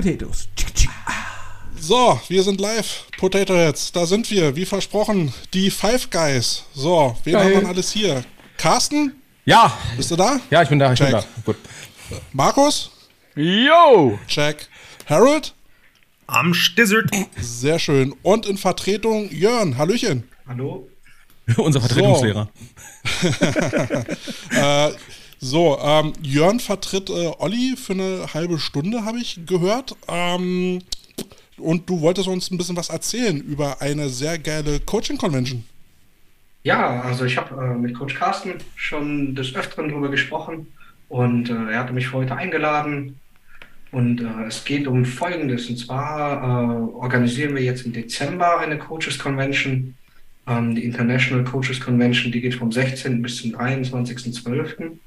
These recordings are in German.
Potatoes. So, wir sind live. Potato Heads, da sind wir, wie versprochen. Die Five Guys. So, wen Geil. haben wir alles hier? Carsten, Ja, bist du da? ja, ich bin da, ich bin Check. da. Gut. Markus? Yo! Check. Harold? Am Stizzard. Sehr schön. Und in Vertretung Jörn. Hallöchen. Hallo? Unser Vertretungslehrer. Äh, so, ähm, Jörn vertritt äh, Olli für eine halbe Stunde, habe ich gehört. Ähm, und du wolltest uns ein bisschen was erzählen über eine sehr geile Coaching-Convention. Ja, also ich habe äh, mit Coach Carsten schon des Öfteren darüber gesprochen und äh, er hatte mich heute eingeladen. Und äh, es geht um Folgendes. Und zwar äh, organisieren wir jetzt im Dezember eine Coaches Convention, ähm, die International Coaches Convention, die geht vom 16. bis zum 23.12.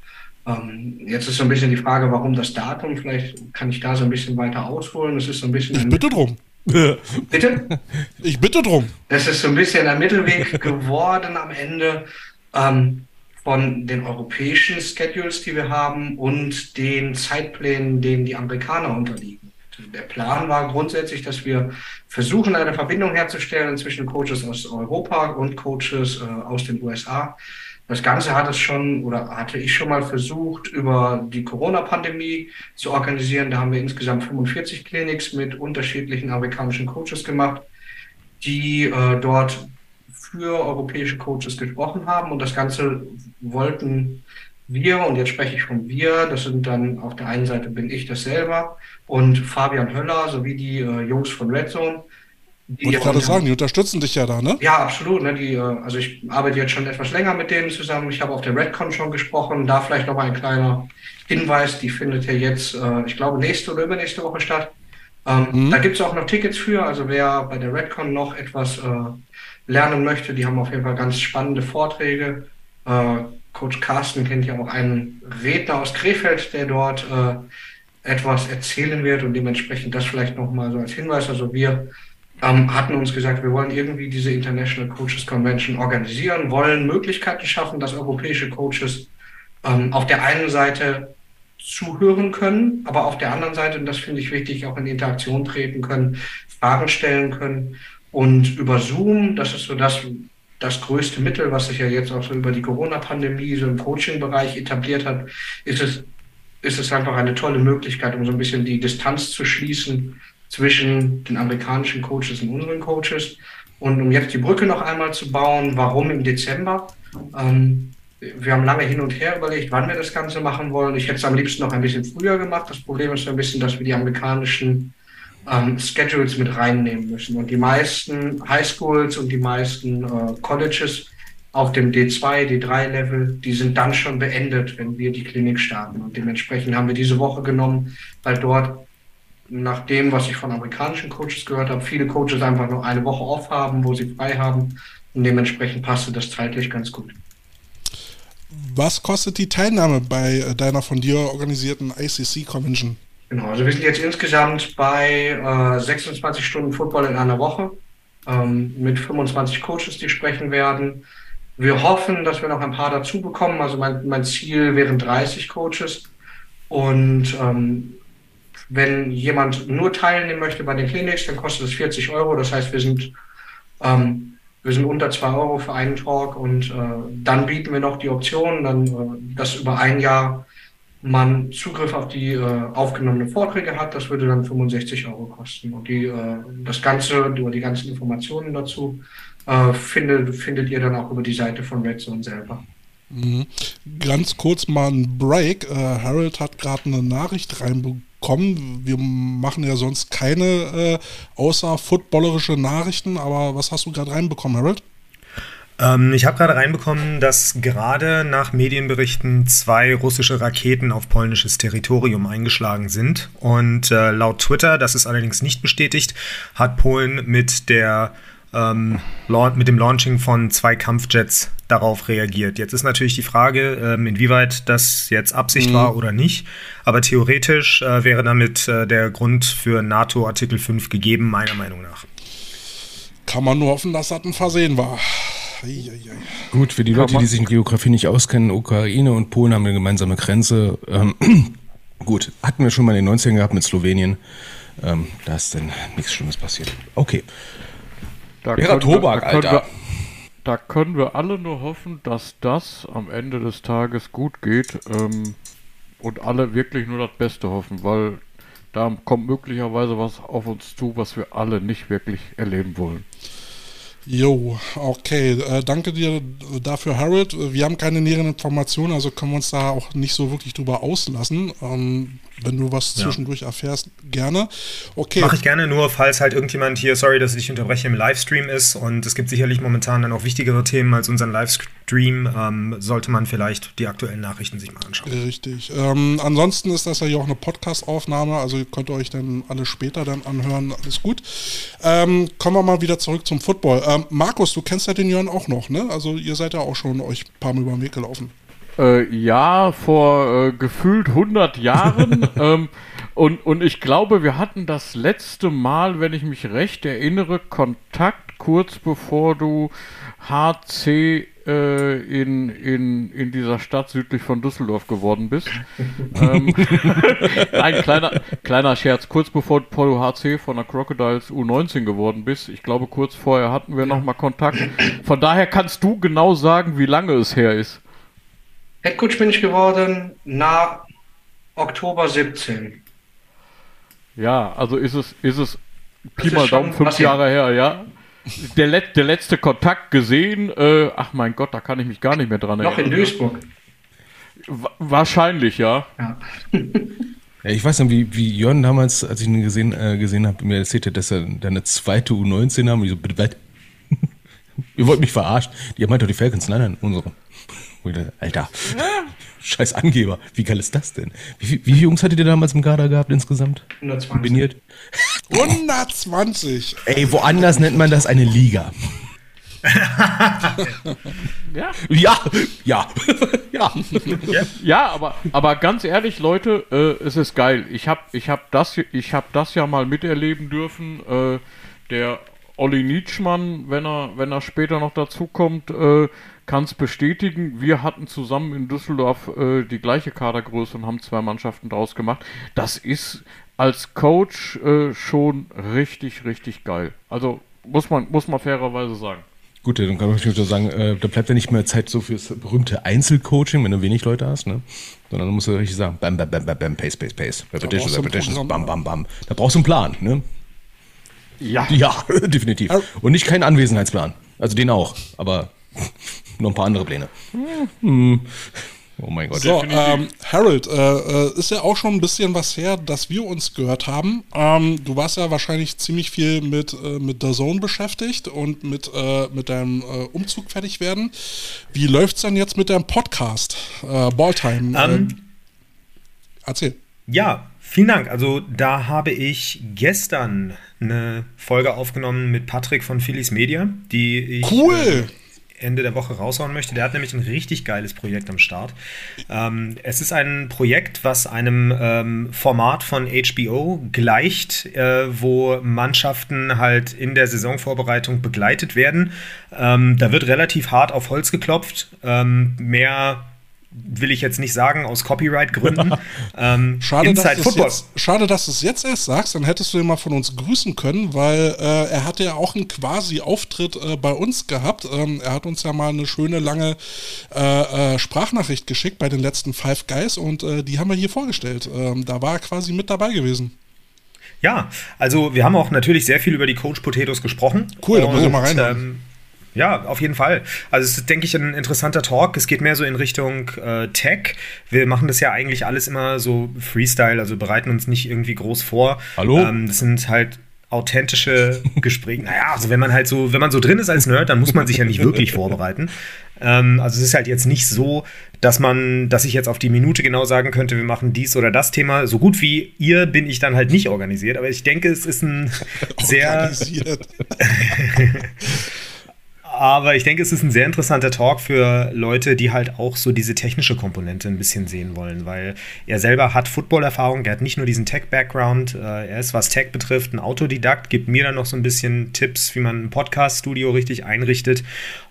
Ähm, jetzt ist so ein bisschen die Frage, warum das Datum. Vielleicht kann ich da so ein bisschen weiter ausholen. Das ist so ein bisschen Ich bitte drum. Bitte? Ich bitte drum. Das ist so ein bisschen ein Mittelweg geworden am Ende ähm, von den europäischen Schedules, die wir haben und den Zeitplänen, denen die Amerikaner unterliegen. Der Plan war grundsätzlich, dass wir versuchen, eine Verbindung herzustellen zwischen Coaches aus Europa und Coaches äh, aus den USA. Das Ganze hat es schon oder hatte ich schon mal versucht, über die Corona-Pandemie zu organisieren. Da haben wir insgesamt 45 Clinics mit unterschiedlichen amerikanischen Coaches gemacht die äh, dort für europäische Coaches gesprochen haben. Und das Ganze wollten wir, und jetzt spreche ich von wir, das sind dann auf der einen Seite bin ich das selber und Fabian Höller sowie die äh, Jungs von Red Zone. Wollte ich gerade sagen, die unterstützen dich ja da, ne? ja, absolut. Ne? Die, äh, also ich arbeite jetzt schon etwas länger mit denen zusammen. Ich habe auf der Redcon schon gesprochen. Da vielleicht noch mal ein kleiner Hinweis. Die findet ja jetzt, äh, ich glaube, nächste oder übernächste Woche statt. Ähm, Mhm. Da gibt es auch noch Tickets für. Also wer bei der Redcon noch etwas äh, lernen möchte, die haben auf jeden Fall ganz spannende Vorträge. Coach Carsten kennt ja auch einen Redner aus Krefeld, der dort etwas erzählen wird und dementsprechend das vielleicht noch mal so als Hinweis. Also wir ähm, hatten uns gesagt, wir wollen irgendwie diese International Coaches Convention organisieren, wollen Möglichkeiten schaffen, dass europäische Coaches ähm, auf der einen Seite zuhören können, aber auf der anderen Seite, und das finde ich wichtig, auch in Interaktion treten können, Fragen stellen können. Und über Zoom, das ist so das, das größte Mittel, was sich ja jetzt auch so über die Corona-Pandemie so im Coaching-Bereich etabliert hat, ist es, ist es einfach eine tolle Möglichkeit, um so ein bisschen die Distanz zu schließen zwischen den amerikanischen Coaches und unseren Coaches. Und um jetzt die Brücke noch einmal zu bauen, warum im Dezember? Ähm, wir haben lange hin und her überlegt, wann wir das Ganze machen wollen. Ich hätte es am liebsten noch ein bisschen früher gemacht. Das Problem ist so ein bisschen, dass wir die amerikanischen ähm, Schedules mit reinnehmen müssen. Und die meisten Highschools und die meisten äh, Colleges auf dem D2, D3-Level, die sind dann schon beendet, wenn wir die Klinik starten. Und dementsprechend haben wir diese Woche genommen, weil dort nach dem, was ich von amerikanischen Coaches gehört habe, viele Coaches einfach nur eine Woche off haben, wo sie frei haben. Und dementsprechend passte das zeitlich ganz gut. Was kostet die Teilnahme bei äh, deiner von dir organisierten ICC Convention? Genau, also wir sind jetzt insgesamt bei äh, 26 Stunden Football in einer Woche ähm, mit 25 Coaches, die sprechen werden. Wir hoffen, dass wir noch ein paar dazu bekommen. Also mein, mein Ziel wären 30 Coaches. Und ähm, wenn jemand nur teilnehmen möchte bei den Clinics, dann kostet es 40 Euro. Das heißt, wir sind, ähm, wir sind unter 2 Euro für einen Talk und äh, dann bieten wir noch die Option, dann, äh, dass über ein Jahr man Zugriff auf die äh, aufgenommenen Vorträge hat. Das würde dann 65 Euro kosten. Und die, äh, das Ganze, die ganzen Informationen dazu äh, findet, findet ihr dann auch über die Seite von Red Zone selber. Mhm. Ganz kurz mal ein Break. Äh, Harold hat gerade eine Nachricht reinbekommen. Wir machen ja sonst keine äh, außer footballerische Nachrichten, aber was hast du gerade reinbekommen, Harold? Ähm, ich habe gerade reinbekommen, dass gerade nach Medienberichten zwei russische Raketen auf polnisches Territorium eingeschlagen sind. Und äh, laut Twitter, das ist allerdings nicht bestätigt, hat Polen mit der ähm, mit dem Launching von zwei Kampfjets darauf reagiert. Jetzt ist natürlich die Frage, ähm, inwieweit das jetzt Absicht war oder nicht. Aber theoretisch äh, wäre damit äh, der Grund für NATO Artikel 5 gegeben, meiner Meinung nach. Kann man nur hoffen, dass das ein Versehen war. Gut, für die Leute, die sich in Geografie nicht auskennen, Ukraine und Polen haben eine gemeinsame Grenze. Ähm, gut, hatten wir schon mal in den 90ern gehabt mit Slowenien. ähm, da ist dann nichts Schlimmes passiert. Okay. Da Wäre können wir- Tobak, können Alter. Wir, da können wir alle nur hoffen, dass das am Ende des Tages gut geht ähm, und alle wirklich nur das Beste hoffen, weil da kommt möglicherweise was auf uns zu, was wir alle nicht wirklich erleben wollen. Jo, okay. Äh, danke dir dafür, Harold. Wir haben keine näheren Informationen, also können wir uns da auch nicht so wirklich drüber auslassen. Ähm, wenn du was Ja. zwischendurch erfährst, gerne. Okay. Mache ich gerne nur, falls halt irgendjemand hier, sorry, dass ich dich unterbreche, im Livestream ist und es gibt sicherlich momentan dann auch wichtigere Themen als unseren Livestream, ähm, sollte man vielleicht die aktuellen Nachrichten sich mal anschauen. Richtig. Ähm, ansonsten ist das ja hier auch eine Podcast-Aufnahme, also ihr könnt euch dann alles später dann anhören, alles gut. Ähm, kommen wir mal wieder zurück zum Football. Ähm, Markus, du kennst ja den Jörn auch noch, ne? Also ihr seid ja auch schon euch ein paar Mal über den Weg gelaufen. Äh, ja, vor äh, gefühlt 100 Jahren. ähm, und, und ich glaube, wir hatten das letzte Mal, wenn ich mich recht erinnere, Kontakt kurz bevor du HC äh, in, in, in dieser Stadt südlich von Düsseldorf geworden bist. ähm, Nein, kleiner, kleiner Scherz. Kurz bevor du HC von der Crocodiles U19 geworden bist. Ich glaube, kurz vorher hatten wir nochmal Kontakt. Von daher kannst du genau sagen, wie lange es her ist. Headcoach bin ich geworden nach Oktober 17. Ja, also ist es, ist es Pi mal Daumen fünf. Jahre her, ja. Der, let, der letzte Kontakt gesehen, äh, ach mein Gott, da kann ich mich gar nicht mehr dran Noch in erinnern. Duisburg. Wa- Wahrscheinlich, ja. Ja. Ja, ich weiß noch, wie, wie Jörn damals, als ich ihn gesehen, äh, gesehen habe, mir erzählt hat, dass er da eine zweite U19 haben. Und ich so, bitte, bitte. Ihr wollt mich verarschen. Die haben halt doch die Falcons. Nein, nein, unsere. Alter, scheiß Angeber. Wie geil ist das denn? Wie, viel- wie viele Jungs hattet ihr damals im Kader gehabt insgesamt? 120. Kombiniert? 120! Ey, woanders nennt man das eine Liga. Ja, Ja, ja, ja. ja aber, aber ganz ehrlich, Leute, äh, es ist geil. Ich habe ich hab das, ich hab das ja mal miterleben dürfen. Äh, der Olli Nietzschmann, wenn er, wenn er später noch dazukommt, äh, kann es bestätigen. Wir hatten zusammen in Düsseldorf äh, die gleiche Kadergröße und haben zwei Mannschaften draus gemacht. Das ist als Coach äh, schon richtig, richtig geil. Also muss man, muss man fairerweise sagen. Gut, dann kann ich nur sagen, äh, da bleibt ja nicht mehr Zeit so fürs berühmte Einzelcoaching, wenn du wenig Leute hast, ne? Sondern du musst ja richtig sagen, bam, bam, bam, bam, bam, pace, pace, pace. Repetitions, ein repetitions, bam, bam, bam. Da brauchst du einen Plan, ne? Ja. Ja, definitiv. Und nicht keinen Anwesenheitsplan. Also den auch, aber noch ein paar andere Pläne. Hm. Oh mein Gott. So, ähm, Harold, äh, äh, ist ja auch schon ein bisschen was her, dass wir uns gehört haben. Ähm, du warst ja wahrscheinlich ziemlich viel mit, äh, mit der Zone beschäftigt und mit, äh, mit deinem äh, Umzug fertig werden. Wie läuft's denn jetzt mit deinem Podcast? Äh, Balltime. Ähm, äh, erzähl. Ja, vielen Dank. Also da habe ich gestern eine Folge aufgenommen mit Patrick von Phillies Media, die ich Cool. Ende der Woche raushauen möchte. Der hat nämlich ein richtig geiles Projekt am Start. Ähm, es ist ein Projekt, was einem ähm, Format von HBO gleicht, äh, wo Mannschaften halt in der Saisonvorbereitung begleitet werden. Ähm, da wird relativ hart auf Holz geklopft. Ähm, mehr will ich jetzt nicht sagen, aus Copyright-Gründen. ähm, Schade dass, Inside du es Football. jetzt, schade, dass du es jetzt erst sagst, dann hättest du ihn mal von uns grüßen können, weil äh, er hatte ja auch einen quasi Auftritt äh, bei uns gehabt. Ähm, er hat uns ja mal eine schöne lange äh, äh, Sprachnachricht geschickt bei den letzten Five Guys und äh, die haben wir hier vorgestellt. Ähm, da war er quasi mit dabei gewesen. Ja, also wir haben auch natürlich sehr viel über die Coach Potatoes gesprochen. Cool, da muss ich mal reinhören. Ja, auf jeden Fall. Also es ist, denke ich, ein interessanter Talk. Es geht mehr so in Richtung äh, Tech. Wir machen das ja eigentlich alles immer so Freestyle, also bereiten uns nicht irgendwie groß vor. Hallo? Ähm, das sind halt authentische Gespräche. Naja, also wenn man halt so, wenn man so drin ist als Nerd, dann muss man sich ja nicht wirklich vorbereiten. Ähm, also es ist halt jetzt nicht so, dass man, dass ich jetzt auf die Minute genau sagen könnte, wir machen dies oder das Thema. So gut wie ihr bin ich dann halt nicht organisiert, aber ich denke, es ist ein sehr Organisiert. Aber ich denke, es ist ein sehr interessanter Talk für Leute, die halt auch so diese technische Komponente ein bisschen sehen wollen, weil er selber hat Football-Erfahrung, er hat nicht nur diesen Tech-Background, äh, er ist, was Tech betrifft, ein Autodidakt, gibt mir dann noch so ein bisschen Tipps, wie man ein Podcast-Studio richtig einrichtet.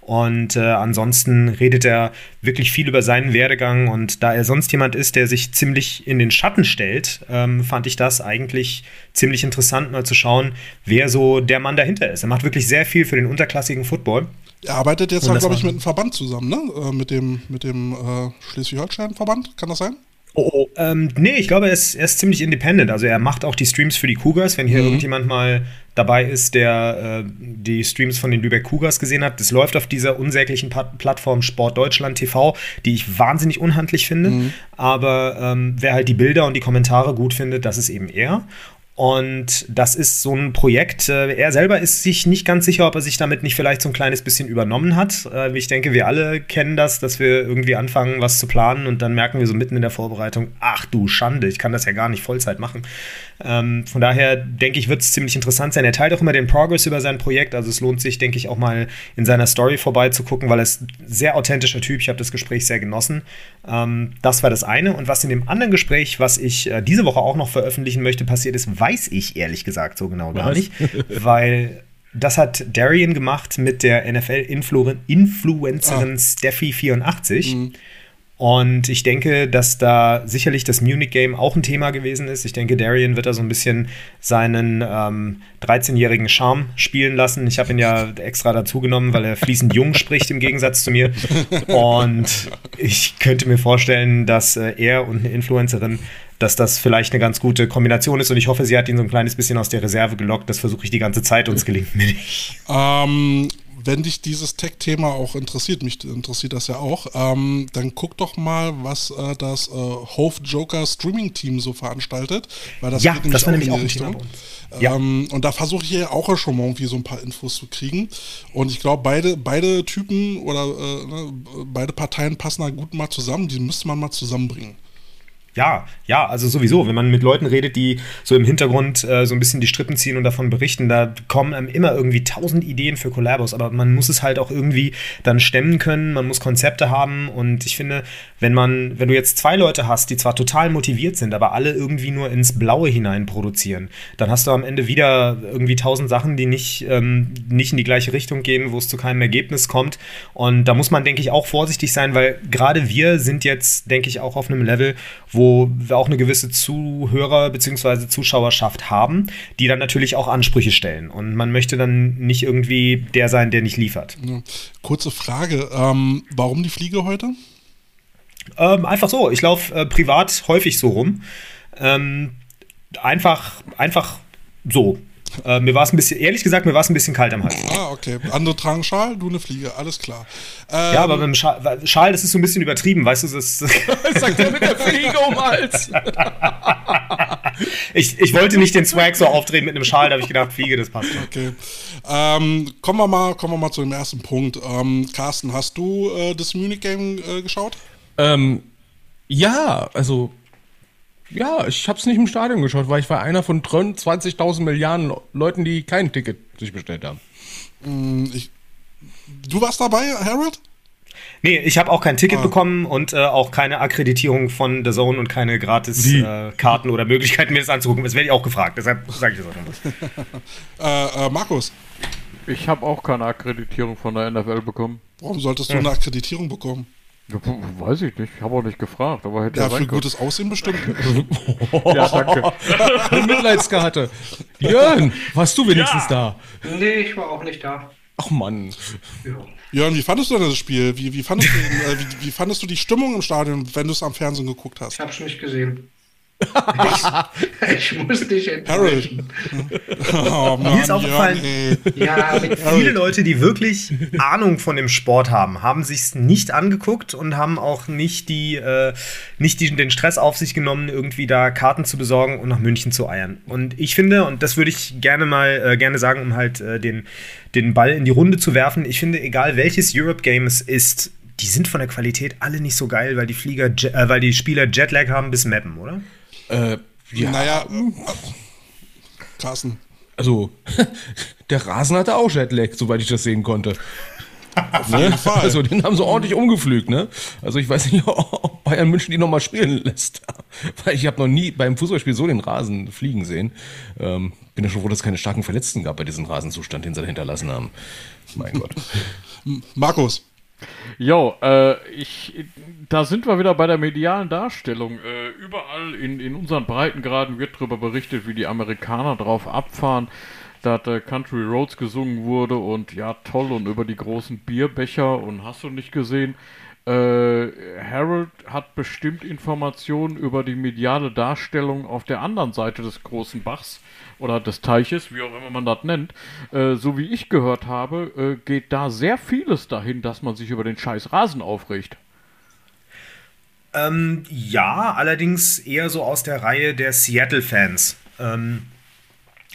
Und äh, ansonsten redet er wirklich viel über seinen Werdegang. Und da er sonst jemand ist, der sich ziemlich in den Schatten stellt, ähm, fand ich das eigentlich ziemlich interessant, mal zu schauen, wer so der Mann dahinter ist. Er macht wirklich sehr viel für den unterklassigen Football. Er arbeitet jetzt, glaube ich, mit einem Verband zusammen, ne? Äh, mit dem, mit dem äh, Schleswig-Holstein-Verband, kann das sein? Oh, oh. Ähm, nee, ich glaube, er ist, er ist ziemlich independent. Also er macht auch die Streams für die Cougars. Wenn hier mhm. irgendjemand mal dabei ist, der äh, die Streams von den Lübeck Cougars gesehen hat, das läuft auf dieser unsäglichen Plattform Sport Deutschland TV, die ich wahnsinnig unhandlich finde. Mhm. Aber ähm, wer halt die Bilder und die Kommentare gut findet, das ist eben er. Und das ist so ein Projekt. Äh, er selber ist sich nicht ganz sicher, ob er sich damit nicht vielleicht so ein kleines bisschen übernommen hat. Äh, ich denke, wir alle kennen das, dass wir irgendwie anfangen, was zu planen und dann merken wir so mitten in der Vorbereitung, ach du Schande, ich kann das ja gar nicht Vollzeit machen. Ähm, von daher denke ich, wird es ziemlich interessant sein. Er teilt auch immer den Progress über sein Projekt. Also es lohnt sich, denke ich, auch mal in seiner Story vorbeizugucken, weil er ist ein sehr authentischer Typ. Ich habe das Gespräch sehr genossen. Ähm, das war das eine. Und was in dem anderen Gespräch, was ich äh, diese Woche auch noch veröffentlichen möchte, passiert ist, weiß ich ehrlich gesagt so genau gar nicht. weil das hat Darian gemacht mit der NFL-Influencerin ah. Steffi84. Mhm. Und ich denke, dass da sicherlich das Munich-Game auch ein Thema gewesen ist. Ich denke, Darian wird da so ein bisschen seinen ähm, 13-jährigen Charme spielen lassen. Ich habe ihn ja extra dazugenommen, weil er fließend jung spricht im Gegensatz zu mir. Und ich könnte mir vorstellen, dass äh, er und eine Influencerin dass das vielleicht eine ganz gute Kombination ist und ich hoffe, sie hat ihn so ein kleines bisschen aus der Reserve gelockt. Das versuche ich die ganze Zeit und es gelingt mir nicht. Ähm, wenn dich dieses Tech-Thema auch interessiert, mich interessiert das ja auch, ähm, dann guck doch mal, was äh, das äh, Hove Joker Streaming Team so veranstaltet, weil das ja, geht das war nämlich auch, nämlich auch Richtung. Ja. Ähm, und da versuche ich ja auch schon mal irgendwie so ein paar Infos zu kriegen. Und ich glaube, beide, beide Typen oder äh, ne, beide Parteien passen da gut mal zusammen. Die müsste man mal zusammenbringen. Ja, ja, also sowieso, wenn man mit Leuten redet, die so im Hintergrund äh, so ein bisschen die Strippen ziehen und davon berichten, da kommen einem immer irgendwie tausend Ideen für Collabos, aber man muss es halt auch irgendwie dann stemmen können, man muss Konzepte haben und ich finde, wenn man, wenn du jetzt zwei Leute hast, die zwar total motiviert sind, aber alle irgendwie nur ins Blaue hinein produzieren, dann hast du am Ende wieder irgendwie tausend Sachen, die nicht, ähm, nicht in die gleiche Richtung gehen, wo es zu keinem Ergebnis kommt und da muss man, denke ich, auch vorsichtig sein, weil gerade wir sind jetzt, denke ich, auch auf einem Level, wo wo wir auch eine gewisse Zuhörer- bzw. Zuschauerschaft haben, die dann natürlich auch Ansprüche stellen. Und man möchte dann nicht irgendwie der sein, der nicht liefert. Kurze Frage, ähm, warum die Fliege heute? Ähm, einfach so. Ich laufe äh, privat häufig so rum. Ähm, einfach, einfach so. Äh, mir war es ein bisschen, ehrlich gesagt, mir war es ein bisschen kalt am Hals. Ah, okay. Andere tragen Schal, du eine Fliege, alles klar. Ähm, ja, aber beim Schal, Schal, das ist so ein bisschen übertrieben, weißt du, das, das sagt er mit der Fliege um Hals. ich, ich wollte nicht den Swag so aufdrehen mit einem Schal, da habe ich gedacht, Fliege, das passt. Okay. Ähm, kommen, wir mal, kommen wir mal zu dem ersten Punkt. Ähm, Carsten, hast du äh, das Munich Game äh, geschaut? Ähm, ja, also ja, ich habe es nicht im Stadion geschaut, weil ich war einer von 20.000 Milliarden Leuten, die kein Ticket sich bestellt haben. Mm, ich, du warst dabei, Harold? Nee, ich habe auch kein Ticket ah. bekommen und äh, auch keine Akkreditierung von The Zone und keine gratis äh, Karten oder Möglichkeiten, mir das anzugucken. Das werde ich auch gefragt, deshalb sage ich das auch noch. äh, Markus? Ich habe auch keine Akkreditierung von der NFL bekommen. Warum solltest du hm. eine Akkreditierung bekommen? Ja, weiß ich nicht. Ich habe auch nicht gefragt, aber hätte ja, ja für gutes Aussehen bestimmt. ja, danke. Eine Mitleidskarte. Jörn, warst du wenigstens ja. da? Nee, ich war auch nicht da. Ach Mann. Ja. Jörn, wie fandest du denn das Spiel? Wie, wie, fandest, du, äh, wie, wie fandest du die Stimmung im Stadion, wenn du es am Fernsehen geguckt hast? Ich habe es nicht gesehen ich, ich muss dich enttäuschen. Oh, Mann, Mir ist aufgefallen, ja, viele Leute, die wirklich Ahnung von dem Sport haben, haben sich nicht angeguckt und haben auch nicht, die, äh, nicht die, den Stress auf sich genommen, irgendwie da Karten zu besorgen und nach München zu eiern. Und ich finde, und das würde ich gerne mal äh, gerne sagen, um halt äh, den, den Ball in die Runde zu werfen, ich finde, egal welches Europe Game es ist, die sind von der Qualität alle nicht so geil, weil die Flieger, äh, weil die Spieler Jetlag haben bis Mappen, oder? Äh, ja. Naja, Carsten. Also, der Rasen hatte auch Jetlag, soweit ich das sehen konnte. Auf jeden ne? Fall. Also, den haben sie ordentlich umgepflügt, ne? Also, ich weiß nicht, ob Bayern München die nochmal spielen lässt. Weil ich habe noch nie beim Fußballspiel so den Rasen fliegen sehen. Ähm, bin ja schon froh, dass es keine starken Verletzten gab bei diesem Rasenzustand, den sie hinterlassen haben. Mein Gott. Markus. Jo, äh, ich, da sind wir wieder bei der medialen Darstellung. Äh, überall in, in unseren Breitengraden wird darüber berichtet, wie die Amerikaner drauf abfahren, dass äh, Country Roads gesungen wurde und ja, toll und über die großen Bierbecher und hast du nicht gesehen. Äh, Harold hat bestimmt Informationen über die mediale Darstellung auf der anderen Seite des großen Bachs oder des Teiches, wie auch immer man das nennt, äh, so wie ich gehört habe, äh, geht da sehr vieles dahin, dass man sich über den scheiß Rasen aufregt. Ähm, ja, allerdings eher so aus der Reihe der Seattle-Fans. Ähm,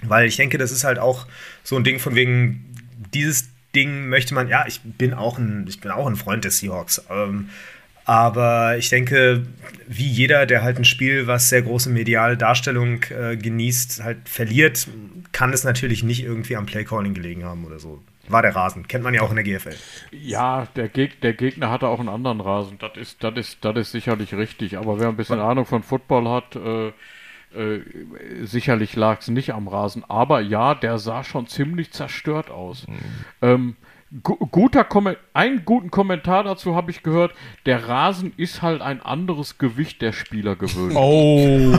weil ich denke, das ist halt auch so ein Ding von wegen, dieses Ding möchte man, ja, ich bin auch ein, ich bin auch ein Freund des Seahawks. Ähm, aber ich denke, wie jeder, der halt ein Spiel, was sehr große mediale Darstellung äh, genießt, halt verliert, kann es natürlich nicht irgendwie am Playcalling gelegen haben oder so. War der Rasen. Kennt man ja auch in der GFL. Ja, der, Geg der Gegner hatte auch einen anderen Rasen. Das ist, das ist, das ist sicherlich richtig. Aber wer ein bisschen Ahnung von Football hat, äh, äh, sicherlich lag es nicht am Rasen. Aber ja, der sah schon ziemlich zerstört aus. Mhm. Ähm, gu guter Komment einen guten Kommentar dazu habe ich gehört. Der Rasen ist halt ein anderes Gewicht der Spieler gewöhnt. Oh.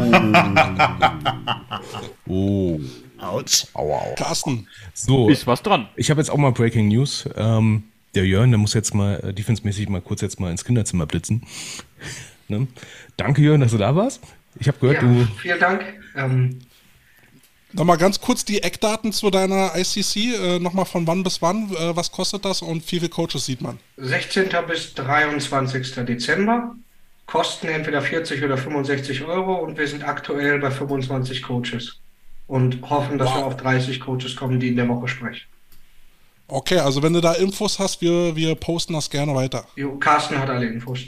oh. Autsch. Aua, aua. Carsten. So. Ist was dran. Ich habe jetzt auch mal Breaking News. Ähm, der Jörn, der muss jetzt mal äh, defensemäßig mal kurz jetzt mal ins Kinderzimmer blitzen. ne? Danke, Jörn, dass du da warst. Ich habe gehört, ja, du. Vielen Dank. Ähm, Nochmal ganz kurz die Eckdaten zu deiner ICC. Äh, Nochmal von wann bis wann. Äh, was kostet das und wie viele Coaches sieht man? 16. bis 23. Dezember. Kosten entweder 40 oder 65 Euro und wir sind aktuell bei 25 Coaches und hoffen, dass wow. wir auf 30 Coaches kommen, die in der Woche sprechen. Okay, also wenn du da Infos hast, wir, wir posten das gerne weiter. Jo, Carsten hat alle Infos.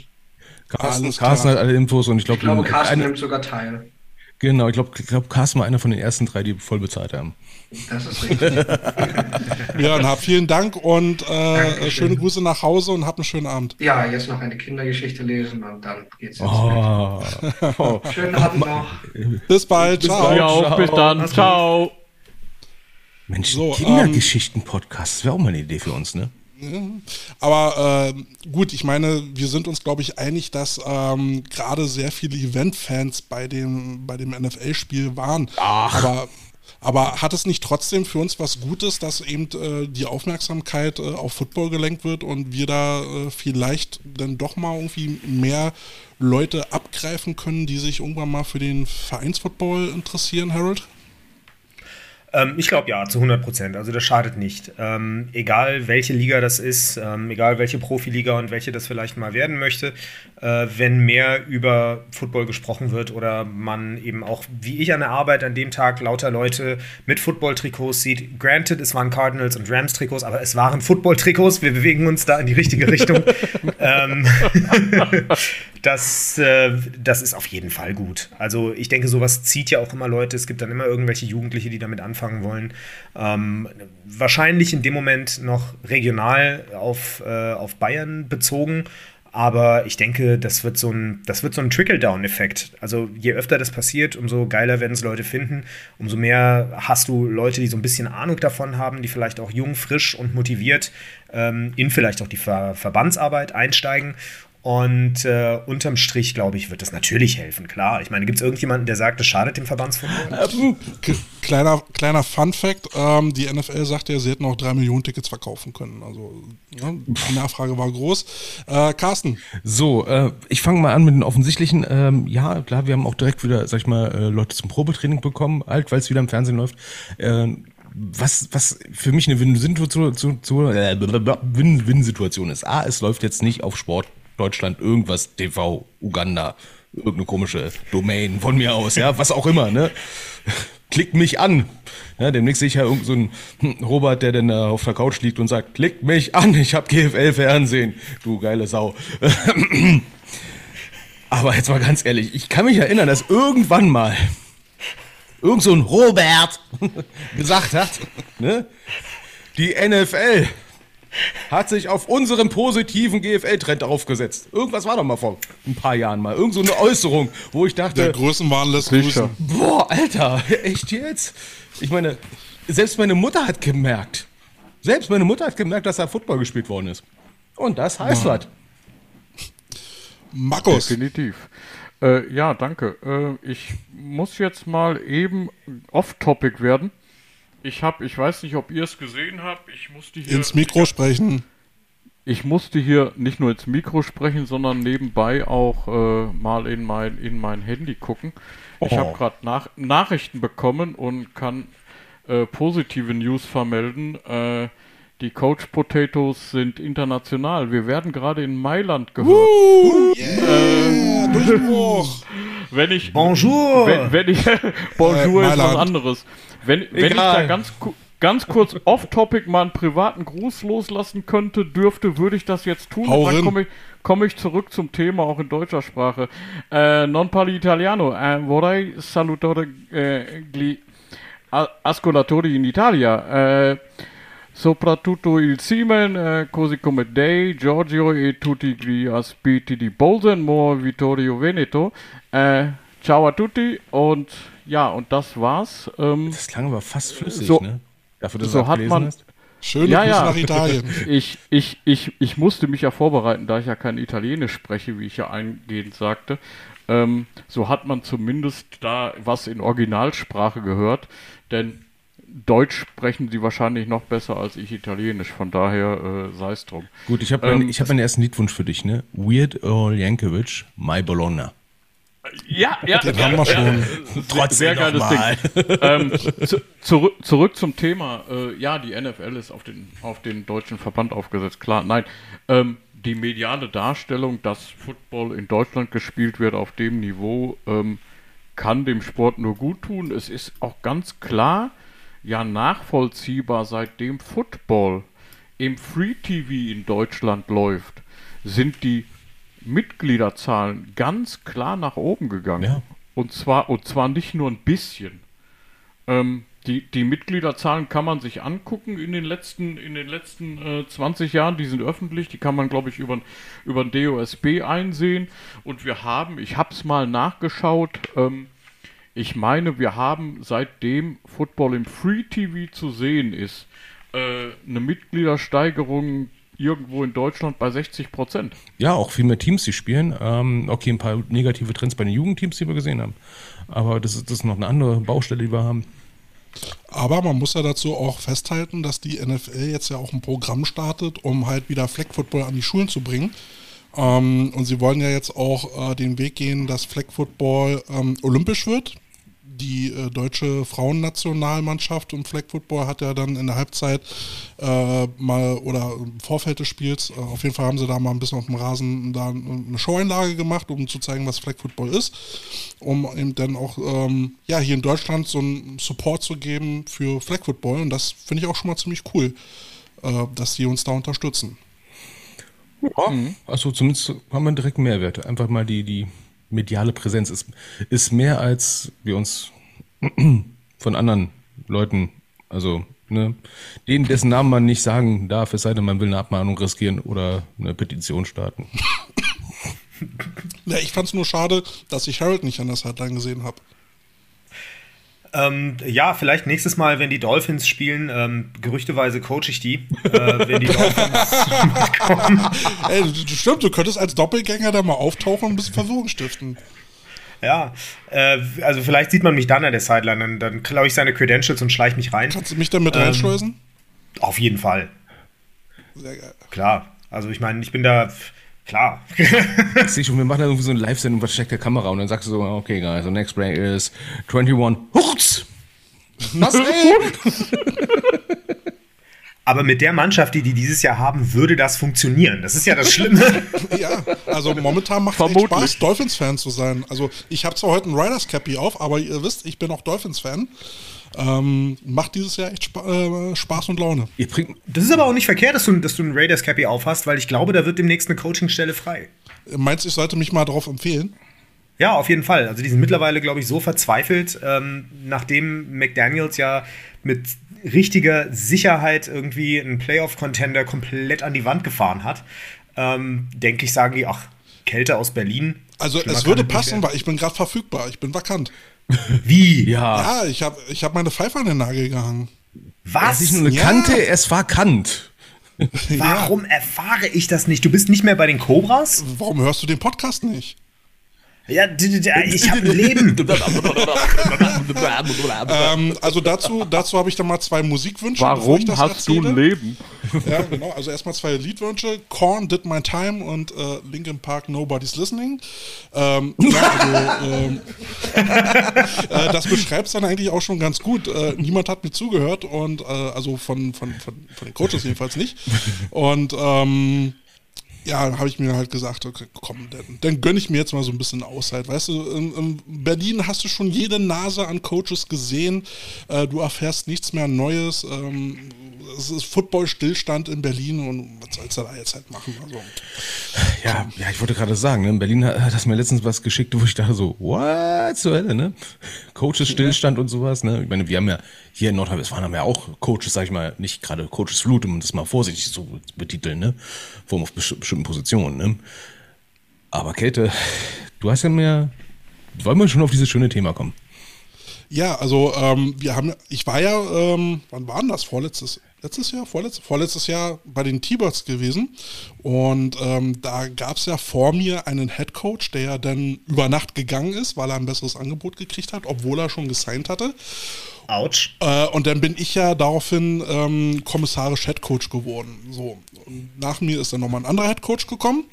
Carsten, Carsten hat alle Infos und ich, glaub, ich glaube, Carsten nimmt sogar teil. Genau, ich glaube, glaub, Carsten war einer von den ersten drei, die voll bezahlt haben. Das ist richtig. ja, dann vielen Dank und äh, schöne Grüße nach Hause und habt einen schönen Abend. Ja, jetzt noch eine Kindergeschichte lesen und dann geht's jetzt oh. oh. Schönen Abend noch. Bis bald. Bis ciao. Bald. Auch, bis dann. Ciao. Mensch, so, Kindergeschichten-Podcast, das wäre auch mal eine Idee für uns, ne? Aber äh, gut, ich meine, wir sind uns, glaube ich, einig, dass ähm, gerade sehr viele Event-Fans bei dem, bei dem NFL-Spiel waren. Ach. Aber, aber hat es nicht trotzdem für uns was Gutes, dass eben äh, die Aufmerksamkeit äh, auf Football gelenkt wird und wir da äh, vielleicht dann doch mal irgendwie mehr Leute abgreifen können, die sich irgendwann mal für den Vereinsfootball interessieren, Harold? Ähm, ich glaube ja, zu 100 Prozent. Also das schadet nicht. Ähm, egal welche Liga das ist, ähm, egal welche Profiliga und welche das vielleicht mal werden möchte, äh, wenn mehr über Football gesprochen wird oder man eben auch, wie ich an der Arbeit an dem Tag lauter Leute mit Football-Trikots sieht. Granted, es waren Cardinals und Rams-Trikots, aber es waren Football-Trikots. Wir bewegen uns da in die richtige Richtung. ähm, das, äh, das ist auf jeden Fall gut. Also ich denke, sowas zieht ja auch immer Leute. Es gibt dann immer irgendwelche Jugendliche, die damit anfangen wollen. Ähm, wahrscheinlich in dem Moment noch regional auf, äh, auf Bayern bezogen. Aber ich denke, das wird so ein, so ein Trickle-Down-Effekt. Also je öfter das passiert, umso geiler werden es Leute finden. Umso mehr hast du Leute, die so ein bisschen Ahnung davon haben, die vielleicht auch jung, frisch und motiviert ähm, in vielleicht auch die Ver Verbandsarbeit einsteigen. Und äh, unterm Strich, glaube ich, wird das natürlich helfen, klar. Ich meine, gibt es irgendjemanden, der sagt, das schadet dem Verbandsfußball? Ähm, kleiner, kleiner Fun-Fact: ähm, Die NFL sagte ja, sie hätten auch drei Millionen Tickets verkaufen können. Also, ja, die Nachfrage war groß. Äh, Carsten. So, äh, ich fange mal an mit den offensichtlichen. Ähm, ja, klar, wir haben auch direkt wieder, sag ich mal, äh, Leute zum Probetraining bekommen, halt, weil es wieder im Fernsehen läuft. Äh, was, was für mich eine Win-Win-Situation Win ist. A, es läuft jetzt nicht auf Sport Deutschland irgendwas TV Uganda, irgendeine komische Domain von mir aus, ja, was auch immer, ne? Klickt mich an. Ja, demnächst sehe ich ja irgendeinen so Robert, der dann da auf der Couch liegt und sagt, klickt mich an, ich hab GFL Fernsehen, du geile Sau. Aber jetzt mal ganz ehrlich, ich kann mich erinnern, dass irgendwann mal irgend so ein Robert gesagt hat, ne? Die NFL hat sich auf unseren positiven GFL-Trend aufgesetzt. Irgendwas war doch mal vor ein paar Jahren mal. Irgend so eine Äußerung, wo ich dachte. Der Größenwahn lässt grüßen. Boah, Alter, echt jetzt? Ich meine, selbst meine Mutter hat gemerkt. Selbst meine Mutter hat gemerkt, dass da Football gespielt worden ist. Und das heißt was. Markus, Definitiv. Äh, ja, danke. Äh, ich muss jetzt mal eben off-topic werden. Ich habe, ich weiß nicht, ob ihr es gesehen habt. Ich musste hier ins Mikro sprechen. Ich musste hier nicht nur ins Mikro sprechen, sondern nebenbei auch äh, mal in mein, in mein Handy gucken. Ich Oh. habe gerade nach, Nachrichten bekommen und kann äh, positive News vermelden. Äh, die Coach Potatoes sind international. Wir werden gerade in Mailand gehört. Uh, yeah, Durchbruch. Wenn ich, Bonjour! wenn, wenn ich, Bonjour Äh, ist was anderes. Wenn, wenn ich da ganz, ganz kurz off-topic mal einen privaten Gruß loslassen könnte, dürfte, würde ich das jetzt tun. Hau dann komme ich, komme ich zurück zum Thema, auch in deutscher Sprache. Äh, non parli italiano. Eh, vorrei salutare eh, gli a- ascoltatori in Italia. Eh, soprattutto il Siemen, eh, così come Dei, Giorgio e tutti gli aspiti di Bolsen, Mo Vittorio Veneto. Ciao a tutti und ja, und das war's. Ähm, Das klang aber fast flüssig, So- ne? Dafür, dass so du hat abgelesen man- hast. Schöne Ja, Grüße ja. nach Italien. ich, ich, ich, ich musste mich ja vorbereiten, da ich ja kein Italienisch spreche, wie ich ja eingehend sagte. Ähm, so hat man zumindest da was in Originalsprache gehört, denn Deutsch sprechen sie wahrscheinlich noch besser als ich Italienisch, von daher äh, sei es drum. Gut, ich habe Ähm, meinen ich hab meinen ersten Liedwunsch für dich, ne? Weird Al Yankovic, My Bologna. Ja, ja, Den haben wir schon. Trotzdem sehr geiles. Ding. ähm, zu, zurück, zurück zum Thema. Äh, ja, die NFL ist auf den, auf den deutschen Verband aufgesetzt. Klar, nein. Ähm, die mediale Darstellung, dass Football in Deutschland gespielt wird auf dem Niveau, ähm, kann dem Sport nur gut tun. Es ist auch ganz klar, ja nachvollziehbar, seitdem Football im Free TV in Deutschland läuft, sind die Mitgliederzahlen ganz klar nach oben gegangen. Ja. Und zwar, und zwar nicht nur ein bisschen. Ähm, die, die Mitgliederzahlen kann man sich angucken in den letzten, in den letzten äh, 20 Jahren, die sind öffentlich, die kann man, glaube ich, über, über den DOSB einsehen. Und wir haben, ich habe es mal nachgeschaut, ähm, ich meine, wir haben seitdem Football im Free TV zu sehen ist, äh, eine Mitgliedersteigerung irgendwo in Deutschland bei 60 Prozent. Ja, auch viel mehr Teams, die spielen. Ähm, okay, ein paar negative Trends bei den Jugendteams, die wir gesehen haben. Aber das ist, das ist noch eine andere Baustelle, die wir haben. Aber man muss ja dazu auch festhalten, dass die NFL jetzt ja auch ein Programm startet, um halt wieder Flag Football an die Schulen zu bringen. Ähm, und sie wollen ja jetzt auch äh, den Weg gehen, dass Flag Football ähm, olympisch wird. Die äh, deutsche Frauennationalmannschaft im Flag Football hat ja dann in der Halbzeit äh, mal oder im Vorfeld des Spiels, äh, auf jeden Fall haben sie da mal ein bisschen auf dem Rasen da eine Showeinlage gemacht, um zu zeigen, was Flag Football ist, um eben dann auch ähm, ja, hier in Deutschland so einen Support zu geben für Flag Football und das finde ich auch schon mal ziemlich cool, äh, dass die uns da unterstützen. Ja, also zumindest haben wir einen direkten Mehrwert. Einfach mal die, die mediale Präsenz ist, ist mehr, als wir uns von anderen Leuten, also ne, denen, dessen Namen man nicht sagen darf, es sei denn, man will eine Abmahnung riskieren oder eine Petition starten. Ja, ich fand es nur schade, dass ich Harold nicht an der Sideline gesehen habe. Ähm, ja, vielleicht nächstes Mal, wenn die Dolphins spielen, ähm, gerüchteweise coache ich die, äh, wenn die Dolphins mitkommen. Ey, stimmt, du könntest als Doppelgänger da mal auftauchen und ein bisschen Verwirrung stiften. Ja, äh, also vielleicht sieht man mich dann an der Sideline, dann, dann klaue ich seine Credentials und schleiche mich rein. Kannst du mich damit Ähm, reinschleusen? Auf jeden Fall, Sehr geil. klar. Also ich meine, ich bin da, klar. Ich sehe schon, wir machen da irgendwie so eine Live-Sendung mit versteckter Kamera und dann sagst du so, okay, guys, the next break is 21 Hurts! Was, ey? Aber mit der Mannschaft, die die dieses Jahr haben, würde das funktionieren. Das ist ja das Schlimme. Ja, also momentan macht es. Spaß, Dolphins-Fan zu sein. Also ich habe zwar heute ein Riders Cappy auf, aber ihr wisst, ich bin auch Dolphins-Fan. Ähm, macht dieses Jahr echt Spa äh, Spaß und Laune. Das ist aber auch nicht verkehrt, dass du, dass du einen Raiders Cappy aufhast, weil ich glaube, da wird demnächst eine Coachingstelle frei. Meinst du, ich sollte mich mal darauf empfehlen? Ja, auf jeden Fall. Also die sind mittlerweile, glaube ich, so verzweifelt, ähm, nachdem McDaniels ja mit richtiger Sicherheit irgendwie einen Playoff-Contender komplett an die Wand gefahren hat, ähm, denke ich, sagen die, ach, Kälte aus Berlin. Also Schlimmer es würde passen, weil ich bin gerade verfügbar. Ich bin vakant. Wie? ja, Ja, ich habe ich hab meine Pfeife an den Nagel gehangen. Was? ist nicht nur eine Ja. Kante, es war Kant. Warum erfahre ich das nicht? Du bist nicht mehr bei den Cobras? Warum hörst du den Podcast nicht? Ja, ich habe ein Leben. ähm, also dazu, dazu habe ich dann mal zwei Musikwünsche. Warum hast erzähle. du ein Leben? Ja, genau. Also erstmal zwei Liedwünsche. Korn, Did My Time und äh, Linkin Park, Nobody's Listening. Ähm, ja, also, ähm, äh, das beschreibt es dann eigentlich auch schon ganz gut. Äh, niemand hat mir zugehört und äh, also von, von, von, von den Coaches jedenfalls nicht. Und ähm, ja, habe ich mir halt gesagt, okay, komm, dann, dann gönne ich mir jetzt mal so ein bisschen Auszeit. Weißt du, in, in Berlin hast du schon jede Nase an Coaches gesehen. Äh, du erfährst nichts mehr Neues. Ähm, es ist Football-Stillstand in Berlin und was sollst du da jetzt halt machen? Also, ja, ja, ich wollte gerade sagen, ne, in Berlin hat, hat das mir letztens was geschickt, wo ich dachte so, what zur Hölle, ne? Coaches-Stillstand ja. und sowas, ne? Ich meine, wir haben ja hier in Nordrhein-Westfalen haben wir auch Coaches, sag ich mal, nicht gerade Coaches Flut, um das mal vorsichtig zu betiteln, ne? Vor allem auf bestimmten Positionen, ne? Aber Käthe, du hast ja mehr, wollen wir schon auf dieses schöne Thema kommen? Ja, also ähm, wir haben, ich war ja, ähm, wann war denn das? Vorletztes, letztes Jahr, vorletztes, vorletztes Jahr bei den T-Birds gewesen. Und ähm, da gab es ja vor mir einen Head Coach, der ja dann über Nacht gegangen ist, weil er ein besseres Angebot gekriegt hat, obwohl er schon gesigned hatte. Autsch. Äh, und dann bin ich ja daraufhin ähm, kommissarisch Head Coach geworden. So. Und nach mir ist dann nochmal ein anderer Head Coach gekommen,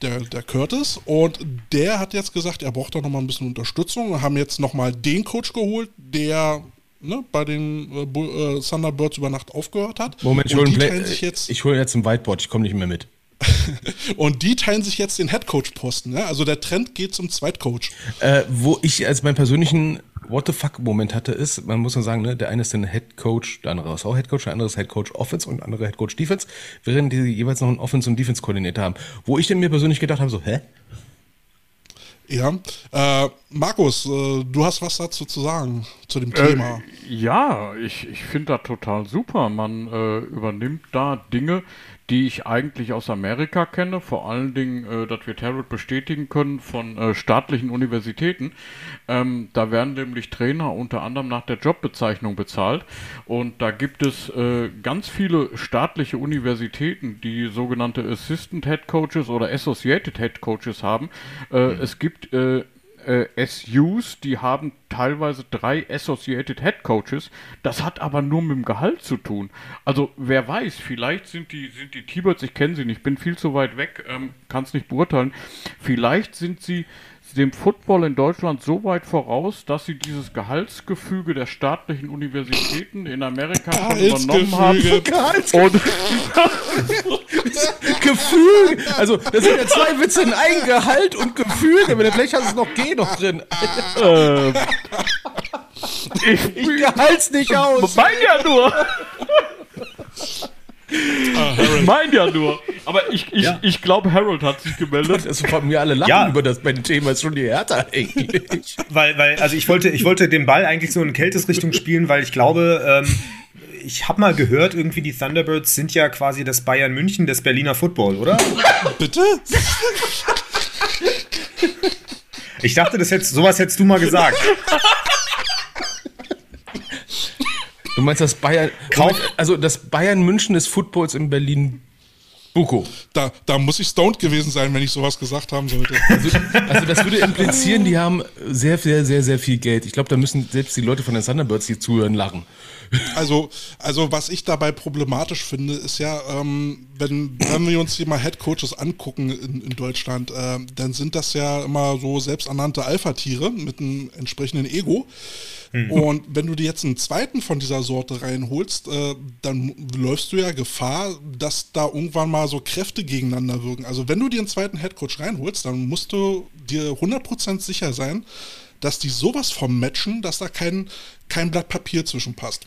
der, der Curtis. Und der hat jetzt gesagt, er braucht da nochmal ein bisschen Unterstützung. Wir haben jetzt nochmal den Coach geholt, der ne, bei den äh, äh, Thunderbirds über Nacht aufgehört hat. Moment, ich hole jetzt, hol jetzt ein Whiteboard, ich komme nicht mehr mit. und die teilen sich jetzt den Headcoach-Posten. Ne? Also der Trend geht zum Zweitcoach. Äh, wo ich als meinen persönlichen What the fuck-Moment hatte, ist, man muss nur sagen, ne, der eine ist ein Headcoach, der andere ist auch Headcoach, der andere ist Headcoach Offense und der andere Headcoach Defense, während die jeweils noch einen Offense- und Defense-Koordinator haben. Wo ich denn mir persönlich gedacht habe, so, hä? Ja, äh, Markus, äh, du hast was dazu zu sagen, zu dem Thema. Äh, ja, ich, ich finde das total super. Man äh, übernimmt da Dinge, die ich eigentlich aus Amerika kenne, vor allen Dingen, äh, das wird Harold bestätigen können, von äh, staatlichen Universitäten. Ähm, da werden nämlich Trainer unter anderem nach der Jobbezeichnung bezahlt und da gibt es äh, ganz viele staatliche Universitäten, die sogenannte Assistant Head Coaches oder Associated Head Coaches haben. Äh, mhm. Es gibt äh, SUs, die haben teilweise drei Associated Head Coaches. Das hat aber nur mit dem Gehalt zu tun. Also wer weiß, vielleicht sind die, sind die T-Birds, ich kenne sie nicht, bin viel zu weit weg, ähm, kann es nicht beurteilen. Vielleicht sind sie dem Football in Deutschland so weit voraus, dass sie dieses Gehaltsgefüge der staatlichen Universitäten in Amerika schon übernommen haben. Und Gefühl, also das sind ja zwei Witze in ein Gehalt und Gefühl, aber vielleicht hast du noch G noch drin. ähm, ich, ich gehalt's nicht aus. Mein ja nur. Ah, ich meine ja nur. Aber ich, ich, ja. ich glaube, Harold hat sich gemeldet. Das von mir alle lachen ja. über das meine Thema ist schon die Härte eigentlich. weil, weil, also ich wollte, ich wollte den Ball eigentlich so in Kältesrichtung spielen, weil ich glaube, ähm, ich habe mal gehört, irgendwie die Thunderbirds sind ja quasi das Bayern München des Berliner Football, oder? Bitte? Ich dachte, das hättest, sowas hättest du mal gesagt. Du meinst das Bayern, Kauf, also das Bayern München des Footballs in Berlin Buko. Da, da muss ich stoned gewesen sein, wenn ich sowas gesagt haben sollte. Also, also das würde implizieren, die haben sehr, sehr, sehr, sehr viel Geld. Ich glaube, da müssen selbst die Leute von den Thunderbirds, die zuhören, lachen. Also, also was ich dabei problematisch finde, ist ja, ähm, wenn, wenn wir uns hier mal Head Coaches angucken in, in Deutschland, äh, dann sind das ja immer so selbsternannte Alpha-Tiere mit einem entsprechenden Ego. Mhm. Und wenn du dir jetzt einen zweiten von dieser Sorte reinholst, äh, dann läufst du ja Gefahr, dass da irgendwann mal so Kräfte gegeneinander wirken. Also wenn du dir einen zweiten Headcoach reinholst, dann musst du dir 100% sicher sein, dass die sowas vom matchen, dass da kein, kein Blatt Papier zwischen passt.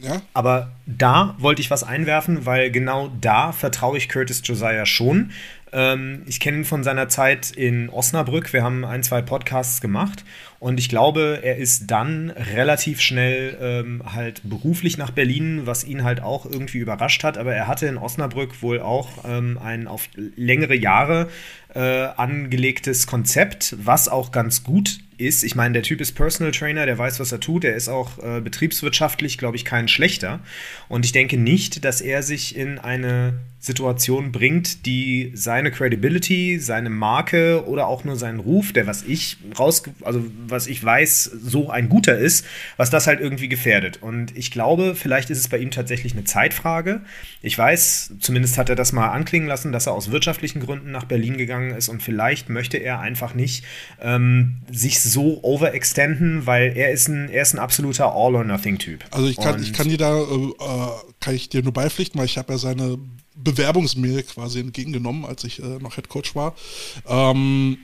Ja? Aber da wollte ich was einwerfen, weil genau da vertraue ich Curtis Josiah schon. Ähm, ich kenne ihn von seiner Zeit in Osnabrück. Wir haben ein, zwei Podcasts gemacht und ich glaube, er ist dann relativ schnell ähm, halt beruflich nach Berlin, was ihn halt auch irgendwie überrascht hat. Aber er hatte in Osnabrück wohl auch ähm, ein auf längere Jahre äh, angelegtes Konzept, was auch ganz gut ist. Ich meine, der Typ ist Personal Trainer, der weiß, was er tut. Er ist auch äh, betriebswirtschaftlich, glaube ich, kein schlechter. Und ich denke nicht, dass er sich in eine Situation bringt, die seine Credibility, seine Marke oder auch nur seinen Ruf, der was ich raus, also was ich weiß, so ein guter ist, was das halt irgendwie gefährdet. Und ich glaube, vielleicht ist es bei ihm tatsächlich eine Zeitfrage. Ich weiß, zumindest hat er das mal anklingen lassen, dass er aus wirtschaftlichen Gründen nach Berlin gegangen ist und vielleicht möchte er einfach nicht ähm, sich so overextenden, weil er ist ein, er ist ein absoluter All-or-Nothing-Typ. Also ich kann, ich kann dir da, äh, äh, kann ich dir nur beipflichten, weil ich habe ja seine Bewerbungsmail quasi entgegengenommen, als ich äh, noch Head Coach war. Ähm,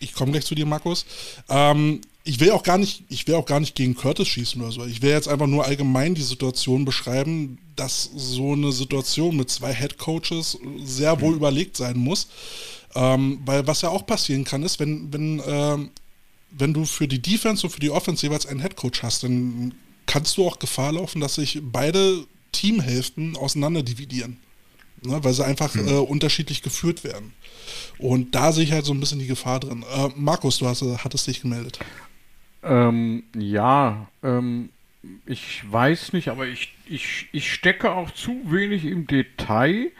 ich komme gleich zu dir, Markus. Ähm, ich will auch gar nicht, ich will auch gar nicht gegen Curtis schießen oder so. Ich will jetzt einfach nur allgemein die Situation beschreiben, dass so eine Situation mit zwei Head Coaches sehr wohl mhm. überlegt sein muss. Ähm, weil was ja auch passieren kann, ist, wenn, wenn, ähm, wenn du für die Defense und für die Offense jeweils einen Head Coach hast, dann kannst du auch Gefahr laufen, dass sich beide Teamhälften auseinander dividieren ne, weil sie einfach mhm. äh, unterschiedlich geführt werden. Und da sehe ich halt so ein bisschen die Gefahr drin. Äh, Markus, du hast, hattest dich gemeldet. Ähm, ja, ähm, ich weiß nicht, aber ich, ich, ich stecke auch zu wenig im Detail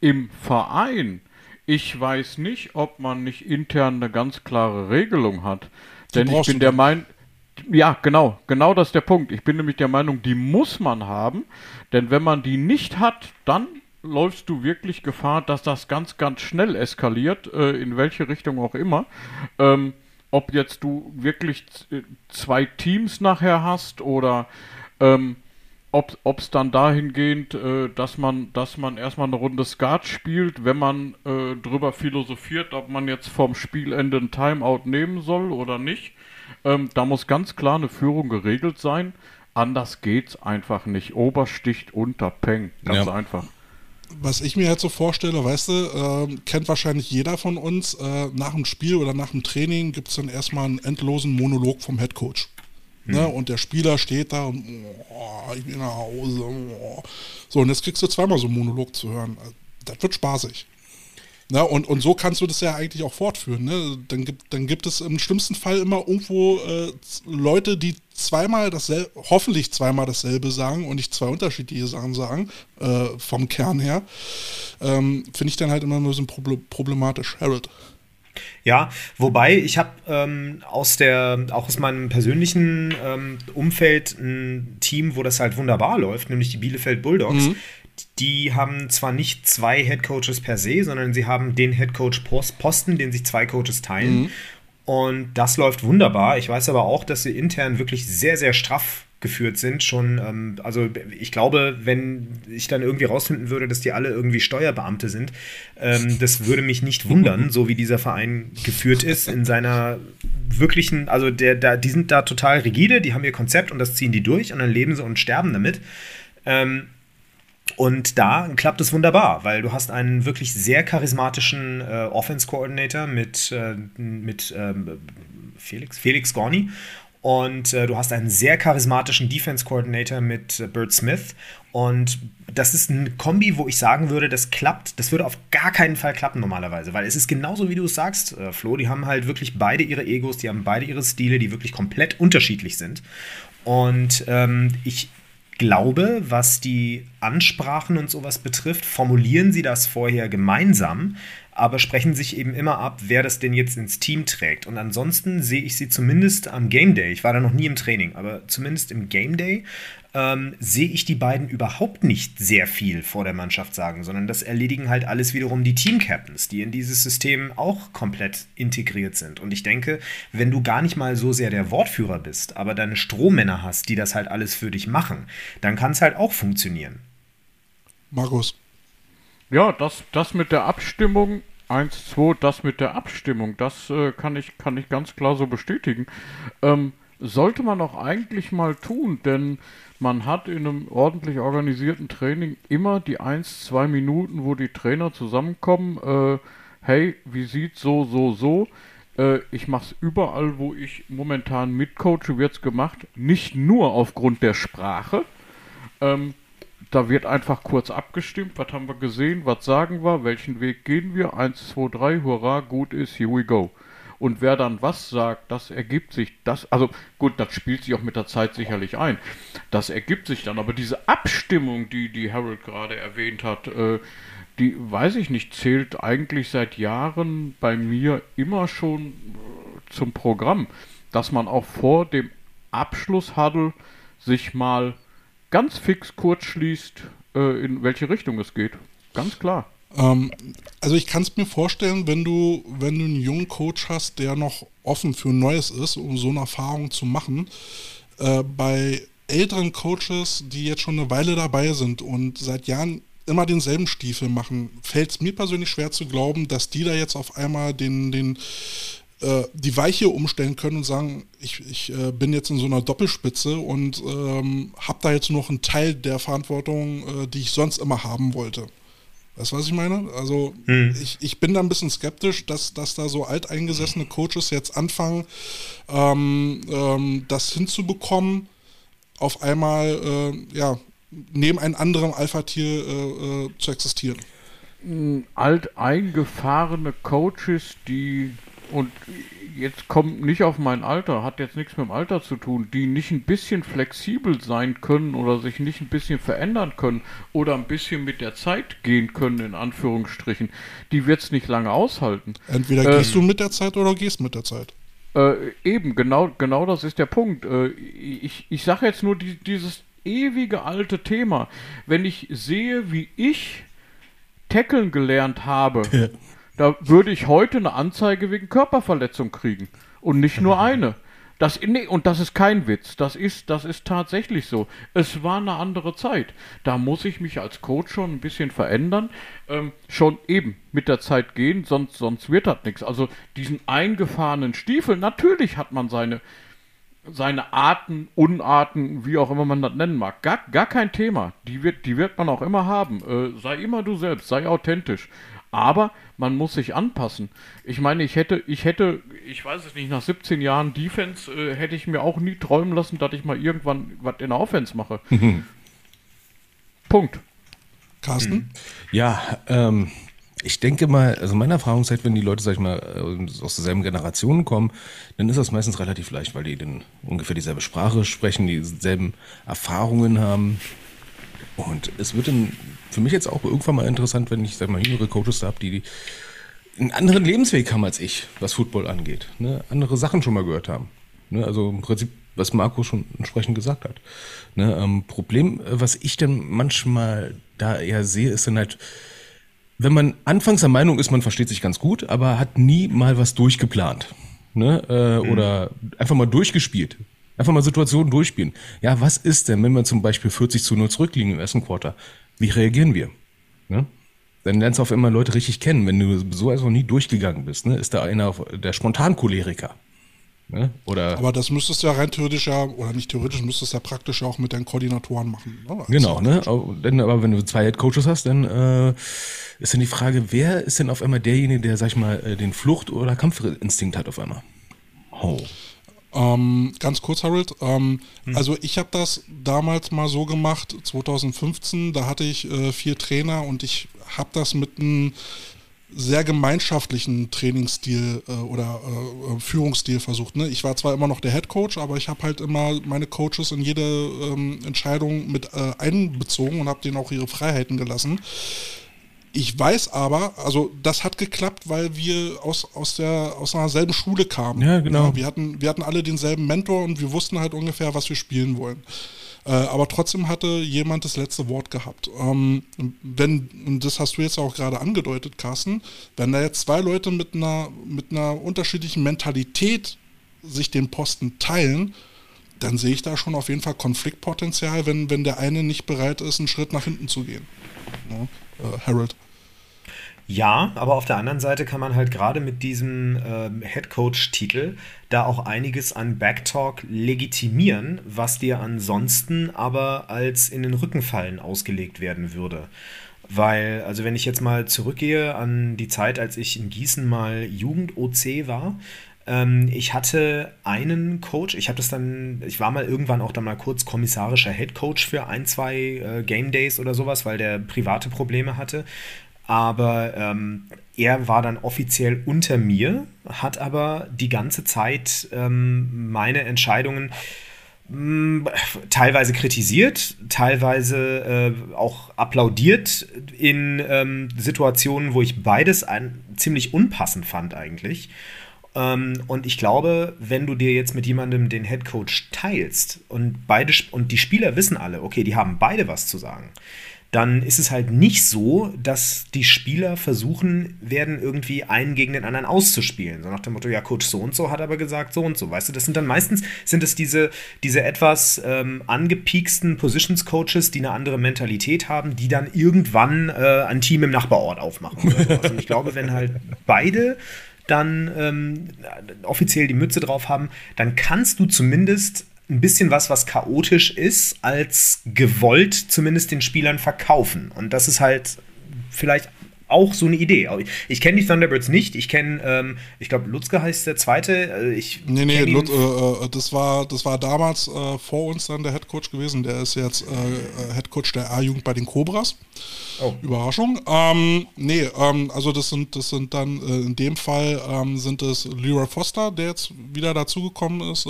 im Verein. Ich weiß nicht, ob man nicht intern eine ganz klare Regelung hat. Denn ich bin der Meinung, ja, genau, genau das ist der Punkt. Ich bin nämlich der Meinung, die muss man haben, denn wenn man die nicht hat, dann läufst du wirklich Gefahr, dass das ganz, ganz schnell eskaliert, äh, in welche Richtung auch immer. Ähm, ob jetzt du wirklich äh, zwei Teams nachher hast oder ähm, ob es dann dahingehend, äh, dass man, dass man erstmal eine Runde Skat spielt, wenn man äh, drüber philosophiert, ob man jetzt vom Spielende ein Timeout nehmen soll oder nicht. Ähm, da muss ganz klar eine Führung geregelt sein. Anders geht's einfach nicht. Obersticht unter Peng. Ganz ja. einfach was ich mir halt so vorstelle, weißt du, äh, kennt wahrscheinlich jeder von uns, äh, nach dem Spiel oder nach dem Training gibt es dann erstmal einen endlosen Monolog vom Headcoach. Hm. Ne? Und der Spieler steht da und oh, ich bin nach Hause. Oh. So, und jetzt kriegst du zweimal so einen Monolog zu hören. Das wird spaßig. Ne? Und, und so kannst du das ja eigentlich auch fortführen. Ne? Dann, gibt, dann gibt es im schlimmsten Fall immer irgendwo äh, Leute, die zweimal dasselbe, hoffentlich zweimal dasselbe sagen und nicht zwei unterschiedliche Sachen sagen, äh, vom Kern her. Ähm, Finde ich dann halt immer nur so problematisch. Harold. Ja, wobei ich habe ähm, aus der, auch aus meinem persönlichen ähm, Umfeld ein Team, wo das halt wunderbar läuft, nämlich die Bielefeld Bulldogs. Mhm die haben zwar nicht zwei Head Coaches per se, sondern sie haben den Head Coach Posten, den sich zwei Coaches teilen. Mhm. Und das läuft wunderbar. Ich weiß aber auch, dass sie intern wirklich sehr, sehr straff geführt sind. Schon, ähm, also ich glaube, wenn ich dann irgendwie rausfinden würde, dass die alle irgendwie Steuerbeamte sind, ähm, das würde mich nicht wundern, so wie dieser Verein geführt ist in seiner wirklichen, also der, der, die sind da total rigide, die haben ihr Konzept und das ziehen die durch und dann leben sie und sterben damit. Ähm, und da klappt es wunderbar, weil du hast einen wirklich sehr charismatischen äh, Offense Coordinator mit, äh, mit ähm, Felix, Felix Gorni und äh, du hast einen sehr charismatischen Defense Coordinator mit äh, Bert Smith. Und das ist ein Kombi, wo ich sagen würde, das klappt. Das würde auf gar keinen Fall klappen normalerweise, weil es ist genauso, wie du es sagst, äh, Flo. Die haben halt wirklich beide ihre Egos, die haben beide ihre Stile, die wirklich komplett unterschiedlich sind. Und ähm, ich glaube, was die Ansprachen und sowas betrifft, formulieren sie das vorher gemeinsam, aber sprechen sich eben immer ab, wer das denn jetzt ins Team trägt. Und ansonsten sehe ich sie zumindest am Game Day, ich war da noch nie im Training, aber zumindest im Game Day ähm, sehe ich die beiden überhaupt nicht sehr viel vor der Mannschaft sagen, sondern das erledigen halt alles wiederum die Team-Captains, die in dieses System auch komplett integriert sind. Und ich denke, wenn du gar nicht mal so sehr der Wortführer bist, aber deine Strohmänner hast, die das halt alles für dich machen, dann kann es halt auch funktionieren. Markus. Ja, das, das mit der Abstimmung 1, 2, das mit der Abstimmung, das äh, kann, ich, kann ich ganz klar so bestätigen. Ähm, sollte man auch eigentlich mal tun, denn man hat in einem ordentlich organisierten Training immer die 1, 2 Minuten, wo die Trainer zusammenkommen. Äh, hey, wie sieht so, so, so? Äh, ich mache es überall, wo ich momentan mitcoache, wird es gemacht. Nicht nur aufgrund der Sprache. Ähm, da wird einfach kurz abgestimmt, was haben wir gesehen, was sagen wir, welchen Weg gehen wir, eins, zwei, drei, hurra, gut ist, here we go. Und wer dann was sagt, das ergibt sich, das, also gut, das spielt sich auch mit der Zeit sicherlich ein. Das ergibt sich dann, aber diese Abstimmung, die, die Harold gerade erwähnt hat, äh, die, weiß ich nicht, zählt eigentlich seit Jahren bei mir immer schon äh, zum Programm, dass man auch vor dem Abschlusshuddle sich mal ganz fix kurz schließt, äh, in welche Richtung es geht. Ganz klar. Ähm, also ich kann es mir vorstellen, wenn du, wenn du einen jungen Coach hast, der noch offen für Neues ist, um so eine Erfahrung zu machen, äh, bei älteren Coaches, die jetzt schon eine Weile dabei sind und seit Jahren immer denselben Stiefel machen, fällt es mir persönlich schwer zu glauben, dass die da jetzt auf einmal den, den äh, die Weiche umstellen können und sagen, ich, ich äh, bin jetzt in so einer Doppelspitze und ähm, habe da jetzt noch einen Teil der Verantwortung, äh, die ich sonst immer haben wollte. Weißt du, was ich meine? Also hm. ich, ich bin da ein bisschen skeptisch, dass, dass da so alteingesessene Coaches jetzt anfangen, ähm, ähm, das hinzubekommen, auf einmal äh, ja, neben einem anderen Alpha-Tier äh, äh, zu existieren. Alteingefahrene Coaches, die und jetzt kommt nicht auf mein Alter, hat jetzt nichts mit dem Alter zu tun, die nicht ein bisschen flexibel sein können oder sich nicht ein bisschen verändern können oder ein bisschen mit der Zeit gehen können, in Anführungsstrichen, die wird es nicht lange aushalten. Entweder äh, gehst du mit der Zeit oder gehst mit der Zeit. Äh, eben, genau, genau das ist der Punkt. Äh, ich ich sage jetzt nur die, dieses ewige alte Thema. Wenn ich sehe, wie ich tackeln gelernt habe, da würde ich heute eine Anzeige wegen Körperverletzung kriegen. Und nicht nur eine. Das, nee, und das ist kein Witz. Das ist, das ist tatsächlich so. Es war eine andere Zeit. Da muss ich mich als Coach schon ein bisschen verändern. Ähm, schon eben mit der Zeit gehen, sonst, sonst wird das nichts. Also diesen eingefahrenen Stiefel, natürlich hat man seine, seine Arten, Unarten, wie auch immer man das nennen mag. Gar, gar kein Thema. Die wird, die wird man auch immer haben. Äh, sei immer du selbst, sei authentisch. Aber man muss sich anpassen. Ich meine, ich hätte, ich hätte, ich weiß es nicht, nach 17 Jahren Defense äh, hätte ich mir auch nie träumen lassen, dass ich mal irgendwann was in der Offense mache. Punkt. Carsten? Hm. Ja, ähm, ich denke mal, also meine Erfahrungszeit, wenn die Leute, sag ich mal, äh, aus derselben Generation kommen, dann ist das meistens relativ leicht, weil die dann ungefähr dieselbe Sprache sprechen, dieselben Erfahrungen haben. Und es wird dann für mich jetzt auch irgendwann mal interessant, wenn ich, sag mal, jüngere Coaches da habe, die einen anderen Lebensweg haben als ich, was Football angeht. Ne? Andere Sachen schon mal gehört haben. Ne? Also im Prinzip, was Marco schon entsprechend gesagt hat. Ne? Ähm, Problem, was ich dann manchmal da eher sehe, ist dann halt, wenn man anfangs der Meinung ist, man versteht sich ganz gut, aber hat nie mal was durchgeplant. Ne? Äh, mhm. Oder einfach mal durchgespielt. Einfach mal Situationen durchspielen. Ja, was ist denn, wenn wir zum Beispiel 40 zu 0 zurückliegen im ersten Quarter? Wie reagieren wir? Ne? Dann lernst du auf einmal Leute richtig kennen. Wenn du so etwas noch nie durchgegangen bist, ne? ist da einer der Spontancholeriker. Ne? Oder aber das müsstest du ja rein theoretisch ja, oder nicht theoretisch, müsstest du ja praktisch auch mit deinen Koordinatoren machen. Ne? Genau, ne? Denn, aber wenn du zwei Head Coaches hast, dann äh, ist dann die Frage, wer ist denn auf einmal derjenige, der, sag ich mal, äh, den Flucht- oder Kampfinstinkt hat auf einmal? Oh. Ähm, ganz kurz, Harold. Ähm, hm. Also ich habe das damals mal so gemacht, 2015, da hatte ich äh, vier Trainer und ich habe das mit einem sehr gemeinschaftlichen Trainingsstil äh, oder äh, Führungsstil versucht. Ne? Ich war zwar immer noch der Head Coach, aber ich habe halt immer meine Coaches in jede ähm, Entscheidung mit äh, einbezogen und habe denen auch ihre Freiheiten gelassen. Ich weiß aber, also das hat geklappt, weil wir aus, aus, der, aus einer selben Schule kamen. Ja, genau. Ja, wir, hatten, wir hatten alle denselben Mentor und wir wussten halt ungefähr, was wir spielen wollen. Äh, aber trotzdem hatte jemand das letzte Wort gehabt. Ähm, wenn, und das hast du jetzt auch gerade angedeutet, Carsten, wenn da jetzt zwei Leute mit einer, mit einer unterschiedlichen Mentalität sich den Posten teilen, dann sehe ich da schon auf jeden Fall Konfliktpotenzial, wenn, wenn der eine nicht bereit ist, einen Schritt nach hinten zu gehen. Ja, äh, Harold. Ja, aber auf der anderen Seite kann man halt gerade mit diesem ähm, Headcoach-Titel da auch einiges an Backtalk legitimieren, was dir ansonsten aber als in den Rücken fallen ausgelegt werden würde. Weil, also wenn ich jetzt mal zurückgehe an die Zeit, als ich in Gießen mal Jugend-OC war, Ähm, ich hatte einen Coach, ich habe das dann, ich war mal irgendwann auch dann mal kurz kommissarischer Head Coach für ein, zwei äh, Game Days oder sowas, weil der private Probleme hatte. Aber ähm, er war dann offiziell unter mir, hat aber die ganze Zeit ähm, meine Entscheidungen hm, teilweise kritisiert, teilweise äh, auch applaudiert in ähm, Situationen, wo ich beides ein, ziemlich unpassend fand eigentlich. Ähm, und ich glaube, wenn du dir jetzt mit jemandem den Headcoach teilst und beide und die Spieler wissen alle, okay, die haben beide was zu sagen, dann ist es halt nicht so, dass die Spieler versuchen werden, irgendwie einen gegen den anderen auszuspielen. So nach dem Motto, ja, Coach so und so hat aber gesagt so und so. Weißt du, das sind dann meistens, sind es diese, diese etwas ähm, angepieksten Positions-Coaches, die eine andere Mentalität haben, die dann irgendwann äh, ein Team im Nachbarort aufmachen. Und ich glaube, wenn halt beide dann ähm, offiziell die Mütze drauf haben, dann kannst du zumindest ein bisschen was, was chaotisch ist, als gewollt zumindest den Spielern verkaufen. Und das ist halt vielleicht auch so eine Idee. Ich kenne die Thunderbirds nicht. Ich kenne, ähm, ich glaube, Lutzke heißt der zweite. Äh, ich nee, nee, Lutz, äh, äh, das, war, das war damals äh, vor uns dann der Headcoach gewesen. Der ist jetzt äh, äh Headcoach der A-Jugend bei den Cobras. Oh. Überraschung. Ähm, nee, ähm, also das sind, das sind dann in dem Fall ähm, sind es Leroy Foster, der jetzt wieder dazugekommen ist,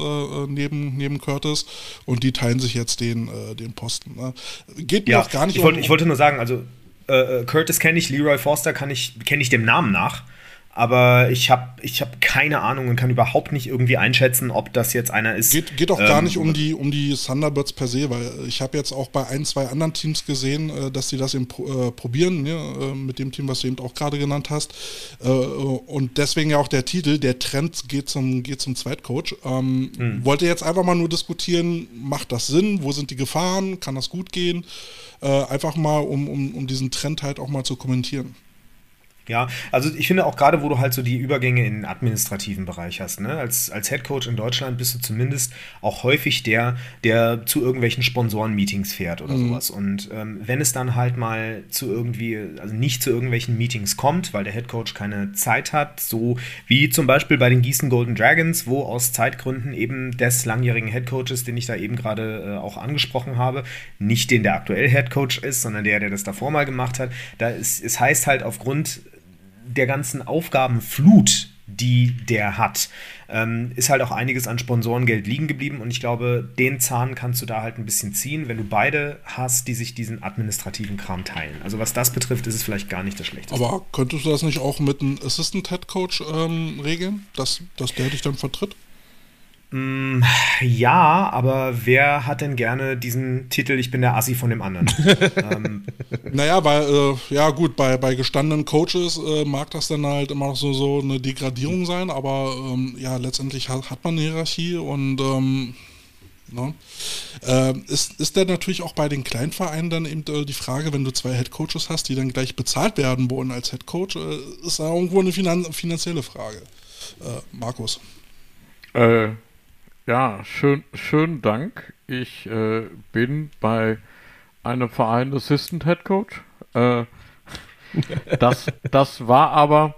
neben, neben Curtis. Und die teilen sich jetzt den, den Posten. Ne? Geht mir ja, auch gar nicht ich wollte, um, ich wollte nur sagen, also äh, äh, Curtis kenne ich, Leroy Forster kenne ich, dem Namen nach. Aber ich habe ich hab keine Ahnung und kann überhaupt nicht irgendwie einschätzen, ob das jetzt einer ist. Geht, geht auch ähm, gar nicht um die, um die Thunderbirds per se, weil ich habe jetzt auch bei ein, zwei anderen Teams gesehen, äh, dass sie das eben äh, probieren, ne, äh, mit dem Team, was du eben auch gerade genannt hast. Äh, und deswegen ja auch der Titel, der Trend geht zum, geht zum Zweitcoach. Ähm, hm. Wollte jetzt einfach mal nur diskutieren, macht das Sinn? Wo sind die Gefahren? Kann das gut gehen? Äh, einfach mal, um, um, um diesen Trend halt auch mal zu kommentieren. Ja, also ich finde auch gerade, wo du halt so die Übergänge in den administrativen Bereich hast, ne? Als, als Head Coach in Deutschland bist du zumindest auch häufig der, der zu irgendwelchen Sponsoren-Meetings fährt oder mhm. sowas. Und ähm, wenn es dann halt mal zu irgendwie, also nicht zu irgendwelchen Meetings kommt, weil der Head Coach keine Zeit hat, so wie zum Beispiel bei den Gießen Golden Dragons, wo aus Zeitgründen eben des langjährigen Head Coaches, den ich da eben gerade äh, auch angesprochen habe, nicht den der aktuell Head Coach ist, sondern der, der das davor mal gemacht hat, da ist, es heißt halt aufgrund der ganzen Aufgabenflut, die der hat, ähm, ist halt auch einiges an Sponsorengeld liegen geblieben und ich glaube, den Zahn kannst du da halt ein bisschen ziehen, wenn du beide hast, die sich diesen administrativen Kram teilen. Also was das betrifft, ist es vielleicht gar nicht das Schlechteste. Aber könntest du das nicht auch mit einem Assistant Head Coach ähm, regeln, dass, dass der dich dann vertritt? Mm, ja, aber wer hat denn gerne diesen Titel Ich bin der Assi von dem anderen? ähm. Naja, weil, äh, ja gut, bei, bei gestandenen Coaches äh, mag das dann halt immer noch so, so eine Degradierung sein, aber ähm, ja, letztendlich hat, hat man eine Hierarchie und ähm, Ne? Äh, ist, ist dann natürlich auch bei den Kleinvereinen dann eben äh, die Frage, wenn du zwei Headcoaches hast, die dann gleich bezahlt werden wollen als Headcoach, äh, ist da irgendwo eine finan finanzielle Frage. Äh, Markus. Äh, ja, schön, schönen Dank. Ich äh, bin bei einem Verein Assistant Head Coach. Äh, das, das war aber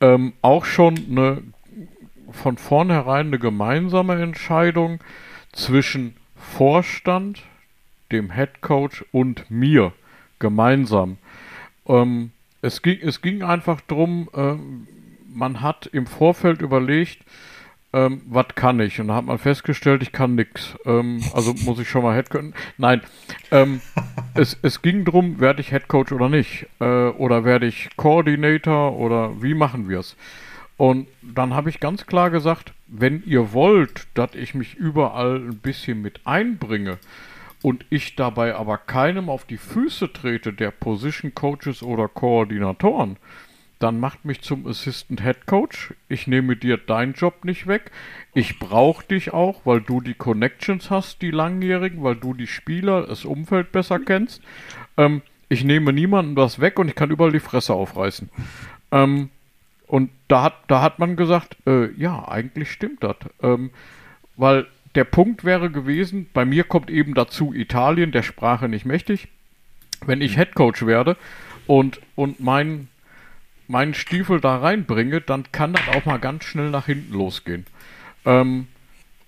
ähm, auch schon eine von vornherein eine gemeinsame Entscheidung zwischen Vorstand, dem Head Coach und mir gemeinsam. Ähm, es, ging, es ging einfach darum, äh, man hat im Vorfeld überlegt, ähm, was kann ich? Und da hat man festgestellt, ich kann nichts. Ähm, also muss ich schon mal Head können. Nein, ähm, es, es ging darum, werde ich Head Coach oder nicht? Äh, oder werde ich Coordinator oder wie machen wir es? Und dann habe ich ganz klar gesagt, wenn ihr wollt, dass ich mich überall ein bisschen mit einbringe und ich dabei aber keinem auf die Füße trete, der Position Coaches oder Koordinatoren, dann macht mich zum Assistant Head Coach. Ich nehme dir deinen Job nicht weg. Ich brauche dich auch, weil du die Connections hast, die langjährigen, weil du die Spieler, das Umfeld besser kennst. Ähm, ich nehme niemandem was weg und ich kann überall die Fresse aufreißen. Ähm, und da hat, da hat man gesagt, äh, ja, eigentlich stimmt das. Ähm, weil der Punkt wäre gewesen, bei mir kommt eben dazu Italien, der Sprache nicht mächtig. Wenn ich Head Coach werde und, und mein meinen Stiefel da reinbringe, dann kann das auch mal ganz schnell nach hinten losgehen. Ähm,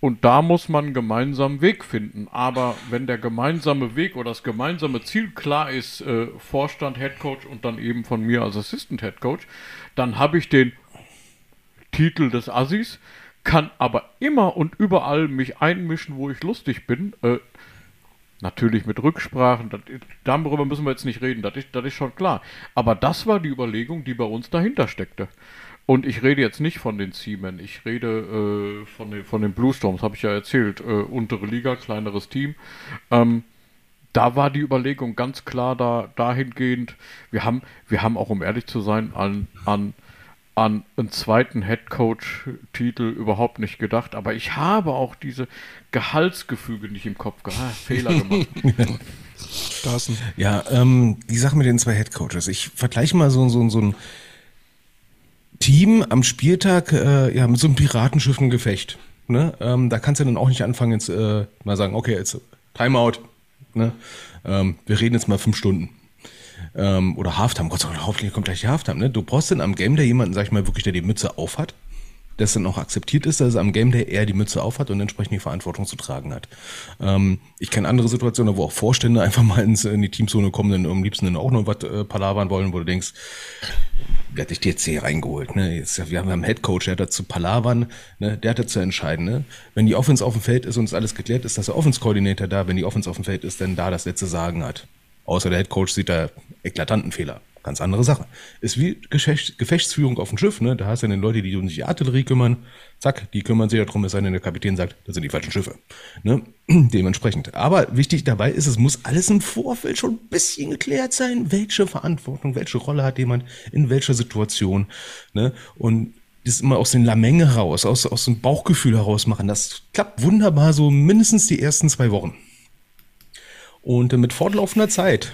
und da muss man einen gemeinsamen Weg finden. Aber wenn der gemeinsame Weg oder das gemeinsame Ziel klar ist, äh, Vorstand, Headcoach und dann eben von mir als Assistant Headcoach, dann habe ich den Titel des Assis, kann aber immer und überall mich einmischen, wo ich lustig bin. Äh, natürlich mit Rücksprachen, darüber müssen wir jetzt nicht reden, das ist, das ist schon klar. Aber das war die Überlegung, die bei uns dahinter steckte. Und ich rede jetzt nicht von den Seamen, ich rede äh, von, den, von den Blue Storms, habe ich ja erzählt. Äh, untere Liga, kleineres Team. Ähm, da war die Überlegung ganz klar da, dahingehend, wir haben, wir haben auch, um ehrlich zu sein, an, an, an einen zweiten Headcoach-Titel überhaupt nicht gedacht. Aber ich habe auch diese Gehaltsgefüge nicht im Kopf gehabt. Ah, Fehler gemacht. Ja, ähm, die Sache mit den zwei Headcoaches. Ich vergleiche mal so, so, so ein Team am Spieltag äh, ja, mit so einem Piratenschiff ein Gefecht. Ne? Ähm, da kannst du dann auch nicht anfangen, jetzt äh, mal sagen, okay, jetzt Timeout. Ne? Ähm, wir reden jetzt mal fünf Stunden. Ähm, oder Halftime, Gott sei Dank, hoffentlich kommt gleich die Halftime. Ne? Du brauchst dann am Game Day jemanden, sag ich mal, wirklich, der die Mütze aufhat das dann auch akzeptiert ist, dass am Game Day er die Mütze aufhat und entsprechend die Verantwortung zu tragen hat. Ähm, ich kenne andere Situationen, wo auch Vorstände einfach mal ins, in die Teamzone kommen und am liebsten dann auch noch was äh, palavern wollen, wo du denkst, wer hat dich jetzt hier reingeholt? Ne? Jetzt, wir haben einen Headcoach, der hat dazu palavern, ne? der hat dazu entscheiden. Ne? Wenn die Offense auf dem Feld ist und es alles geklärt ist, dass der Offense-Koordinator da, wenn die Offense auf dem Feld ist, dann da das letzte Sagen hat. Außer der Headcoach sieht da eklatanten Fehler. Ganz andere Sache. Ist wie Gefecht, Gefechtsführung auf dem Schiff, ne? Da hast du dann Leute, die um sich die Artillerie kümmern. Zack, die kümmern sich darum, es sei denn, der Kapitän sagt, das sind die falschen Schiffe. Ne? Dementsprechend. Aber wichtig dabei ist, es muss alles im Vorfeld schon ein bisschen geklärt sein, welche Verantwortung, welche Rolle hat jemand, in welcher Situation. Ne? Und das immer aus den Lameng heraus, aus, aus dem Bauchgefühl heraus machen. Das klappt wunderbar so mindestens die ersten zwei Wochen. Und mit fortlaufender Zeit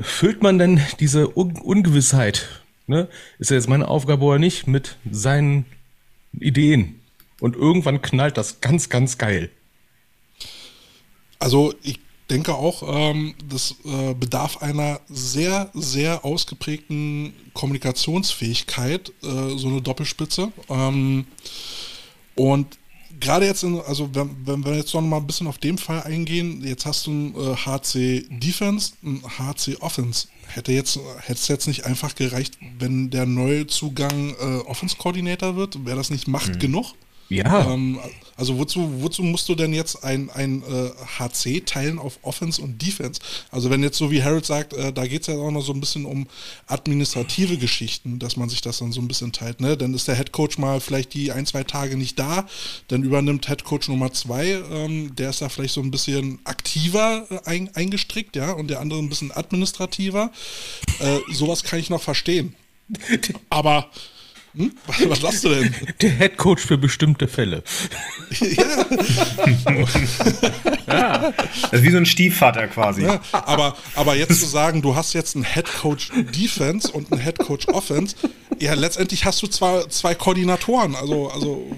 füllt man denn diese Un Ungewissheit, ne? ist ja jetzt meine Aufgabe oder nicht, mit seinen Ideen. Und irgendwann knallt das ganz, ganz geil. Also ich denke auch, ähm, das äh, bedarf einer sehr, sehr ausgeprägten Kommunikationsfähigkeit, äh, so eine Doppelspitze. Ähm, und gerade jetzt, in, also wenn, wenn wir jetzt noch mal ein bisschen auf den Fall eingehen, jetzt hast du ein äh, HC Defense, ein HC Offense. Hätte jetzt, hätte es jetzt nicht einfach gereicht, wenn der neue Zugang äh, Offense Coordinator wird? Wäre das nicht Macht mhm. genug? Ja. Ähm, also wozu, wozu musst du denn jetzt ein, ein äh, HC teilen auf Offense und Defense? Also wenn jetzt so wie Harold sagt, äh, da geht es ja auch noch so ein bisschen um administrative Geschichten, dass man sich das dann so ein bisschen teilt. Ne? Dann ist der Head Coach mal vielleicht die ein, zwei Tage nicht da, dann übernimmt Head Coach Nummer zwei, ähm, der ist da vielleicht so ein bisschen aktiver äh, ein, eingestrickt, ja, und der andere ein bisschen administrativer. Äh, sowas kann ich noch verstehen. Aber hm? Was, was lachst du denn? Der Head Coach für bestimmte Fälle. ja. ja. Das ist wie so ein Stiefvater quasi. Ja, aber, aber jetzt zu sagen, du hast jetzt einen Head Coach Defense und einen Head Coach Offense, ja, letztendlich hast du zwar zwei Koordinatoren, also, also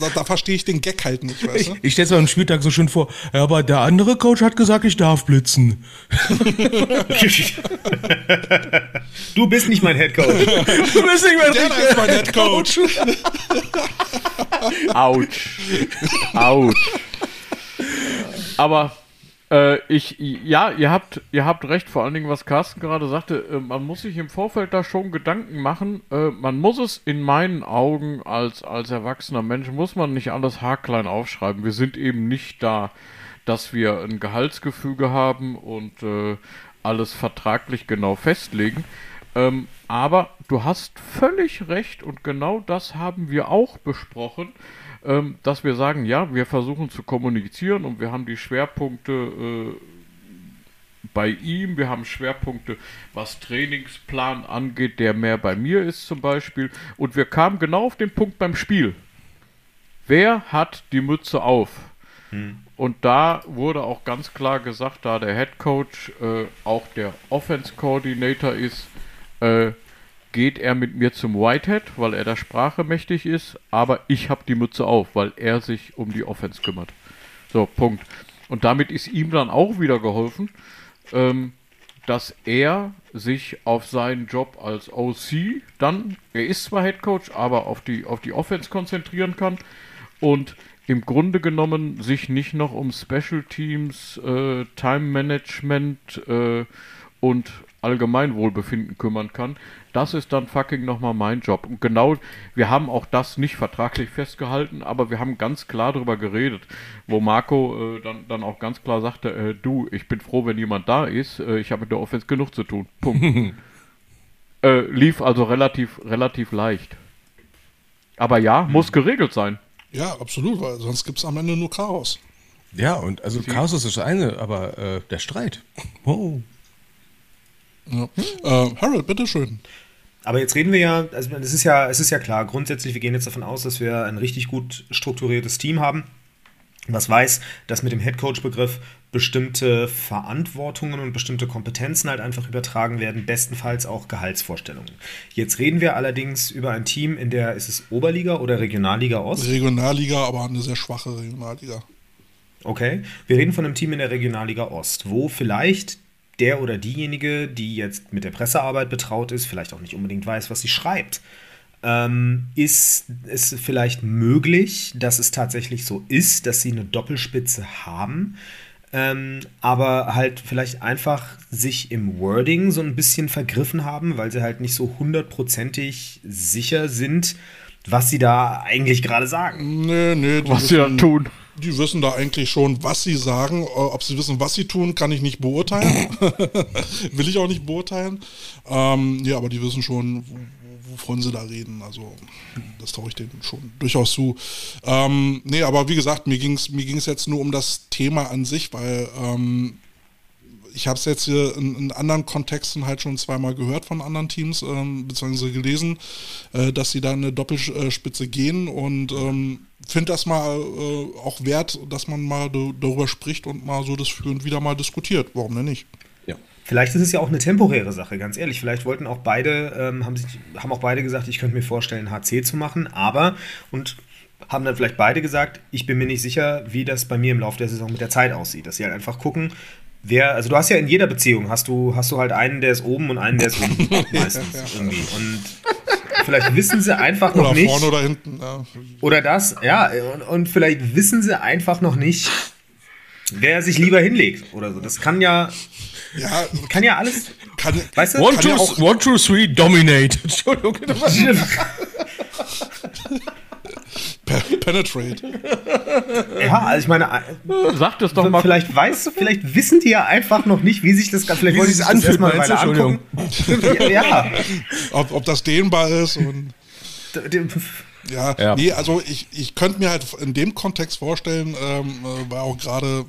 da, da verstehe ich den Gag halt nicht, weißt du? Ich, ich stelle es mir am Spieltag so schön vor, ja, aber der andere Coach hat gesagt, ich darf blitzen. du bist nicht mein Head Coach. Du bist nicht mein, der ist mein Head Coach. Autsch. Autsch. Aber äh, ich, ja, ihr habt, ihr habt recht, vor allen Dingen, was Carsten gerade sagte, äh, man muss sich im Vorfeld da schon Gedanken machen. Äh, man muss es in meinen Augen als, als erwachsener Mensch, muss man nicht alles haarklein aufschreiben. Wir sind eben nicht da, dass wir ein Gehaltsgefüge haben und äh, alles vertraglich genau festlegen. Ähm, aber du hast völlig recht und genau das haben wir auch besprochen ähm, dass wir sagen, ja, wir versuchen zu kommunizieren und wir haben die Schwerpunkte äh, bei ihm, wir haben Schwerpunkte, was Trainingsplan angeht, der mehr bei mir ist zum Beispiel. Und wir kamen genau auf den Punkt beim Spiel. Wer hat die Mütze auf? Hm. Und da wurde auch ganz klar gesagt, da der Head Coach äh, auch der Offense Coordinator ist, äh, geht er mit mir zum Whitehead, weil er der Sprache mächtig ist, aber ich habe die Mütze auf, weil er sich um die Offense kümmert. So, Punkt. Und damit ist ihm dann auch wieder geholfen, ähm, dass er sich auf seinen Job als OC dann, er ist zwar Head Coach, aber auf die, auf die Offense konzentrieren kann und im Grunde genommen sich nicht noch um Special Teams, äh, Time Management äh, und Allgemeinwohlbefinden kümmern kann. Das ist dann fucking nochmal mein Job. Und genau, wir haben auch das nicht vertraglich festgehalten, aber wir haben ganz klar darüber geredet, wo Marco äh, dann, dann auch ganz klar sagte, äh, du, ich bin froh, wenn jemand da ist, äh, ich habe mit der Offense genug zu tun. Punkt. Äh, lief also relativ, relativ leicht. Aber ja, muss geregelt sein. Ja, absolut, weil sonst gibt es am Ende nur Chaos. Ja, und also Chaos ist das eine, aber äh, der Streit. Oh. Ja. Äh, Harold, bitteschön. Aber jetzt reden wir ja, also es ist ja, es ist ja klar, grundsätzlich, wir gehen jetzt davon aus, dass wir ein richtig gut strukturiertes Team haben, was weiß, dass mit dem Headcoach-Begriff bestimmte Verantwortungen und bestimmte Kompetenzen halt einfach übertragen werden, bestenfalls auch Gehaltsvorstellungen. Jetzt reden wir allerdings über ein Team, in der ist es Oberliga oder Regionalliga Ost? Regionalliga, aber eine sehr schwache Regionalliga. Okay, wir reden von einem Team in der Regionalliga Ost, wo vielleicht der oder diejenige, die jetzt mit der Pressearbeit betraut ist, vielleicht auch nicht unbedingt weiß, was sie schreibt. Ähm, ist es vielleicht möglich, dass es tatsächlich so ist, dass sie eine Doppelspitze haben, ähm, aber halt vielleicht einfach sich im Wording so ein bisschen vergriffen haben, weil sie halt nicht so hundertprozentig sicher sind, was sie da eigentlich gerade sagen. Nee, nee, Was sie da tun. Die wissen da eigentlich schon, was sie sagen. Äh, Ob sie wissen, was sie tun, kann ich nicht beurteilen. Will ich auch nicht beurteilen. Ähm, ja, aber die wissen schon, wo- wo- wovon sie da reden. Also, das traue ich denen schon durchaus zu. Ähm, nee, aber wie gesagt, mir ging es mir ging's jetzt nur um das Thema an sich, weil ähm, ich habe es jetzt hier in, in anderen Kontexten halt schon zweimal gehört von anderen Teams, ähm, beziehungsweise gelesen, äh, dass sie da eine Doppelspitze gehen und ähm, finde das mal äh, auch wert, dass man mal darüber spricht und mal so das für und wieder mal diskutiert. Warum denn nicht? Ja. Vielleicht ist es ja auch eine temporäre Sache, ganz ehrlich. Vielleicht wollten auch beide, ähm, haben, sich, haben auch beide gesagt, ich könnte mir vorstellen, HC zu machen, aber und haben dann vielleicht beide gesagt, ich bin mir nicht sicher, wie das bei mir im Laufe der Saison mit der Zeit aussieht. Dass sie halt einfach gucken, wer, also du hast ja in jeder Beziehung, hast du, hast du halt einen, der ist oben und einen, der ist unten, meistens irgendwie. Und vielleicht wissen sie einfach noch Oder nicht. vorne oder hinten. Ja. Oder das, ja, und, und vielleicht wissen sie einfach noch nicht, wer sich lieber hinlegt oder so. Das kann ja, Ja, kann ja alles, kann, weißt du? One, Kann two, ja auch- one, two, three, dominate. Entschuldigung. pe- penetrate. Ja, also ich meine, Sagt es doch mal. vielleicht weißt du, vielleicht wissen die ja einfach noch nicht, wie sich das Vielleicht Wie wollen sie sich das anfühlt? Weile angucken. ja, Ob, ob das dehnbar ist und. ja. Ja, Ja. nee, also ich, ich könnte mir halt in dem Kontext vorstellen, ähm, äh, war auch gerade,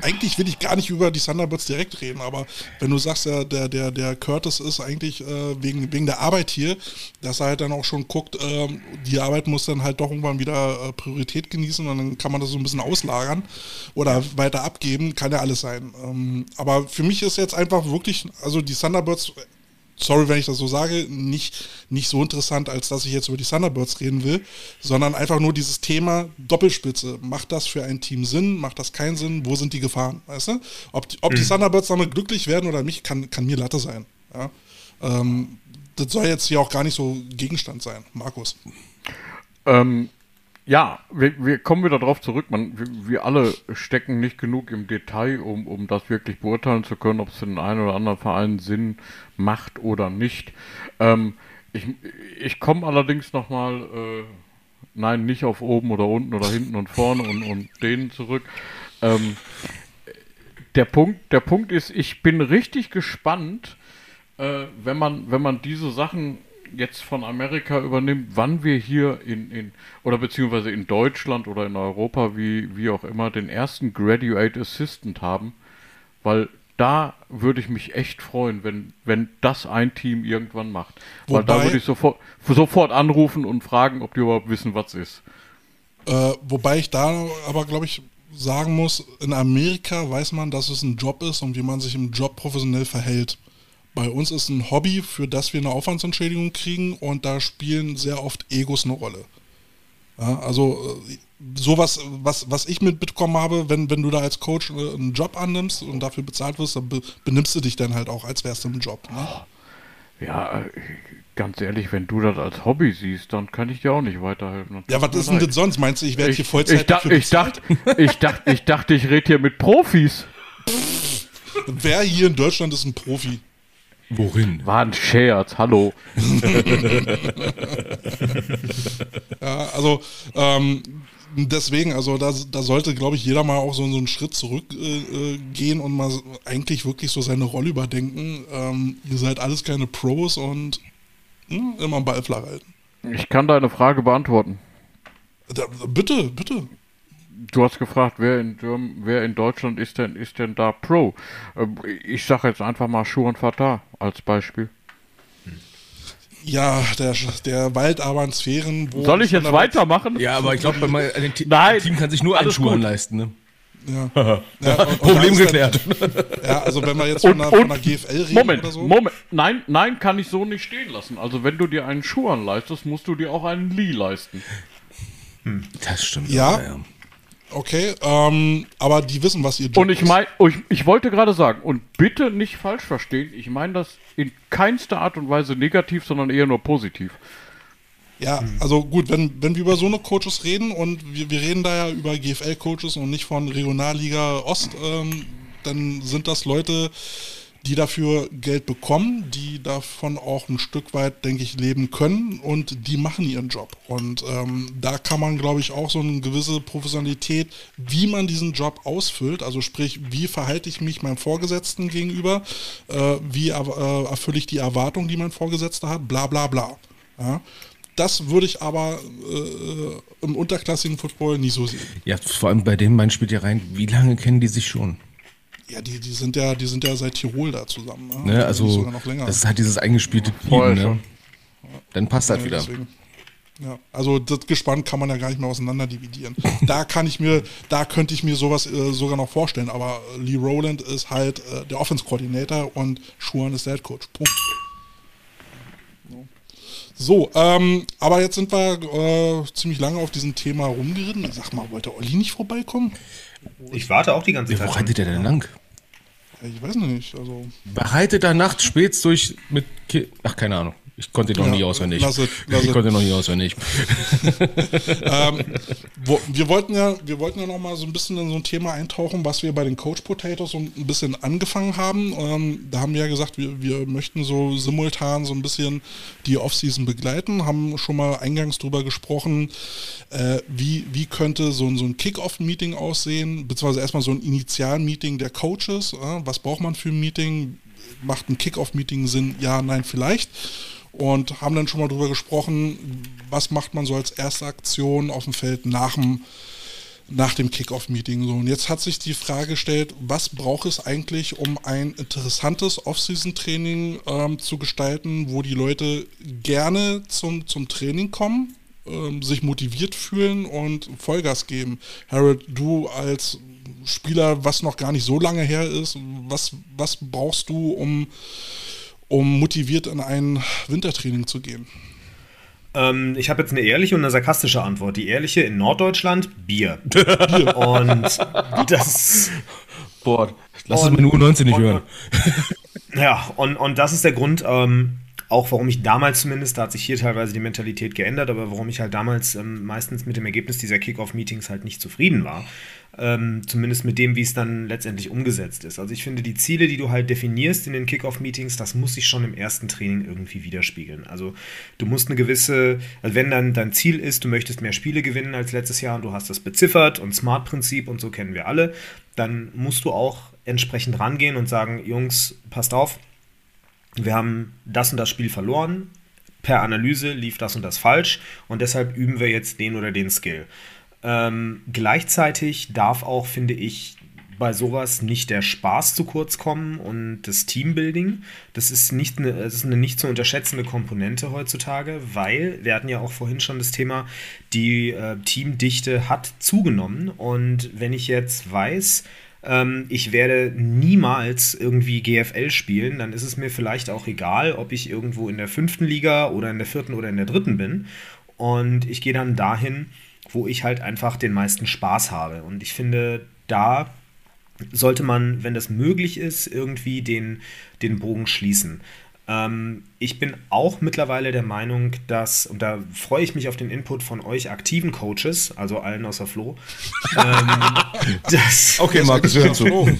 eigentlich will ich gar nicht über die Thunderbirds direkt reden, aber wenn du sagst, der, der, der Curtis ist eigentlich äh, wegen, wegen der Arbeit hier, dass er halt dann auch schon guckt, ähm, die Arbeit muss dann halt doch irgendwann wieder äh, Priorität genießen und dann kann man das so ein bisschen auslagern oder weiter abgeben, kann ja alles sein. Ähm, aber für mich ist jetzt einfach wirklich, also die Thunderbirds sorry, wenn ich das so sage, nicht, nicht so interessant, als dass ich jetzt über die Thunderbirds reden will, sondern einfach nur dieses Thema Doppelspitze. Macht das für ein Team Sinn? Macht das keinen Sinn? Wo sind die Gefahren? Weißt du? Ob, die- ob die Thunderbirds damit glücklich werden oder nicht, kann, kann mir Latte sein. Ja? Ähm, das soll jetzt hier auch gar nicht so Gegenstand sein. Markus. Ähm, ja, wir, wir kommen wieder drauf zurück. Man, wir, wir alle stecken nicht genug im Detail, um, um das wirklich beurteilen zu können, ob es den einen oder anderen Verein Sinn macht oder nicht. Ähm, ich ich komme allerdings nochmal, äh, nein, nicht auf oben oder unten oder hinten und vorne und, und denen zurück. Ähm, der Punkt, der Punkt ist, ich bin richtig gespannt, äh, wenn man, wenn man diese Sachen jetzt von Amerika übernimmt, wann wir hier in, in oder beziehungsweise in Deutschland oder in Europa, wie, wie auch immer, den ersten Graduate Assistant haben, weil da würde ich mich echt freuen, wenn, wenn das ein Team irgendwann macht. weil da Wobei- würde ich sofort, sofort anrufen und fragen, ob die überhaupt wissen, was ist. Äh, wobei ich da aber, glaube ich, sagen muss, in Amerika weiß man, dass es ein Job ist und wie man sich im Job professionell verhält. Bei uns ist ein Hobby, für das wir eine Aufwandsentschädigung kriegen und da spielen sehr oft Egos eine Rolle. Ja, also äh, sowas, was, was ich mitbekommen habe, wenn, wenn du da als Coach äh, einen Job annimmst und dafür bezahlt wirst, dann be benimmst du dich dann halt auch, als wärst du im Job. Ne? Ja, äh, ganz ehrlich, wenn du das als Hobby siehst, dann kann ich dir auch nicht weiterhelfen. Ja, was ist denn das sonst? Meinst du, ich werde hier Vollzeit ich, dach, ich, dachte, ich, dachte, ich dachte, ich rede hier mit Profis. Wer hier in Deutschland ist ein Profi? Worin? War ein Scherz, hallo. ja, also ähm, deswegen, also da, da sollte, glaube ich, jeder mal auch so, so einen Schritt zurückgehen äh, äh und mal eigentlich wirklich so seine Rolle überdenken. Ähm, ihr seid alles keine Pros und mh, hm, immer einen Ball flach halten. Ich kann deine Frage beantworten. Da, bitte, bitte. Du hast gefragt, wer in, wer in Deutschland ist denn, ist denn da Pro? Ähm, ich sage jetzt einfach mal Schuh und Fatah als Beispiel. Ja, der, der Wald aber in Sphären. Wo Soll ich jetzt weitermachen? Ja, aber ich glaube, ein Team kann sich nur einen Schuh anleisten. Ne? Ja. ja und, Problem und geklärt. ja, also wenn wir jetzt von, einer, von einer GFL reden Moment, oder so. Moment, nein, nein, kann ich so nicht stehen lassen. Also wenn du dir einen Schuh anleistest, musst du dir auch einen Lee leisten. Hm. Das stimmt. Ja, auch, ja. Okay, ähm, aber die wissen, was ihr Job Und ich meine, ich, ich wollte gerade sagen, und bitte nicht falsch verstehen, ich meine das in keinster Art und Weise negativ, sondern eher nur positiv. Ja, also gut, wenn, wenn wir über so eine Coaches reden und wir, wir reden da ja über GFL-Coaches und nicht von Regionalliga Ost, ähm, dann sind das Leute, die dafür Geld bekommen, die davon auch ein Stück weit, denke ich, leben können und die machen ihren Job. Und ähm, da kann man, glaube ich, auch so eine gewisse Professionalität, wie man diesen Job ausfüllt, also sprich, wie verhalte ich mich meinem Vorgesetzten gegenüber, äh, wie äh, erfülle ich die Erwartungen, die mein Vorgesetzter hat, bla bla bla. Ja? Das würde ich aber äh, im unterklassigen Football nie so sehen. Ja, vor allem bei dem, man spielt ja rein, wie lange kennen die sich schon? Ja, die, die sind ja, die sind ja seit Tirol da zusammen. Ne? ne also das ist halt dieses eingespielte Team, ne? Dann passt das ja, wieder. Deswegen. Ja, also das Gespann kann man ja gar nicht mehr auseinander dividieren. da kann ich mir, da könnte ich mir sowas äh, sogar noch vorstellen, aber Lee Rowland ist halt äh, der Offense-Koordinator und Schuhan ist der Head Coach. Punkt. So, ähm, aber jetzt sind wir äh, ziemlich lange auf diesem Thema rumgeritten. Sag mal, wollte Olli nicht vorbeikommen? Ich warte auch die ganze Zeit. Wo reitet der denn lang? Ich weiß nicht. Also Bereitet er nachts spät durch mit. Ki Ach, keine Ahnung. Ich konnte noch ja, nie auswendig. Lass it, lass ich it. konnte noch nie auswendig. ähm, wo, wir wollten ja, wir wollten ja noch mal so ein bisschen in so ein Thema eintauchen, was wir bei den Coach Potatoes so ein bisschen angefangen haben. Ähm, da haben wir ja gesagt, wir, wir möchten so simultan so ein bisschen die Offseason begleiten, haben schon mal eingangs drüber gesprochen, äh, wie, wie könnte so, so ein Kick-Off-Meeting aussehen, beziehungsweise erstmal so ein Initial-Meeting der Coaches. Äh, was braucht man für ein Meeting? Macht ein Kick-Off-Meeting Sinn? Ja, nein, vielleicht und haben dann schon mal darüber gesprochen, was macht man so als erste Aktion auf dem Feld nach dem, nach dem Kickoff-Meeting. So. Und jetzt hat sich die Frage gestellt, was braucht es eigentlich, um ein interessantes Off-Season-Training ähm, zu gestalten, wo die Leute gerne zum, zum Training kommen, ähm, sich motiviert fühlen und Vollgas geben. Harold, du als Spieler, was noch gar nicht so lange her ist, was, was brauchst du, um um motiviert in ein Wintertraining zu gehen? Ähm, ich habe jetzt eine ehrliche und eine sarkastische Antwort. Die ehrliche in Norddeutschland, Bier. Bier. Und das. Boah, lass es mir nur 19 nicht und, hören. Ja, und, und das ist der Grund, ähm, auch warum ich damals zumindest, da hat sich hier teilweise die Mentalität geändert, aber warum ich halt damals ähm, meistens mit dem Ergebnis dieser Kickoff-Meetings halt nicht zufrieden war. Ähm, zumindest mit dem, wie es dann letztendlich umgesetzt ist. Also ich finde, die Ziele, die du halt definierst in den Kickoff-Meetings, das muss sich schon im ersten Training irgendwie widerspiegeln. Also du musst eine gewisse, also wenn dann dein Ziel ist, du möchtest mehr Spiele gewinnen als letztes Jahr und du hast das beziffert und Smart-Prinzip und so kennen wir alle, dann musst du auch entsprechend rangehen und sagen, Jungs, passt auf, wir haben das und das Spiel verloren, per Analyse lief das und das falsch und deshalb üben wir jetzt den oder den Skill. Ähm, gleichzeitig darf auch, finde ich, bei sowas nicht der Spaß zu kurz kommen und das Teambuilding. Das ist, nicht eine, das ist eine nicht zu unterschätzende Komponente heutzutage, weil wir hatten ja auch vorhin schon das Thema, die äh, Teamdichte hat zugenommen. Und wenn ich jetzt weiß, ähm, ich werde niemals irgendwie GFL spielen, dann ist es mir vielleicht auch egal, ob ich irgendwo in der fünften Liga oder in der vierten oder in der dritten bin. Und ich gehe dann dahin, wo ich halt einfach den meisten Spaß habe. Und ich finde, da sollte man, wenn das möglich ist, irgendwie den, den Bogen schließen. Ähm, ich bin auch mittlerweile der Meinung, dass, und da freue ich mich auf den Input von euch aktiven Coaches, also allen außer Flo. ähm, das, okay, Markus, wir hören zu.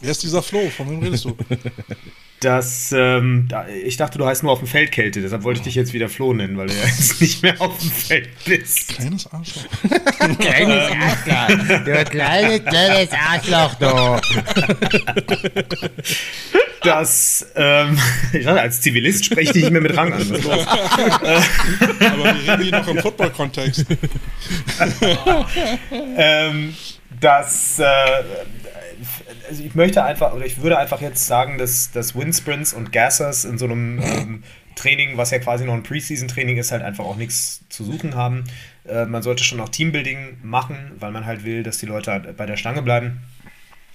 Wer ist dieser Flo? Von wem redest du? dass ähm, da, ich dachte, du heißt nur auf dem Feld Kälte, deshalb wollte ich dich jetzt wieder Flo nennen, weil du ja jetzt nicht mehr auf dem Feld bist. Kleines Arschloch. kleines Arschloch. Du kleines, kleines Arschloch, du. dass ähm, als Zivilist spreche ich nicht mehr mit Rang an. Aber wir reden hier noch im Football-Kontext. ähm, dass äh, also ich möchte einfach, oder ich würde einfach jetzt sagen, dass, dass Windsprints und Gassers in so einem ähm, Training, was ja quasi noch ein Preseason-Training ist, halt einfach auch nichts zu suchen haben. Äh, man sollte schon auch Teambuilding machen, weil man halt will, dass die Leute halt bei der Stange bleiben.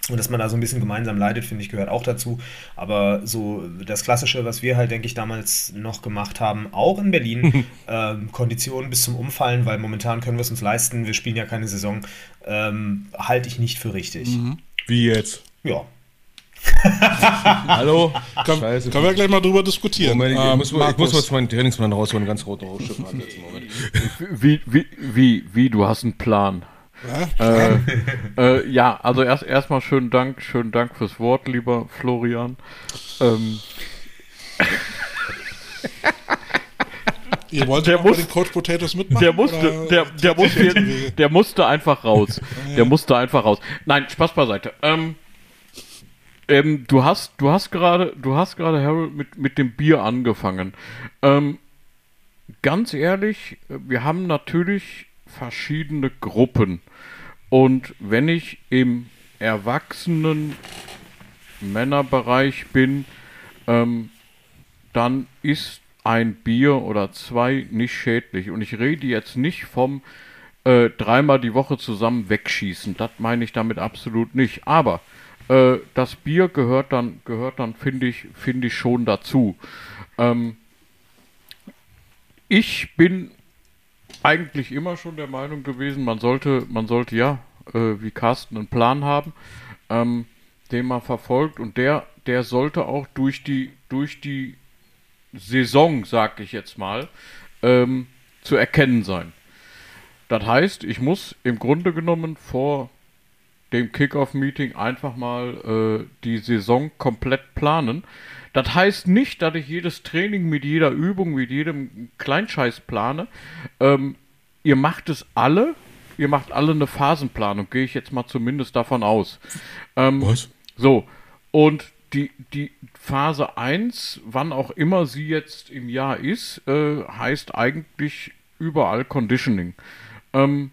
Und dass man da so ein bisschen gemeinsam leidet, finde ich, gehört auch dazu. Aber so das Klassische, was wir halt, denke ich, damals noch gemacht haben, auch in Berlin, ähm, Konditionen bis zum Umfallen, weil momentan können wir es uns leisten, wir spielen ja keine Saison, ähm, halte ich nicht für richtig. Mhm. Wie jetzt? Ja. Hallo? Komm, Scheiße. Können wir gleich mal drüber diskutieren. Moment, ich, ähm, muss, ich muss jetzt meinen Trainingsplan rausholen, ganz rote Rausschiff ansetzen. Wie, wie, wie, wie, du hast einen Plan. Ja, äh, äh, ja also erst erstmal schönen Dank, schönen Dank fürs Wort, lieber Florian. Ähm. Ihr wollt der muss, den Coach Potatoes mitmachen? Der musste, der, der, musste, der musste einfach raus. Der musste einfach raus. Nein, Spaß beiseite. Ähm, ähm, du hast, du hast gerade, du hast gerade Harold mit, mit dem Bier angefangen. Ähm, ganz ehrlich, wir haben natürlich verschiedene Gruppen. Und wenn ich im erwachsenen Männerbereich bin, ähm, dann ist ein Bier oder zwei nicht schädlich. Und ich rede jetzt nicht vom äh, dreimal die Woche zusammen wegschießen. Das meine ich damit absolut nicht. Aber äh, das Bier gehört dann, gehört dann, finde ich, finde ich schon dazu. Ähm, ich bin eigentlich immer schon der Meinung gewesen, man sollte, man sollte ja, äh, wie Carsten, einen Plan haben, ähm, den man verfolgt und der, der sollte auch durch die, durch die Saison, sag ich jetzt mal, ähm, zu erkennen sein. Das heißt, ich muss im Grunde genommen vor dem Kickoff-Meeting einfach mal äh, die Saison komplett planen. Das heißt nicht, dass ich jedes Training mit jeder Übung, mit jedem Kleinscheiß plane. Ähm, ihr macht es alle. Ihr macht alle eine Phasenplanung, gehe ich jetzt mal zumindest davon aus. Ähm, Was? So, und die, die Phase 1, wann auch immer sie jetzt im Jahr ist, äh, heißt eigentlich überall Conditioning. Ähm,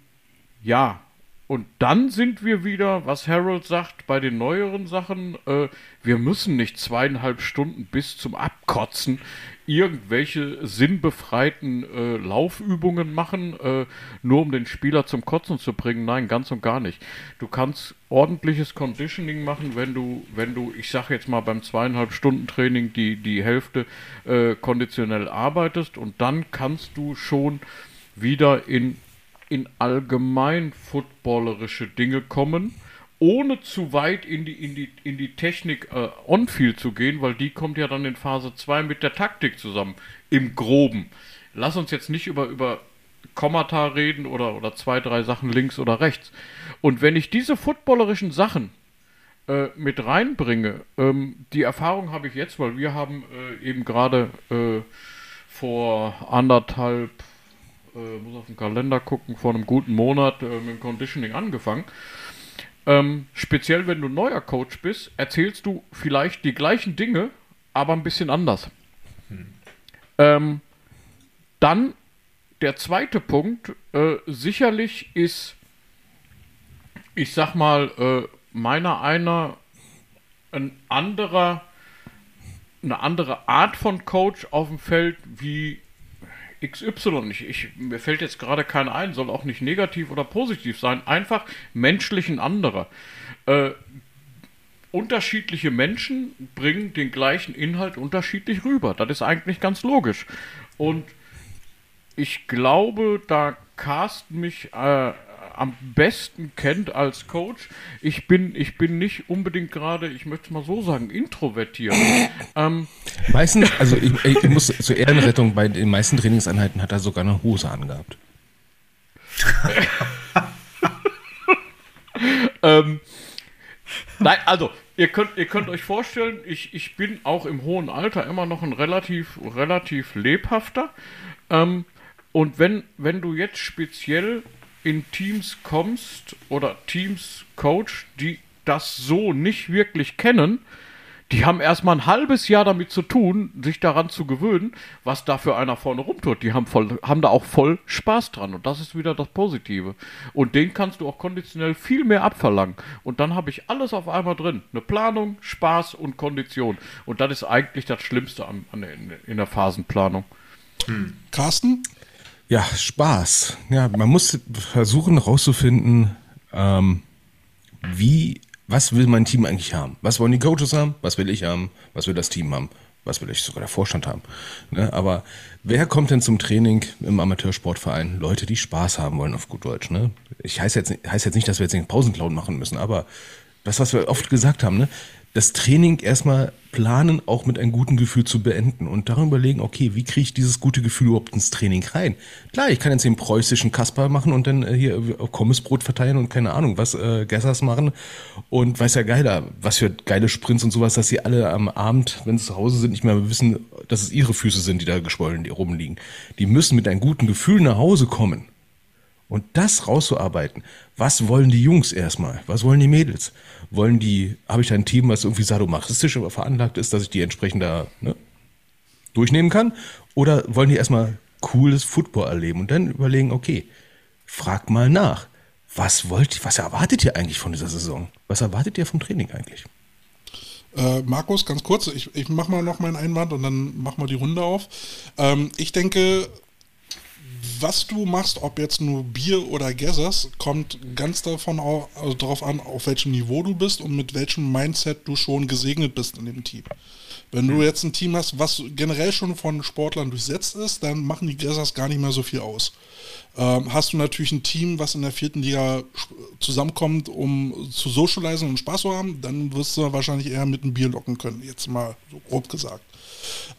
ja, und dann sind wir wieder, was Harold sagt, bei den neueren Sachen, äh, wir müssen nicht zweieinhalb Stunden bis zum Abkotzen irgendwelche sinnbefreiten äh, Laufübungen machen, äh, nur um den Spieler zum Kotzen zu bringen. Nein, ganz und gar nicht. Du kannst ordentliches Conditioning machen, wenn du, wenn du, ich sag jetzt mal beim zweieinhalb Stunden Training die, die Hälfte äh, konditionell arbeitest und dann kannst du schon wieder in, in allgemein footballerische Dinge kommen ohne zu weit in die, in die, in die Technik äh, on-field zu gehen, weil die kommt ja dann in Phase 2 mit der Taktik zusammen, im Groben. Lass uns jetzt nicht über, über Kommata reden oder, oder zwei, drei Sachen links oder rechts. Und wenn ich diese footballerischen Sachen äh, mit reinbringe, ähm, die Erfahrung habe ich jetzt, weil wir haben äh, eben gerade äh, vor anderthalb, äh, muss auf den Kalender gucken, vor einem guten Monat äh, mit dem Conditioning angefangen. Ähm, speziell wenn du neuer Coach bist, erzählst du vielleicht die gleichen Dinge, aber ein bisschen anders. Hm. Ähm, dann der zweite Punkt, äh, sicherlich ist, ich sag mal, äh, meiner einer ein anderer, eine andere Art von Coach auf dem Feld wie XY. Ich, ich, mir fällt jetzt gerade keiner ein, soll auch nicht negativ oder positiv sein, einfach menschlich ein anderer. Äh, unterschiedliche Menschen bringen den gleichen Inhalt unterschiedlich rüber. Das ist eigentlich ganz logisch. Und ich glaube, da Carsten mich äh, am besten kennt als Coach. Ich bin, ich bin nicht unbedingt gerade, ich möchte es mal so sagen, introvertiert. ähm, Meistens, also ich, ich muss zur Ehrenrettung, bei den meisten Trainingseinheiten hat er sogar eine Hose angehabt. ähm, nein, also, ihr könnt, ihr könnt euch vorstellen, ich, ich bin auch im hohen Alter immer noch ein relativ, relativ lebhafter. Ähm, und wenn, wenn du jetzt speziell in Teams kommst oder Teams coach, die das so nicht wirklich kennen, die haben erstmal ein halbes Jahr damit zu tun, sich daran zu gewöhnen, was da für einer vorne rumtut. Die haben, voll, haben da auch voll Spaß dran und das ist wieder das Positive. Und den kannst du auch konditionell viel mehr abverlangen. Und dann habe ich alles auf einmal drin. Eine Planung, Spaß und Kondition. Und das ist eigentlich das Schlimmste an, an, in der Phasenplanung. Hm. Carsten? Ja, Spaß. Ja, man muss versuchen herauszufinden, ähm, wie, was will mein Team eigentlich haben? Was wollen die Coaches haben? Was will ich haben? Was will das Team haben? Was will ich sogar der Vorstand haben? Ne? Aber wer kommt denn zum Training im Amateursportverein? Leute, die Spaß haben wollen, auf gut Deutsch. Ne? Ich heiße jetzt, heißt jetzt nicht, dass wir jetzt den Pausenclown machen müssen, aber das, was wir oft gesagt haben, ne? Das Training erstmal planen, auch mit einem guten Gefühl zu beenden und darum überlegen, okay, wie kriege ich dieses gute Gefühl überhaupt ins Training rein? Klar, ich kann jetzt den preußischen Kasper machen und dann äh, hier Kommissbrot verteilen und keine Ahnung, was äh, Gessers machen und weiß ja geiler, was für geile Sprints und sowas, dass sie alle am Abend, wenn sie zu Hause sind, nicht mehr wissen, dass es ihre Füße sind, die da geschwollen die rumliegen. Die müssen mit einem guten Gefühl nach Hause kommen. Und das rauszuarbeiten. Was wollen die Jungs erstmal? Was wollen die Mädels? Wollen die, habe ich ein Team, was irgendwie sadomasochistisch veranlagt ist, dass ich die entsprechend da ne, durchnehmen kann? Oder wollen die erstmal cooles Football erleben und dann überlegen, okay, frag mal nach. Was wollt ihr, was erwartet ihr eigentlich von dieser Saison? Was erwartet ihr vom Training eigentlich? Äh, Markus, ganz kurz, ich, ich mache mal noch meinen Einwand und dann machen wir die Runde auf. Ähm, ich denke, was du machst, ob jetzt nur Bier oder Gathers, kommt ganz davon auf, also darauf an, auf welchem Niveau du bist und mit welchem Mindset du schon gesegnet bist in dem Team. Wenn du jetzt ein Team hast, was generell schon von Sportlern durchsetzt ist, dann machen die Gathers gar nicht mehr so viel aus. Ähm, hast du natürlich ein Team, was in der vierten Liga zusammenkommt, um zu socialisen und Spaß zu haben, dann wirst du wahrscheinlich eher mit einem Bier locken können, jetzt mal so grob gesagt.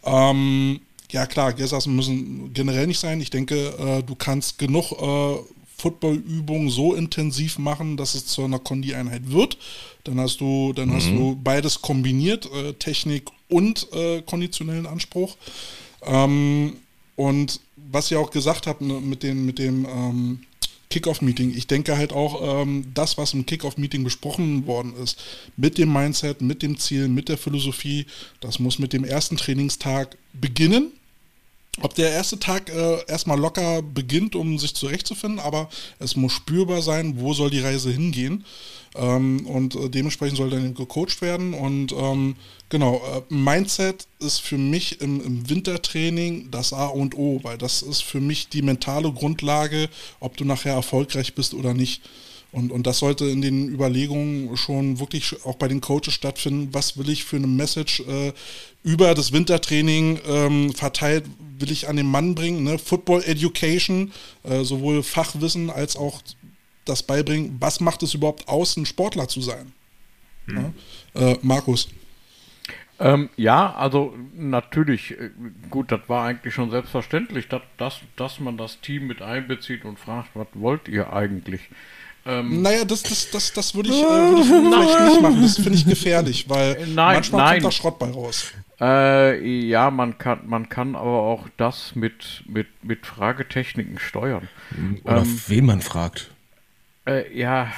Ähm, ja klar, Gessers müssen generell nicht sein. Ich denke, äh, du kannst genug äh, Footballübungen so intensiv machen, dass es zu einer Kondi-Einheit wird. Dann hast du, dann mhm. hast du beides kombiniert, äh, Technik und äh, konditionellen Anspruch. Ähm, und was ihr auch gesagt habt ne, mit, den, mit dem ähm, Kickoff-Meeting. Ich denke halt auch, ähm, das, was im Kickoff-Meeting besprochen worden ist, mit dem Mindset, mit dem Ziel, mit der Philosophie, das muss mit dem ersten Trainingstag beginnen ob der erste Tag äh, erstmal locker beginnt, um sich zurechtzufinden, aber es muss spürbar sein, wo soll die Reise hingehen. Ähm, und äh, dementsprechend soll dann gecoacht werden. Und ähm, genau, äh, Mindset ist für mich im, im, Wintertraining das A und O, weil das ist für mich die mentale Grundlage, ob du nachher erfolgreich bist oder nicht. Und, und das sollte in den Überlegungen schon wirklich auch bei den Coaches stattfinden. Was will ich für eine Message äh, über das Wintertraining ähm, verteilt, will ich an den Mann bringen? Ne? Football Education, äh, sowohl Fachwissen als auch das Beibringen. Was macht es überhaupt aus, ein Sportler zu sein? Hm. Ja? Äh, Markus. Ähm, ja, also natürlich, äh, gut, das war eigentlich schon selbstverständlich, dass, dass, dass man das Team mit einbezieht und fragt, was wollt ihr eigentlich? Ähm, naja, das, das, das, das würde ich, äh, würd ich vielleicht nicht machen. Das finde ich gefährlich, weil äh, nein, manchmal nein. kommt da Schrott bei raus. Äh, ja, man kann, man kann aber auch das mit, mit, mit Fragetechniken steuern. Oder ähm, wen man fragt. Äh, ja,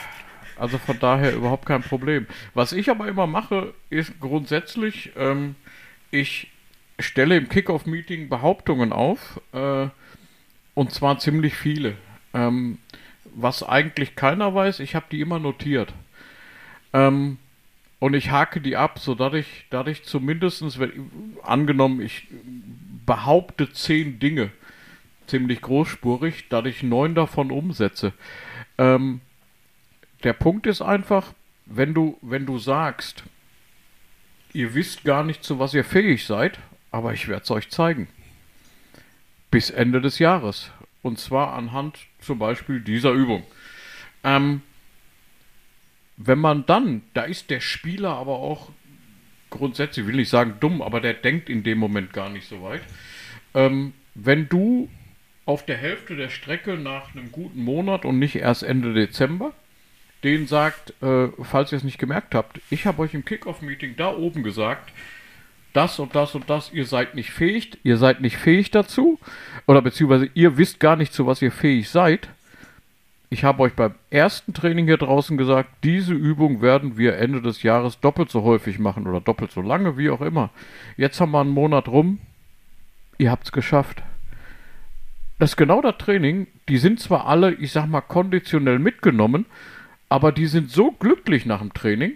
also von daher überhaupt kein Problem. Was ich aber immer mache, ist grundsätzlich, ähm, ich stelle im Kickoff-Meeting Behauptungen auf, äh, und zwar ziemlich viele. Ähm, was eigentlich keiner weiß, ich habe die immer notiert. Ähm, und ich hake die ab, so dass ich, ich zumindest, wenn, angenommen, ich behaupte zehn Dinge, ziemlich großspurig, dass ich neun davon umsetze. Ähm, der Punkt ist einfach, wenn du, wenn du sagst, ihr wisst gar nicht, zu was ihr fähig seid, aber ich werde es euch zeigen. Bis Ende des Jahres. Und zwar anhand zum Beispiel dieser Übung. Ähm, wenn man dann, da ist der Spieler aber auch grundsätzlich, will nicht sagen dumm, aber der denkt in dem Moment gar nicht so weit. Ähm, wenn du auf der Hälfte der Strecke nach einem guten Monat und nicht erst Ende Dezember, den sagt, äh, falls ihr es nicht gemerkt habt, ich habe euch im Kickoff-Meeting da oben gesagt, das und das und das, ihr seid nicht fähig, ihr seid nicht fähig dazu, oder beziehungsweise ihr wisst gar nicht, zu was ihr fähig seid. Ich habe euch beim ersten Training hier draußen gesagt, diese Übung werden wir Ende des Jahres doppelt so häufig machen oder doppelt so lange, wie auch immer. Jetzt haben wir einen Monat rum, ihr habt es geschafft. Das ist genau das Training. Die sind zwar alle, ich sag mal, konditionell mitgenommen, aber die sind so glücklich nach dem Training.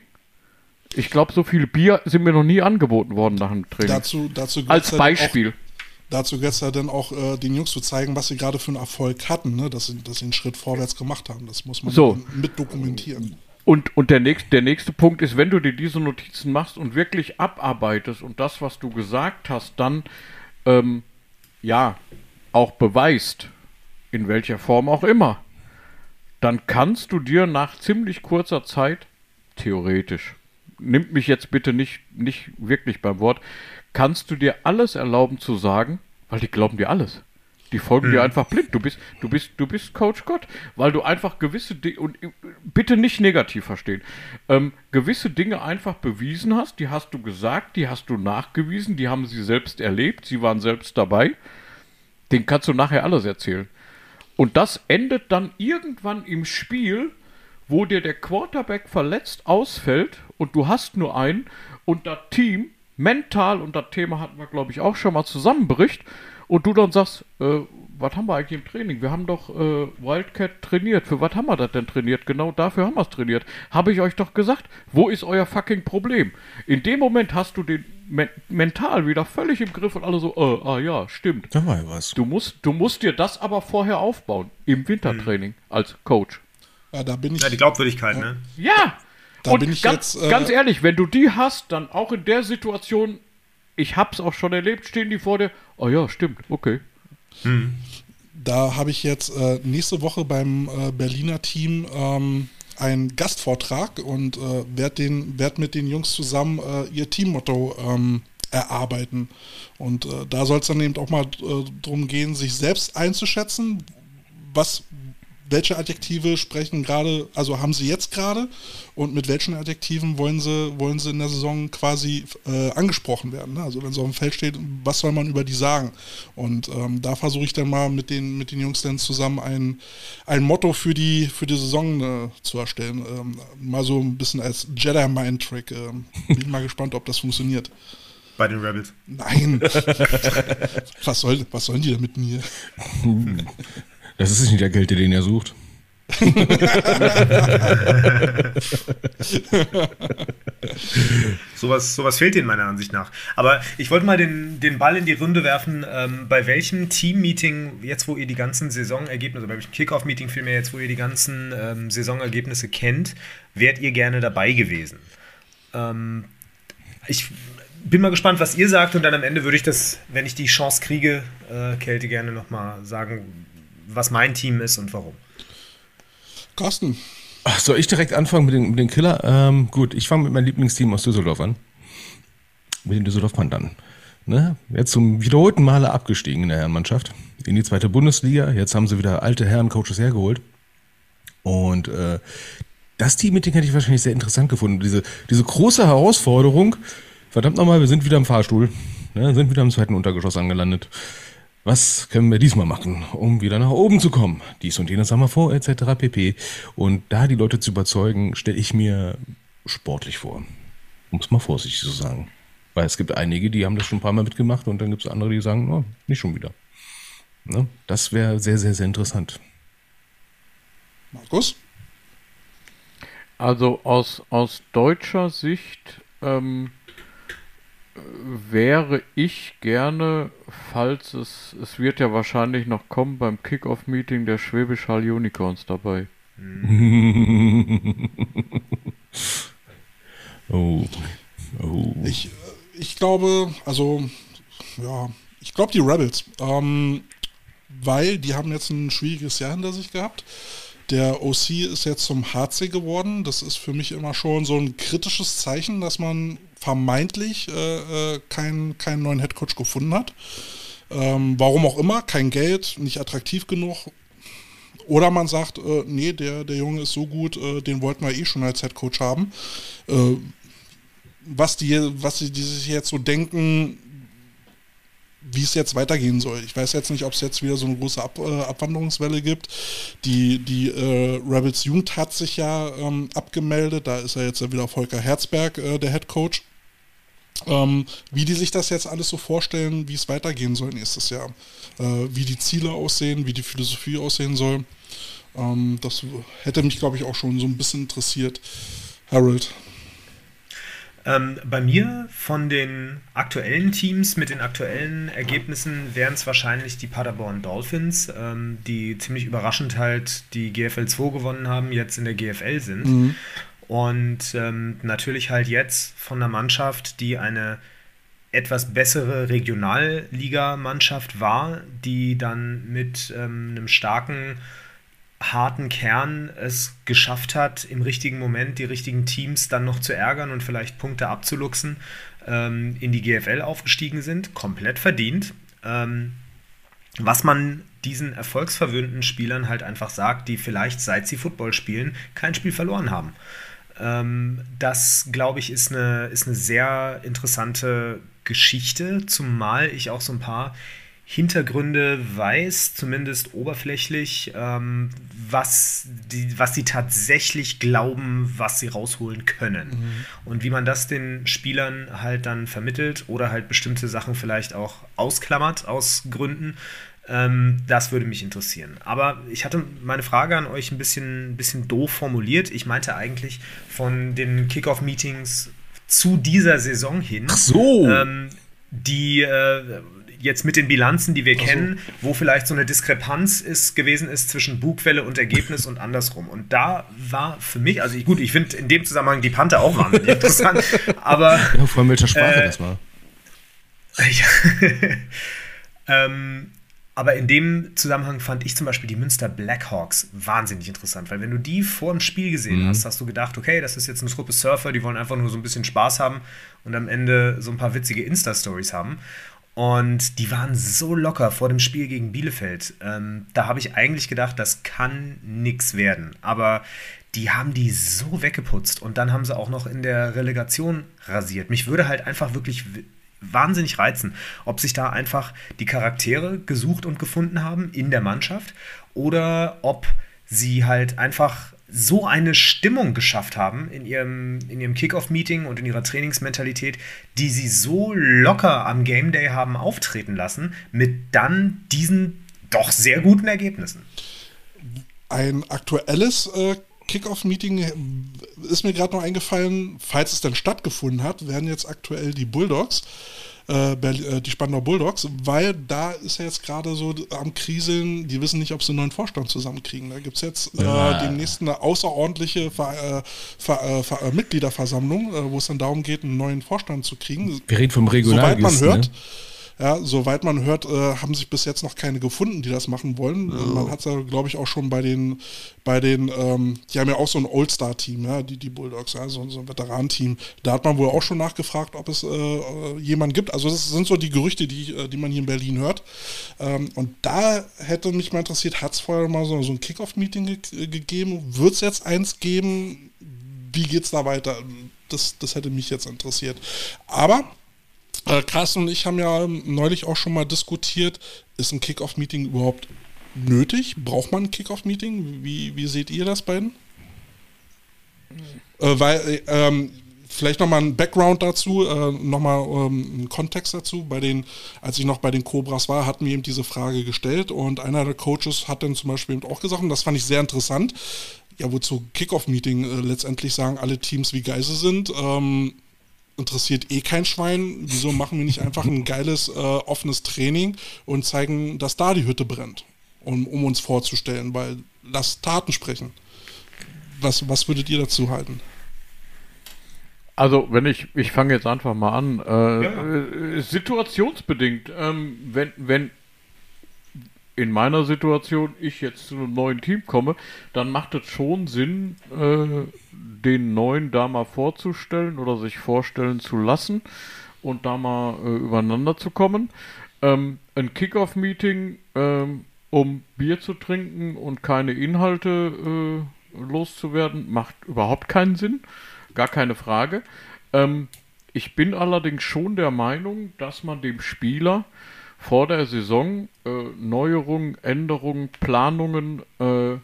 Ich glaube, so viel Bier sind mir noch nie angeboten worden nach dem Training. Dazu, dazu Als Beispiel. Auch, dazu geht es ja dann auch, äh, den Jungs zu zeigen, was sie gerade für einen Erfolg hatten, ne? dass, sie, dass sie einen Schritt vorwärts gemacht haben. Das muss man So. mit dokumentieren. Und, und der, nächste, der nächste Punkt ist, wenn du dir diese Notizen machst und wirklich abarbeitest und das, was du gesagt hast, dann ähm, ja auch beweist, in welcher Form auch immer, dann kannst du dir nach ziemlich kurzer Zeit, theoretisch, nimmt mich jetzt bitte nicht, nicht wirklich beim Wort, kannst du dir alles erlauben zu sagen, weil die glauben dir alles. Die folgen dir einfach blind. Du bist, du bist, du bist Coach Gott, weil du einfach gewisse Dinge und äh, bitte nicht negativ verstehen, ähm, gewisse Dinge einfach bewiesen hast. Die hast du gesagt, die hast du nachgewiesen, die haben sie selbst erlebt, sie waren selbst dabei. Den kannst du nachher alles erzählen. Und das endet dann irgendwann im Spiel, wo dir der Quarterback verletzt ausfällt und du hast nur einen und das Team mental, und das Thema hatten wir, glaube ich, auch schon mal zusammenbricht und du dann sagst, äh, was haben wir eigentlich im Training? Wir haben doch äh, Wildcat trainiert. Für was haben wir das denn trainiert? Genau dafür haben wir es trainiert. Habe ich euch doch gesagt. Wo ist euer fucking Problem? In dem Moment hast du den men mental wieder völlig im Griff und alle so, äh, ah ja, stimmt. Da war ja was. Du musst, du musst dir das aber vorher aufbauen. Im Wintertraining als Coach. Ja, da bin ich. Ja, die Glaubwürdigkeit, ne? Ja! Da und bin ich ganz, jetzt, äh, ganz ehrlich, wenn du die hast, dann auch in der Situation, ich hab's auch schon erlebt, stehen die vor dir, oh ja, stimmt, okay. Da habe ich jetzt äh, nächste Woche beim äh, Berliner Team ähm, einen Gastvortrag und äh, werde den, werd mit den Jungs zusammen äh, ihr Teammotto ähm, erarbeiten. Und äh, da soll es dann eben auch mal äh, darum gehen, sich selbst einzuschätzen, was, welche Adjektive sprechen gerade, also haben sie jetzt gerade und mit welchen Adjektiven wollen sie, wollen sie in der Saison quasi äh, angesprochen werden. Ne? Also wenn so auf dem Feld steht, was soll man über die sagen? Und ähm, da versuche ich dann mal mit den, mit den Jungs dann zusammen ein, ein Motto für die, für die Saison äh, zu erstellen. Ähm, mal so ein bisschen als Jedi-Mind-Trick. Ähm, bin mal gespannt, ob das funktioniert. Bei den Rebels. Nein. was, soll, was sollen die da mit mir? Das ist nicht der Geld, den er sucht. Sowas, sowas fehlt ihnen meiner Ansicht nach. Aber ich wollte mal den, den Ball in die Runde werfen. Ähm, bei welchem Team-Meeting, jetzt wo ihr die ganzen Saisonergebnisse, bei welchem Kickoff-Meeting vielmehr, jetzt wo ihr die ganzen ähm, Saisonergebnisse kennt, wärt ihr gerne dabei gewesen? Ähm, ich bin mal gespannt, was ihr sagt und dann am Ende würde ich das, wenn ich die Chance kriege, äh, Kälte gerne nochmal sagen, was mein Team ist und warum. Carsten, Ach, soll ich direkt anfangen mit den, mit den Killer? Ähm, gut, ich fange mit meinem Lieblingsteam aus Düsseldorf an. Mit den Düsseldorf Panthern. Ne? Jetzt zum wiederholten Male abgestiegen in der Herrenmannschaft. In die zweite Bundesliga. Jetzt haben sie wieder alte Herrencoaches hergeholt. Und äh, das Team-Meeting hätte ich wahrscheinlich sehr interessant gefunden. Diese, diese große Herausforderung. Verdammt nochmal, wir sind wieder im Fahrstuhl. Ne? Sind wieder im zweiten Untergeschoss angelandet. Was können wir diesmal machen, um wieder nach oben zu kommen? Dies und jenes haben wir vor, etc. pp. Und da die Leute zu überzeugen, stelle ich mir sportlich vor. Um es mal vorsichtig zu sagen. Weil es gibt einige, die haben das schon ein paar Mal mitgemacht und dann gibt es andere, die sagen, oh, nicht schon wieder. Ne? Das wäre sehr, sehr, sehr interessant. Markus? Also aus, aus deutscher Sicht ähm, wäre ich gerne, falls es, es wird ja wahrscheinlich noch kommen, beim Kickoff-Meeting der Schwäbisch Hall Unicorns dabei. Oh. Oh. Ich, ich glaube, also, ja, ich glaube die Rebels. Ähm, weil die haben jetzt ein schwieriges Jahr hinter sich gehabt. Der OC ist jetzt zum HC geworden. Das ist für mich immer schon so ein kritisches Zeichen, dass man vermeintlich äh, äh, keinen, keinen neuen Headcoach gefunden hat. Ähm, warum auch immer, kein Geld, nicht attraktiv genug. Oder man sagt, äh, nee, der, der Junge ist so gut, äh, den wollten wir eh schon als Headcoach haben. Äh, was die, was die, die sich jetzt so denken, wie es jetzt weitergehen soll. Ich weiß jetzt nicht, ob es jetzt wieder so eine große Ab, äh, Abwanderungswelle gibt. Die, die äh, Rebels Jugend hat sich ja ähm, abgemeldet, da ist ja jetzt wieder Volker Herzberg, äh, der Head Coach. Ähm, wie die sich das jetzt alles so vorstellen, wie es weitergehen soll nächstes Jahr. Äh, wie die Ziele aussehen, wie die Philosophie aussehen soll. Ähm, das hätte mich, glaube ich, auch schon so ein bisschen interessiert. Harold. Ähm, bei mir von den aktuellen Teams mit den aktuellen Ergebnissen wären es wahrscheinlich die Paderborn Dolphins, ähm, die ziemlich überraschend halt die GFL 2 gewonnen haben, jetzt in der GFL sind. Mhm. Und ähm, natürlich halt jetzt von einer Mannschaft, die eine etwas bessere Regionalliga-Mannschaft war, die dann mit ähm, einem starken harten Kern es geschafft hat, im richtigen Moment die richtigen Teams dann noch zu ärgern und vielleicht Punkte abzuluxen, ähm, in die GFL aufgestiegen sind, komplett verdient. Ähm, was man diesen erfolgsverwöhnten Spielern halt einfach sagt, die vielleicht seit sie Football spielen, kein Spiel verloren haben. Ähm, das, glaube ich, ist eine, ist eine sehr interessante Geschichte, zumal ich auch so ein paar Hintergründe weiß, zumindest oberflächlich, ähm, was, die, was sie tatsächlich glauben, was sie rausholen können. Mhm. Und wie man das den Spielern halt dann vermittelt oder halt bestimmte Sachen vielleicht auch ausklammert aus Gründen, ähm, das würde mich interessieren. Aber ich hatte meine Frage an euch ein bisschen, bisschen doof formuliert. Ich meinte eigentlich von den Kickoff-Meetings zu dieser Saison hin. Ach so. Ähm, die äh, jetzt mit den Bilanzen, die wir so. kennen, wo vielleicht so eine Diskrepanz ist, gewesen ist zwischen Bugwelle und Ergebnis und andersrum. Und da war für mich, also ich, gut, ich finde in dem Zusammenhang die Panther auch wahnsinnig interessant, aber. Ja, vor allem welcher Sprache äh, das war. Ja. ähm, aber in dem Zusammenhang fand ich zum Beispiel die Münster Blackhawks wahnsinnig interessant, weil wenn du die vor dem Spiel gesehen mhm. hast, hast du gedacht, okay, das ist jetzt eine Truppe Surfer, die wollen einfach nur so ein bisschen Spaß haben und am Ende so ein paar witzige Insta-Stories haben. Und die waren so locker vor dem Spiel gegen Bielefeld. Ähm, da habe ich eigentlich gedacht, das kann nichts werden. Aber die haben die so weggeputzt und dann haben sie auch noch in der Relegation rasiert. Mich würde halt einfach wirklich wahnsinnig reizen, ob sich da einfach die Charaktere gesucht und gefunden haben in der Mannschaft oder ob sie halt einfach so eine Stimmung geschafft haben in ihrem, in ihrem Kickoff-Meeting und in ihrer Trainingsmentalität, die sie so locker am Game Day haben auftreten lassen, mit dann diesen doch sehr guten Ergebnissen. Ein aktuelles äh, Kickoff-Meeting ist mir gerade noch eingefallen, falls es denn stattgefunden hat, werden jetzt aktuell die Bulldogs äh, äh, die Spandau Bulldogs, weil da ist ja jetzt gerade so am Kriseln, die wissen nicht, ob sie einen neuen Vorstand zusammenkriegen. Da gibt es jetzt äh, ja. demnächst eine außerordentliche Ver, äh, Ver, äh, Ver, Mitgliederversammlung, wo es dann darum geht, einen neuen Vorstand zu kriegen. Wir reden vom Regionalligisten. Soweit man hört, ne? Ja, soweit man hört, äh, haben sich bis jetzt noch keine gefunden, die das machen wollen. Oh. Man hat es ja, glaube ich, auch schon bei den, bei den, ähm, die haben ja auch so ein All-Star-Team, ja, die, die Bulldogs, ja, so, so ein Veteran-Team. Da hat man wohl auch schon nachgefragt, ob es äh, jemanden gibt. Also das sind so die Gerüchte, die, äh, die man hier in Berlin hört. Ähm, und da hätte mich mal interessiert, hat es vorher mal so, so ein Kickoff-Meeting ge gegeben? Wird es jetzt eins geben? Wie geht es da weiter? Das, das hätte mich jetzt interessiert. Aber äh, Carsten und ich haben ja neulich auch schon mal diskutiert, ist ein Kickoff-Meeting überhaupt nötig? Braucht man ein Kickoff-Meeting? Wie, wie seht ihr das beiden? Mhm. Äh, weil, äh, ähm, vielleicht nochmal ein Background dazu, äh, nochmal ähm, einen Kontext dazu. Bei den, als ich noch bei den Cobras war, hatten wir eben diese Frage gestellt und einer der Coaches hat dann zum Beispiel eben auch gesagt, und das fand ich sehr interessant, ja, wozu Kickoff-Meeting äh, letztendlich sagen alle Teams, wie geil sie sind. Ähm, interessiert eh kein Schwein. Wieso machen wir nicht einfach ein geiles, äh, offenes Training und zeigen, dass da die Hütte brennt, um, um uns vorzustellen, weil lass Taten sprechen. Was, was würdet ihr dazu halten? Also, wenn ich, ich fange jetzt einfach mal an, äh, ja. situationsbedingt, ähm, wenn, wenn in meiner Situation, ich jetzt zu einem neuen Team komme, dann macht es schon Sinn, äh, den neuen da mal vorzustellen oder sich vorstellen zu lassen und da mal äh, übereinander zu kommen. Ähm, ein Kickoff-Meeting, ähm, um Bier zu trinken und keine Inhalte äh, loszuwerden, macht überhaupt keinen Sinn. Gar keine Frage. Ähm, ich bin allerdings schon der Meinung, dass man dem Spieler vor der Saison äh, Neuerungen, Änderungen, Planungen äh,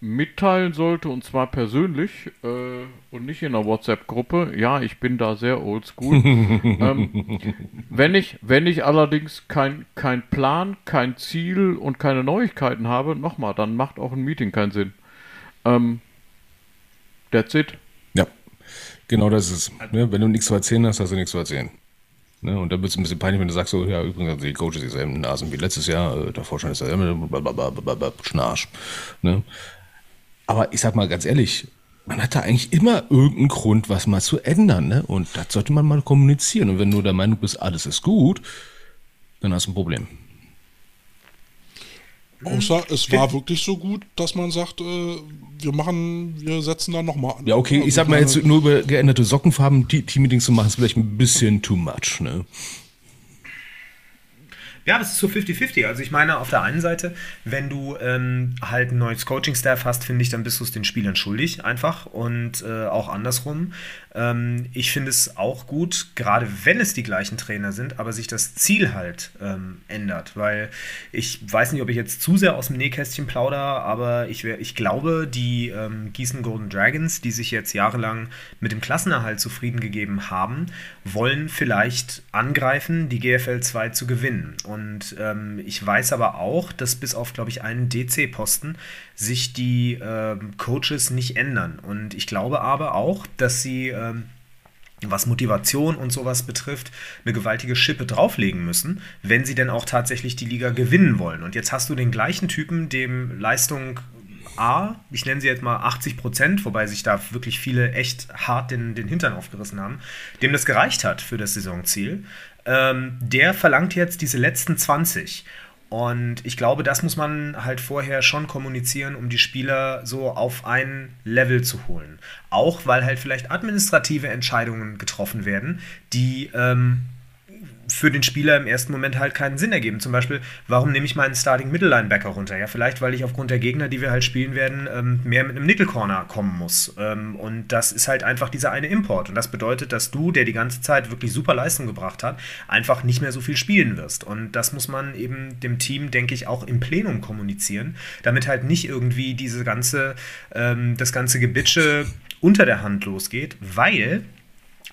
mitteilen sollte und zwar persönlich äh, und nicht in einer WhatsApp-Gruppe. Ja, ich bin da sehr oldschool. ähm, wenn ich, wenn ich allerdings kein, kein Plan, kein Ziel und keine Neuigkeiten habe, nochmal, dann macht auch ein Meeting keinen Sinn. Ähm, that's it. Ja, genau das ist es. Ne? Wenn du nichts zu erzählen hast, hast du nichts zu erzählen. Ne? Und dann wird es ein bisschen peinlich, wenn du sagst, so, ja, übrigens, also die Coaches dieselben Nasen wie letztes Jahr, äh, der Vorstand ist derselbe, Schnarch. Ne? Aber ich sag mal ganz ehrlich, man hat da eigentlich immer irgendeinen Grund, was mal zu ändern, ne? Und das sollte man mal kommunizieren. Und wenn du der Meinung bist, alles ist gut, dann hast du ein Problem. Außer es war wirklich so gut, dass man sagt, äh, wir machen, wir setzen da nochmal an. Ja, okay, ich sag mal jetzt nur über geänderte Sockenfarben Team-Meetings zu machen, ist vielleicht ein bisschen too much, ne? Ja, das ist so 50-50. Also ich meine, auf der einen Seite, wenn du ähm, halt ein neues Coaching-Staff hast, finde ich, dann bist du es den Spielern schuldig einfach und äh, auch andersrum. Ähm, ich finde es auch gut, gerade wenn es die gleichen Trainer sind, aber sich das Ziel halt ähm, ändert, weil ich weiß nicht, ob ich jetzt zu sehr aus dem Nähkästchen plaudere, aber ich, ich glaube, die ähm, Gießen Golden Dragons, die sich jetzt jahrelang mit dem Klassenerhalt zufrieden gegeben haben, wollen vielleicht angreifen, die GFL 2 zu gewinnen. Und und ähm, ich weiß aber auch, dass bis auf, glaube ich, einen DC-Posten sich die ähm, Coaches nicht ändern. Und ich glaube aber auch, dass sie, ähm, was Motivation und sowas betrifft, eine gewaltige Schippe drauflegen müssen, wenn sie denn auch tatsächlich die Liga gewinnen wollen. Und jetzt hast du den gleichen Typen, dem Leistung A, ich nenne sie jetzt mal 80 Prozent, wobei sich da wirklich viele echt hart den, den Hintern aufgerissen haben, dem das gereicht hat für das Saisonziel ähm, der verlangt jetzt diese letzten 20. Und ich glaube, das muss man halt vorher schon kommunizieren, um die Spieler so auf ein Level zu holen. Auch weil halt vielleicht administrative Entscheidungen getroffen werden, die ähm, für den Spieler im ersten Moment halt keinen Sinn ergeben. Zum Beispiel, warum nehme ich meinen Starting Middle Linebacker runter? Ja, vielleicht, weil ich aufgrund der Gegner, die wir halt spielen werden, ähm, mehr mit einem Nickel Corner kommen muss. Ähm, und das ist halt einfach dieser eine Import. Und das bedeutet, dass du, der die ganze Zeit wirklich super Leistung gebracht hat, einfach nicht mehr so viel spielen wirst. Und das muss man eben dem Team, denke ich, auch im Plenum kommunizieren, damit halt nicht irgendwie diese ganze, ähm, das ganze Gebitsche unter der Hand losgeht, weil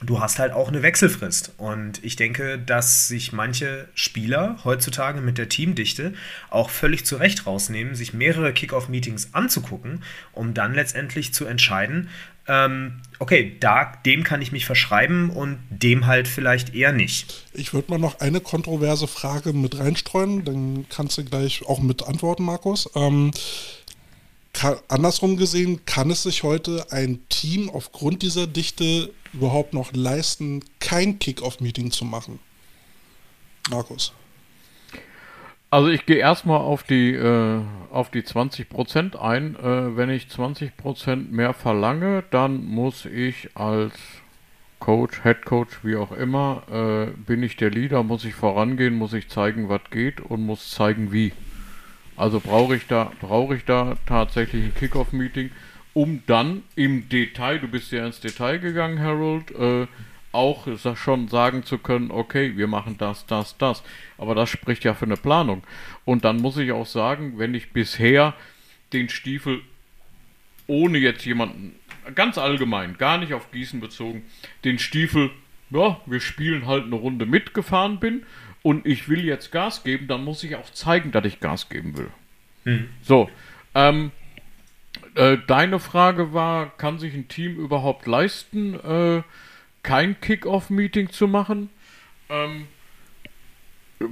du hast halt auch eine Wechselfrist. Und ich denke, dass sich manche Spieler heutzutage mit der Teamdichte auch völlig zu Recht rausnehmen, sich mehrere Kickoff-Meetings anzugucken, um dann letztendlich zu entscheiden, ähm, okay, da, dem kann ich mich verschreiben und dem halt vielleicht eher nicht. Ich würde mal noch eine kontroverse Frage mit reinstreuen, dann kannst du gleich auch mit antworten, Markus. Ähm, kann, andersrum gesehen, kann es sich heute ein Team aufgrund dieser Dichte überhaupt noch leisten, kein Kick-Off-Meeting zu machen? Markus. Also ich gehe erstmal auf die äh, auf die 20% ein. Äh, wenn ich 20% mehr verlange, dann muss ich als Coach, Head Coach, wie auch immer, äh, bin ich der Leader, muss ich vorangehen, muss ich zeigen, was geht und muss zeigen, wie. Also brauche ich da, brauche ich da tatsächlich ein Kickoff-Meeting, um dann im Detail, du bist ja ins Detail gegangen, Harold, äh, auch schon sagen zu können, okay, wir machen das, das, das. Aber das spricht ja für eine Planung. Und dann muss ich auch sagen, wenn ich bisher den Stiefel ohne jetzt jemanden, ganz allgemein, gar nicht auf Gießen bezogen, den Stiefel, ja, wir spielen halt eine Runde mitgefahren bin und ich will jetzt Gas geben, dann muss ich auch zeigen, dass ich Gas geben will. Hm. So, ähm, äh, deine Frage war, kann sich ein Team überhaupt leisten, äh, kein Kick-Off-Meeting zu machen? Ähm, äh,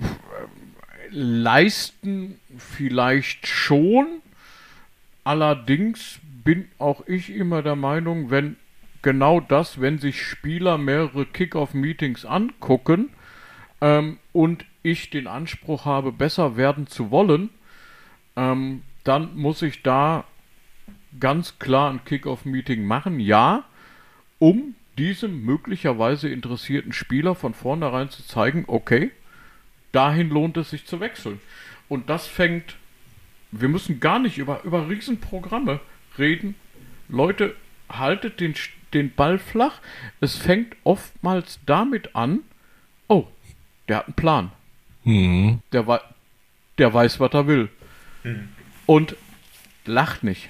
leisten vielleicht schon, allerdings bin auch ich immer der Meinung, wenn genau das, wenn sich Spieler mehrere Kick-Off-Meetings angucken, ähm, und ich den Anspruch habe, besser werden zu wollen, ähm, dann muss ich da ganz klar ein Kick-Off-Meeting machen, ja, um diesem möglicherweise interessierten Spieler von vornherein zu zeigen, okay, dahin lohnt es sich zu wechseln. Und das fängt, wir müssen gar nicht über, über Riesenprogramme reden. Leute, haltet den, den Ball flach. Es fängt oftmals damit an, oh, der hat einen Plan. Mhm. Der, wei der weiß, was er will. Und lacht nicht.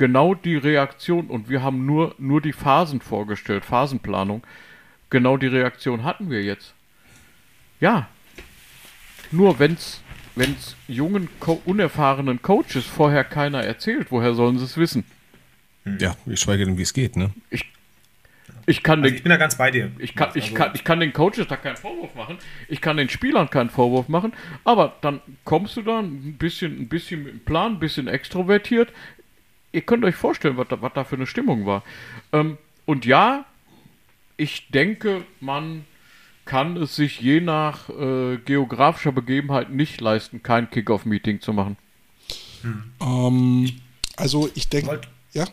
Genau die Reaktion, und wir haben nur, nur die Phasen vorgestellt, Phasenplanung. Genau die Reaktion hatten wir jetzt. Ja. Nur wenn's, wenn's jungen, Co unerfahrenen Coaches vorher keiner erzählt, woher sollen sie es wissen? Ja, geschweige denn, wie es geht, ne? Ich kann Also den, ich bin da ganz bei dir. Ich kann, ich, Also- kann, ich kann den Coaches da keinen Vorwurf machen. Ich kann den Spielern keinen Vorwurf machen. Aber dann kommst du da ein bisschen, ein bisschen mit dem Plan, ein bisschen extrovertiert. Ihr könnt euch vorstellen, was da, was da für eine Stimmung war. Ähm, und ja, ich denke, man kann es sich je nach äh, geografischer Begebenheit nicht leisten, kein Kickoff-Meeting zu machen. Ähm, also ich denke, ja,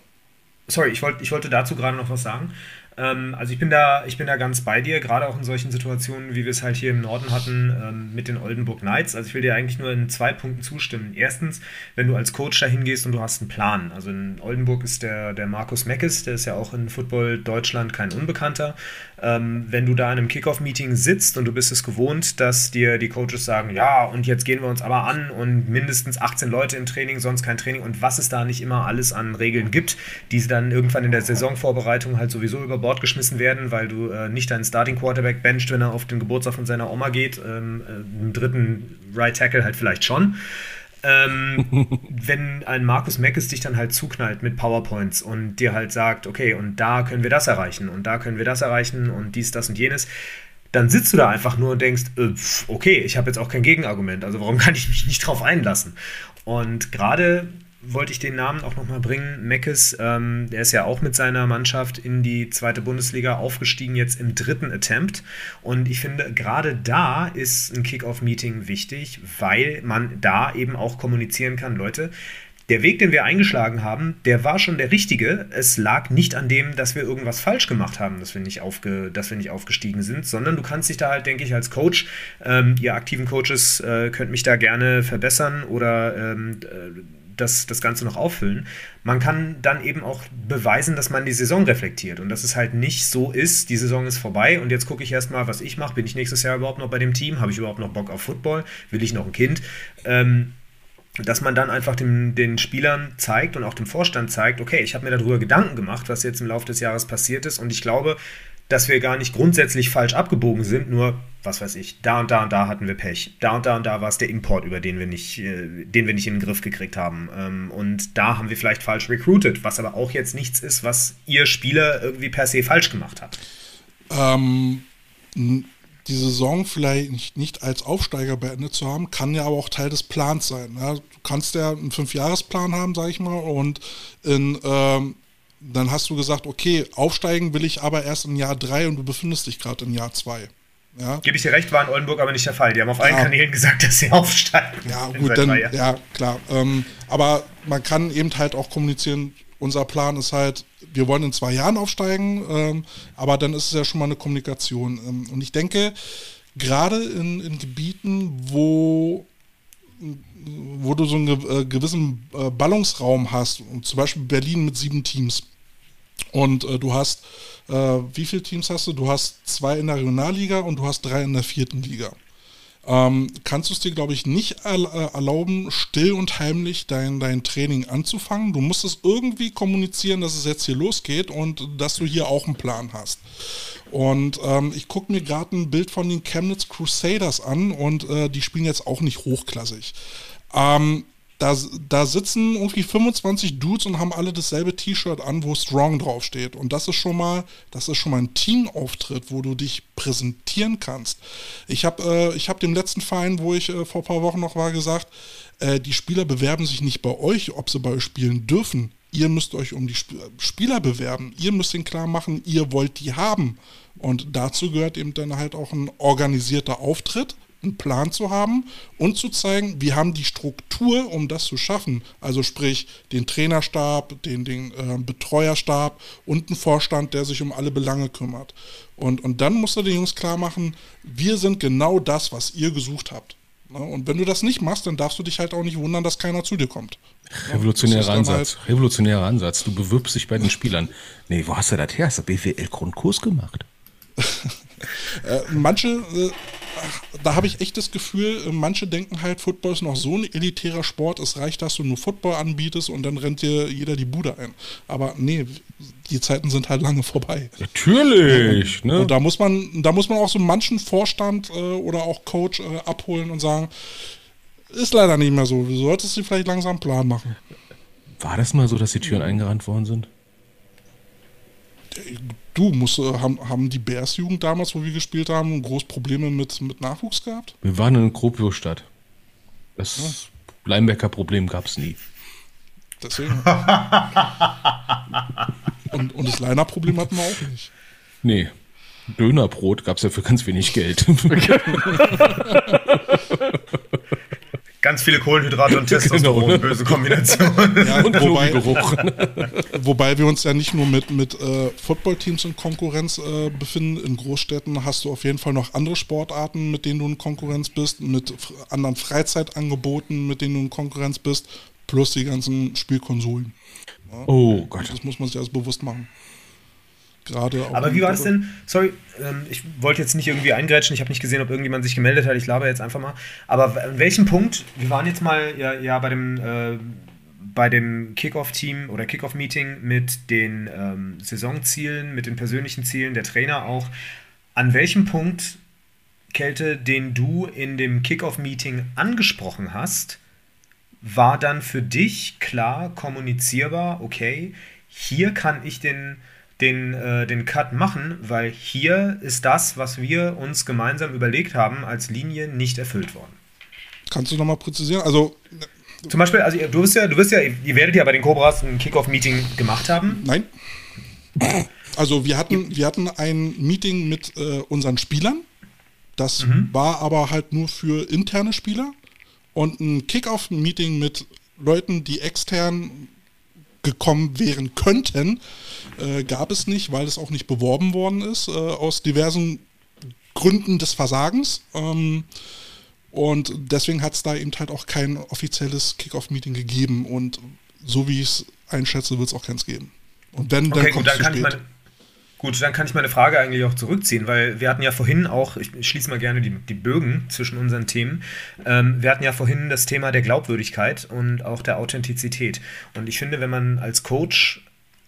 Sorry, ich, wollt, ich wollte dazu gerade noch was sagen. Ähm, also ich bin da, ich bin da ganz bei dir, gerade auch in solchen Situationen, wie wir es halt hier im Norden hatten ähm, mit den Oldenburg Knights. Also ich will dir eigentlich nur in zwei Punkten zustimmen. Erstens, wenn du als Coach dahin gehst und du hast einen Plan. Also in Oldenburg ist der, der Markus Meckes, der ist ja auch in Football Deutschland kein Unbekannter. Ähm, wenn du da in einem Kickoff-Meeting sitzt und du bist es gewohnt, dass dir die Coaches sagen, ja, und jetzt gehen wir uns aber an und mindestens 18 Leute im Training, sonst kein Training und was es da nicht immer alles an Regeln gibt, die sie dann irgendwann in der Saisonvorbereitung halt sowieso über Bord geschmissen werden, weil du äh, nicht deinen Starting Quarterback bencht, wenn er auf den Geburtstag von seiner Oma geht, ähm, äh, im dritten Right Tackle halt vielleicht schon. Ähm, wenn ein Markus Meckes dich dann halt zuknallt mit PowerPoints und dir halt sagt, okay, und da können wir das erreichen und da können wir das erreichen und dies, das und jenes, dann sitzt du da einfach nur und denkst, äh, okay, ich habe jetzt auch kein Gegenargument, also warum kann ich mich nicht drauf einlassen? Und gerade wollte ich den Namen auch nochmal bringen. Meckes, ähm, der ist ja auch mit seiner Mannschaft in die zweite Bundesliga aufgestiegen, jetzt im dritten Attempt. Und ich finde, gerade da ist ein Kick-Off-Meeting wichtig, weil man da eben auch kommunizieren kann, Leute, der Weg, den wir eingeschlagen haben, der war schon der richtige. Es lag nicht an dem, dass wir irgendwas falsch gemacht haben, dass wir nicht, aufge, dass wir nicht aufgestiegen sind, sondern du kannst dich da halt, denke ich, als Coach, ähm, ihr aktiven Coaches äh, könnt mich da gerne verbessern oder ähm, äh, das, das Ganze noch auffüllen. Man kann dann eben auch beweisen, dass man die Saison reflektiert und dass es halt nicht so ist, die Saison ist vorbei und jetzt gucke ich erstmal, was ich mache. Bin ich nächstes Jahr überhaupt noch bei dem Team? Habe ich überhaupt noch Bock auf Football? Will ich noch ein Kind? Ähm, dass man dann einfach dem, den Spielern zeigt und auch dem Vorstand zeigt, okay, ich habe mir darüber Gedanken gemacht, was jetzt im Laufe des Jahres passiert ist und ich glaube, dass wir gar nicht grundsätzlich falsch abgebogen sind, nur, was weiß ich, da und da und da hatten wir Pech. Da und da und da war es der Import, über den wir nicht, äh, den wir nicht in den Griff gekriegt haben. Ähm, und da haben wir vielleicht falsch recruited, was aber auch jetzt nichts ist, was ihr Spieler irgendwie per se falsch gemacht hat. ähm, die Saison vielleicht nicht, nicht als Aufsteiger beendet zu haben, kann ja aber auch Teil des Plans sein. Ja? Du kannst ja einen Fünfjahresplan haben, sag ich mal, und in, ähm, dann hast du gesagt, okay, aufsteigen will ich aber erst in Jahr drei und du befindest dich gerade in Jahr zwei. Ja, Gebe ich dir recht, war in Oldenburg aber nicht der Fall. Die haben auf allen Ja. Kanälen gesagt, dass sie aufsteigen. Ja, gut, dann, ja, klar. Ähm, aber man kann eben halt auch kommunizieren, unser Plan ist halt, wir wollen in zwei Jahren aufsteigen, ähm, aber dann ist es ja schon mal eine Kommunikation. Ähm, und ich denke, gerade in, in Gebieten, wo wo du so einen äh, gewissen äh, Ballungsraum hast, zum Beispiel Berlin mit sieben Teams, und äh, du hast, äh, wie viele Teams hast du? Du hast zwei in der Regionalliga und du hast drei in der vierten Liga. Ähm, kannst du es dir, glaube ich, nicht äh, erlauben, still und heimlich dein, dein Training anzufangen. Du musst es irgendwie kommunizieren, dass es jetzt hier losgeht und dass du hier auch einen Plan hast. Und ähm, ich gucke mir gerade ein Bild von den Chemnitz Crusaders an und äh, die spielen jetzt auch nicht hochklassig. Ähm, da, da sitzen irgendwie 25 Dudes und haben alle dasselbe T-Shirt an, wo Strong draufsteht. Und das ist schon mal, das ist schon mal ein Teamauftritt, wo du dich präsentieren kannst. Ich habe äh, ich hab dem letzten Verein, wo ich äh, vor ein paar Wochen noch war, gesagt, äh, die Spieler bewerben sich nicht bei euch, ob sie bei euch spielen dürfen. Ihr müsst euch um die Sp Spieler bewerben. Ihr müsst ihnen klar machen, ihr wollt die haben. Und dazu gehört eben dann halt auch ein organisierter Auftritt einen Plan zu haben und zu zeigen, wir haben die Struktur, um das zu schaffen. Also sprich den Trainerstab, den, den äh, Betreuerstab und einen Vorstand, der sich um alle Belange kümmert. Und, und dann musst du den Jungs klar machen, wir sind genau das, was ihr gesucht habt. Ne? Und wenn du das nicht machst, dann darfst du dich halt auch nicht wundern, dass keiner zu dir kommt. Revolutionärer Das ist dann Ansatz. Revolutionärer Ansatz. Du bewirbst dich bei den Spielern. Nee, wo hast du das her? Hast du BWL-Grundkurs gemacht? Äh, manche, äh, da habe ich echt das Gefühl, äh, manche denken halt, Football ist noch so ein elitärer Sport, es reicht, dass du nur Football anbietest und dann rennt dir jeder die Bude ein. Aber nee, die Zeiten sind halt lange vorbei. Natürlich. Ne? Und da muss man, da muss man auch so manchen Vorstand äh, oder auch Coach äh, abholen und sagen, ist leider nicht mehr so. Du solltest dir vielleicht langsam einen Plan machen. War das mal so, dass die Türen eingerannt worden sind? Du musst, äh, haben, haben die Bears-Jugend damals, wo wir gespielt haben, groß Probleme mit, mit Nachwuchs gehabt? Wir waren in Kropio-Stadt. Das Linebacker-Problem gab es nie. Deswegen. und, und das Liner-Problem hatten wir auch nicht. Nee. Dönerbrot gab es ja für ganz wenig Geld. Ganz viele Kohlenhydrate und Testosteron, Genau, ne? böse Kombination. Ja, Und wobei, Geruch. wobei wir uns ja nicht nur mit, mit äh, Footballteams in Konkurrenz äh, befinden. In Großstädten hast du auf jeden Fall noch andere Sportarten, mit denen du in Konkurrenz bist, mit f- anderen Freizeitangeboten, mit denen du in Konkurrenz bist, plus die ganzen Spielkonsolen. Oh Gott. Das muss man sich alles bewusst machen. Gerade auch Aber wie war das denn? Sorry, ähm, ich wollte jetzt nicht irgendwie eingrätschen. Ich habe nicht gesehen, ob irgendjemand sich gemeldet hat. Ich laber jetzt einfach mal. Aber an welchem Punkt? Wir waren jetzt mal ja, ja bei dem äh, bei dem Kickoff-Team oder Kickoff-Meeting mit den ähm, Saisonzielen, mit den persönlichen Zielen der Trainer auch. An welchem Punkt, Kälte, den du in dem Kickoff-Meeting angesprochen hast, war dann für dich klar kommunizierbar, okay, hier kann ich den, den, äh, den Cut machen, weil hier ist das, was wir uns gemeinsam überlegt haben, als Linie nicht erfüllt worden. Kannst du nochmal präzisieren? Also, Zum Beispiel, also ihr- du bist ja, du bist ja, ihr werdet ja bei den Cobras ein Kickoff-Meeting gemacht haben. nein. Also wir hatten, wir hatten ein Meeting mit äh, unseren Spielern. Das war aber halt nur für interne Spieler. Und ein Kick-Off-Meeting mit Leuten, die extern gekommen wären könnten, äh, gab es nicht, weil es auch nicht beworben worden ist, äh, aus diversen Gründen des Versagens. Ähm, und deswegen hat es da eben halt auch kein offizielles Kick-Off-Meeting gegeben. Und so wie ich es einschätze, wird es auch keins geben. Und wenn, dann Okay, kommt gut, es dann zu spät. Gut, dann kann ich meine Frage eigentlich auch zurückziehen, weil wir hatten ja vorhin auch, ich schließe mal gerne die, die Bögen zwischen unseren Themen. Ähm, wir hatten ja vorhin das Thema der Glaubwürdigkeit und auch der Authentizität. Und ich finde, wenn man als Coach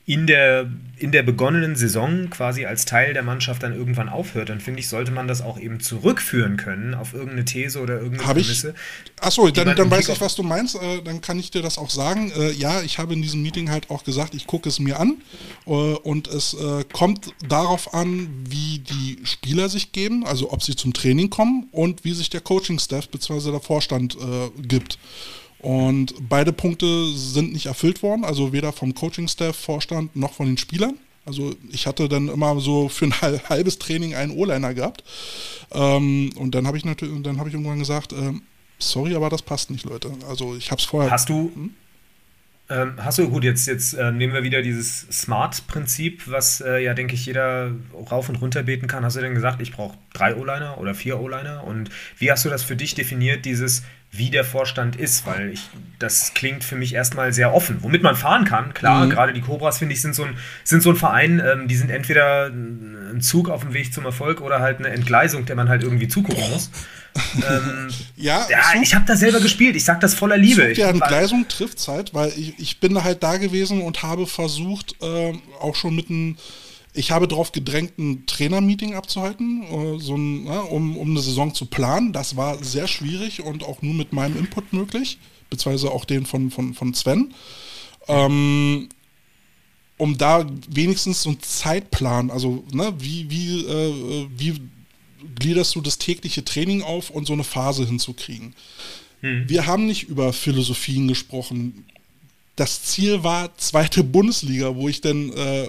in der, in der begonnenen Saison quasi als Teil der Mannschaft dann irgendwann aufhört, dann finde ich, sollte man das auch eben zurückführen können auf irgendeine These oder irgendeine Habe ich. Achso, dann, dann weiß ich, was du meinst. Äh, dann kann ich dir das auch sagen. Äh, ja, ich habe in diesem Meeting halt auch gesagt, ich gucke es mir an. Äh, und es äh, kommt darauf an, wie die Spieler sich geben, also ob sie zum Training kommen und wie sich der Coaching-Staff bzw. der Vorstand äh, gibt. Und beide Punkte sind nicht erfüllt worden, also weder vom Coaching-Staff, Vorstand noch von den Spielern. Also ich hatte dann immer so für ein hal- halbes Training einen O-Liner gehabt. Ähm, und dann habe ich natürlich, dann habe ich irgendwann gesagt, ähm, sorry, aber das passt nicht, Leute. Also ich habe es vorher. Hast du, ähm, hast du, gut, jetzt, jetzt äh, nehmen wir wieder dieses Smart-Prinzip, was äh, ja, denke ich, jeder rauf und runter beten kann. Hast du denn gesagt, ich brauche drei O-Liner oder vier O-Liner? Und wie hast du das für dich definiert, dieses, wie der Vorstand ist? Weil ich, das klingt für mich erstmal sehr offen. Womit man fahren kann, klar, gerade die Cobras, finde ich, sind so ein, sind so ein Verein, ähm, die sind entweder ein Zug auf dem Weg zum Erfolg oder halt eine Entgleisung, der man halt irgendwie zugucken muss. ähm, ja, ja, Zug- ich habe da selber gespielt. Ich sag das voller Liebe. Zug der Entgleisung trifft halt, weil ich, ich bin halt da gewesen und habe versucht, ähm, auch schon mit einem, ich habe darauf gedrängt, ein Trainermeeting abzuhalten, äh, so ein, ne, um, um eine Saison zu planen. Das war sehr schwierig und auch nur mit meinem Input möglich, beziehungsweise auch den von, von, von Sven. Ähm, um da wenigstens so einen Zeitplan, also ne, wie, wie, äh, wie gliederst du das tägliche Training auf und so eine Phase hinzukriegen. Wir haben nicht über Philosophien gesprochen. Das Ziel war zweite Bundesliga, wo ich dann äh,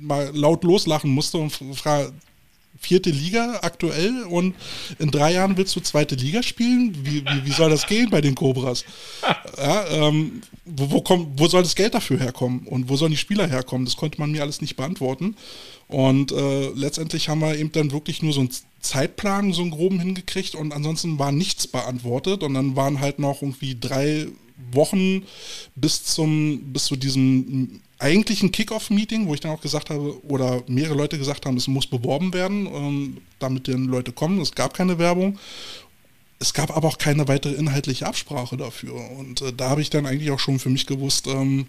mal laut loslachen musste und frage, vierte Liga aktuell und in drei Jahren willst du zweite Liga spielen? Wie, wie, wie soll das gehen bei den Cobras? Ja, ähm, wo, wo, kommt, wo soll das Geld dafür herkommen und wo sollen die Spieler herkommen? Das konnte man mir alles nicht beantworten. Und äh, letztendlich haben wir eben dann wirklich nur so einen Zeitplan, so einen groben hingekriegt und ansonsten war nichts beantwortet und dann waren halt noch irgendwie drei Wochen bis zum, bis zu diesem eigentlichen Kickoff-Meeting, wo ich dann auch gesagt habe, oder mehrere Leute gesagt haben, es muss beworben werden, ähm, damit dann Leute kommen. Es gab keine Werbung. Es gab aber auch keine weitere inhaltliche Absprache dafür. Und äh, da habe ich dann eigentlich auch schon für mich gewusst, ähm,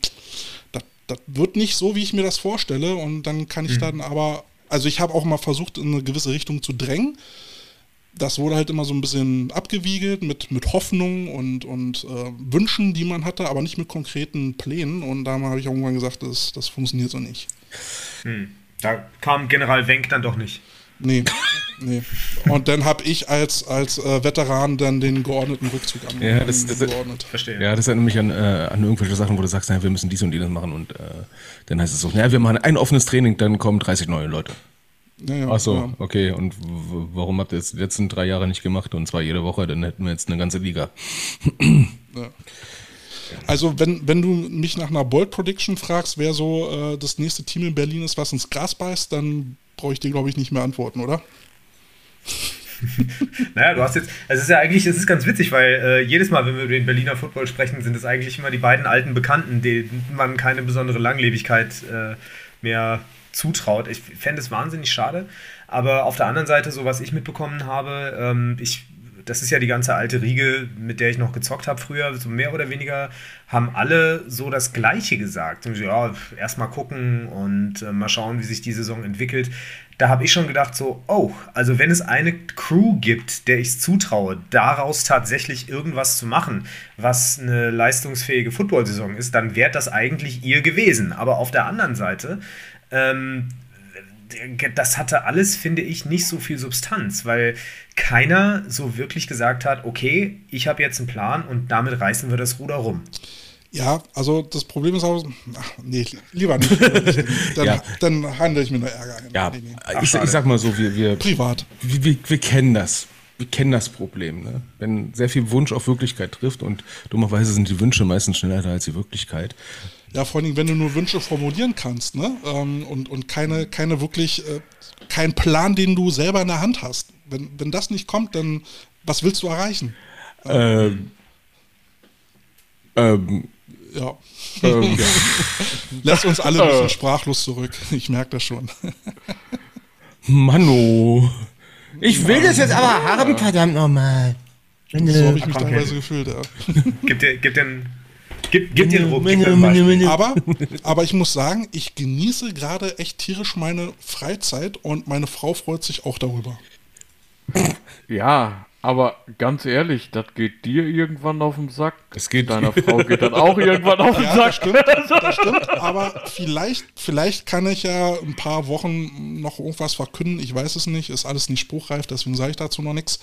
das, das wird nicht so, wie ich mir das vorstelle. Und dann kann ich dann aber, also ich habe auch mal versucht, in eine gewisse Richtung zu drängen. Das wurde halt immer so ein bisschen abgewiegelt mit, mit Hoffnung und, und äh, Wünschen, die man hatte, aber nicht mit konkreten Plänen. Und da habe ich irgendwann gesagt, das, das funktioniert so nicht. Hm. Da kam General Wenk dann doch nicht. Nee, nee. Und dann habe ich als, als äh, Veteran dann den geordneten Rückzug an, Ja, das- das- geordnet. Verstehe. Ja, das erinnert mich an, äh, an irgendwelche Sachen, wo du sagst, naja, wir müssen dies und jenes machen und äh, dann heißt es so, naja, wir machen ein offenes Training, dann kommen 30 neue Leute. Ja, ja, Ach so, ja. okay. Und warum habt ihr das die letzten drei Jahre nicht gemacht und zwar jede Woche, dann hätten wir jetzt eine ganze Liga. Also wenn, wenn du mich nach einer Bold Prediction fragst, wer so äh, das nächste Team in Berlin ist, was ins Gras beißt, dann brauche ich dir, glaube ich, nicht mehr antworten, oder? Naja, du hast jetzt, also es ist ja eigentlich, es ist ganz witzig, weil äh, jedes Mal, wenn wir über den Berliner Football sprechen, sind es eigentlich immer die beiden alten Bekannten, denen man keine besondere Langlebigkeit äh, mehr zutraut. Ich fände es wahnsinnig schade, aber auf der anderen Seite, so was ich mitbekommen habe, ähm, ich das ist ja die ganze alte Riege, mit der ich noch gezockt habe früher, so mehr oder weniger haben alle so das Gleiche gesagt. Und Ja, erstmal gucken und äh, mal schauen, wie sich die Saison entwickelt. Da habe ich schon gedacht, so, oh, also wenn es eine Crew gibt, der ich es zutraue, daraus tatsächlich irgendwas zu machen, was eine leistungsfähige Football-Saison ist, dann wäre das eigentlich ihr gewesen. Aber auf der anderen Seite, ähm, das hatte alles, finde ich, nicht so viel Substanz, weil keiner so wirklich gesagt hat, okay, ich habe jetzt einen Plan und damit reißen wir das Ruder rum. Ja, also das Problem ist auch, ach, nee, lieber nicht. Dann, Ja. dann handle ich mir nur Ärger. Ja, Nee, nee. ich, ich sag mal so, wir, wir, Privat. wir, wir, wir kennen das. Wir kennen das Problem. Ne? Wenn sehr viel Wunsch auf Wirklichkeit trifft und dummerweise sind die Wünsche meistens schneller da als die Wirklichkeit. Ja, vor allen Dingen, wenn du nur Wünsche formulieren kannst, ne? Ähm, und, und keine, keine wirklich, äh, kein Plan, den du selber in der Hand hast. Wenn, wenn das nicht kommt, dann was willst du erreichen? Ähm, ähm, Ja. ähm, Lässt uns alle ein bisschen sprachlos zurück. Ich merke das schon. Mano. Ich will das jetzt aber haben, verdammt nochmal. So habe ich mich teilweise gefühlt, ja. Gib dir, gib den, gib, gib dir meine. Aber, aber ich muss sagen, ich genieße gerade echt tierisch meine Freizeit und meine Frau freut sich auch darüber. Ja, aber ganz ehrlich, das geht dir irgendwann auf den Sack. Es geht- Deiner Frau geht dann auch irgendwann auf den Ja, das Sack. stimmt, das stimmt, aber vielleicht, vielleicht kann ich ja ein paar Wochen noch irgendwas verkünden. Ich weiß es nicht, ist alles nicht spruchreif, deswegen sage ich dazu noch nichts.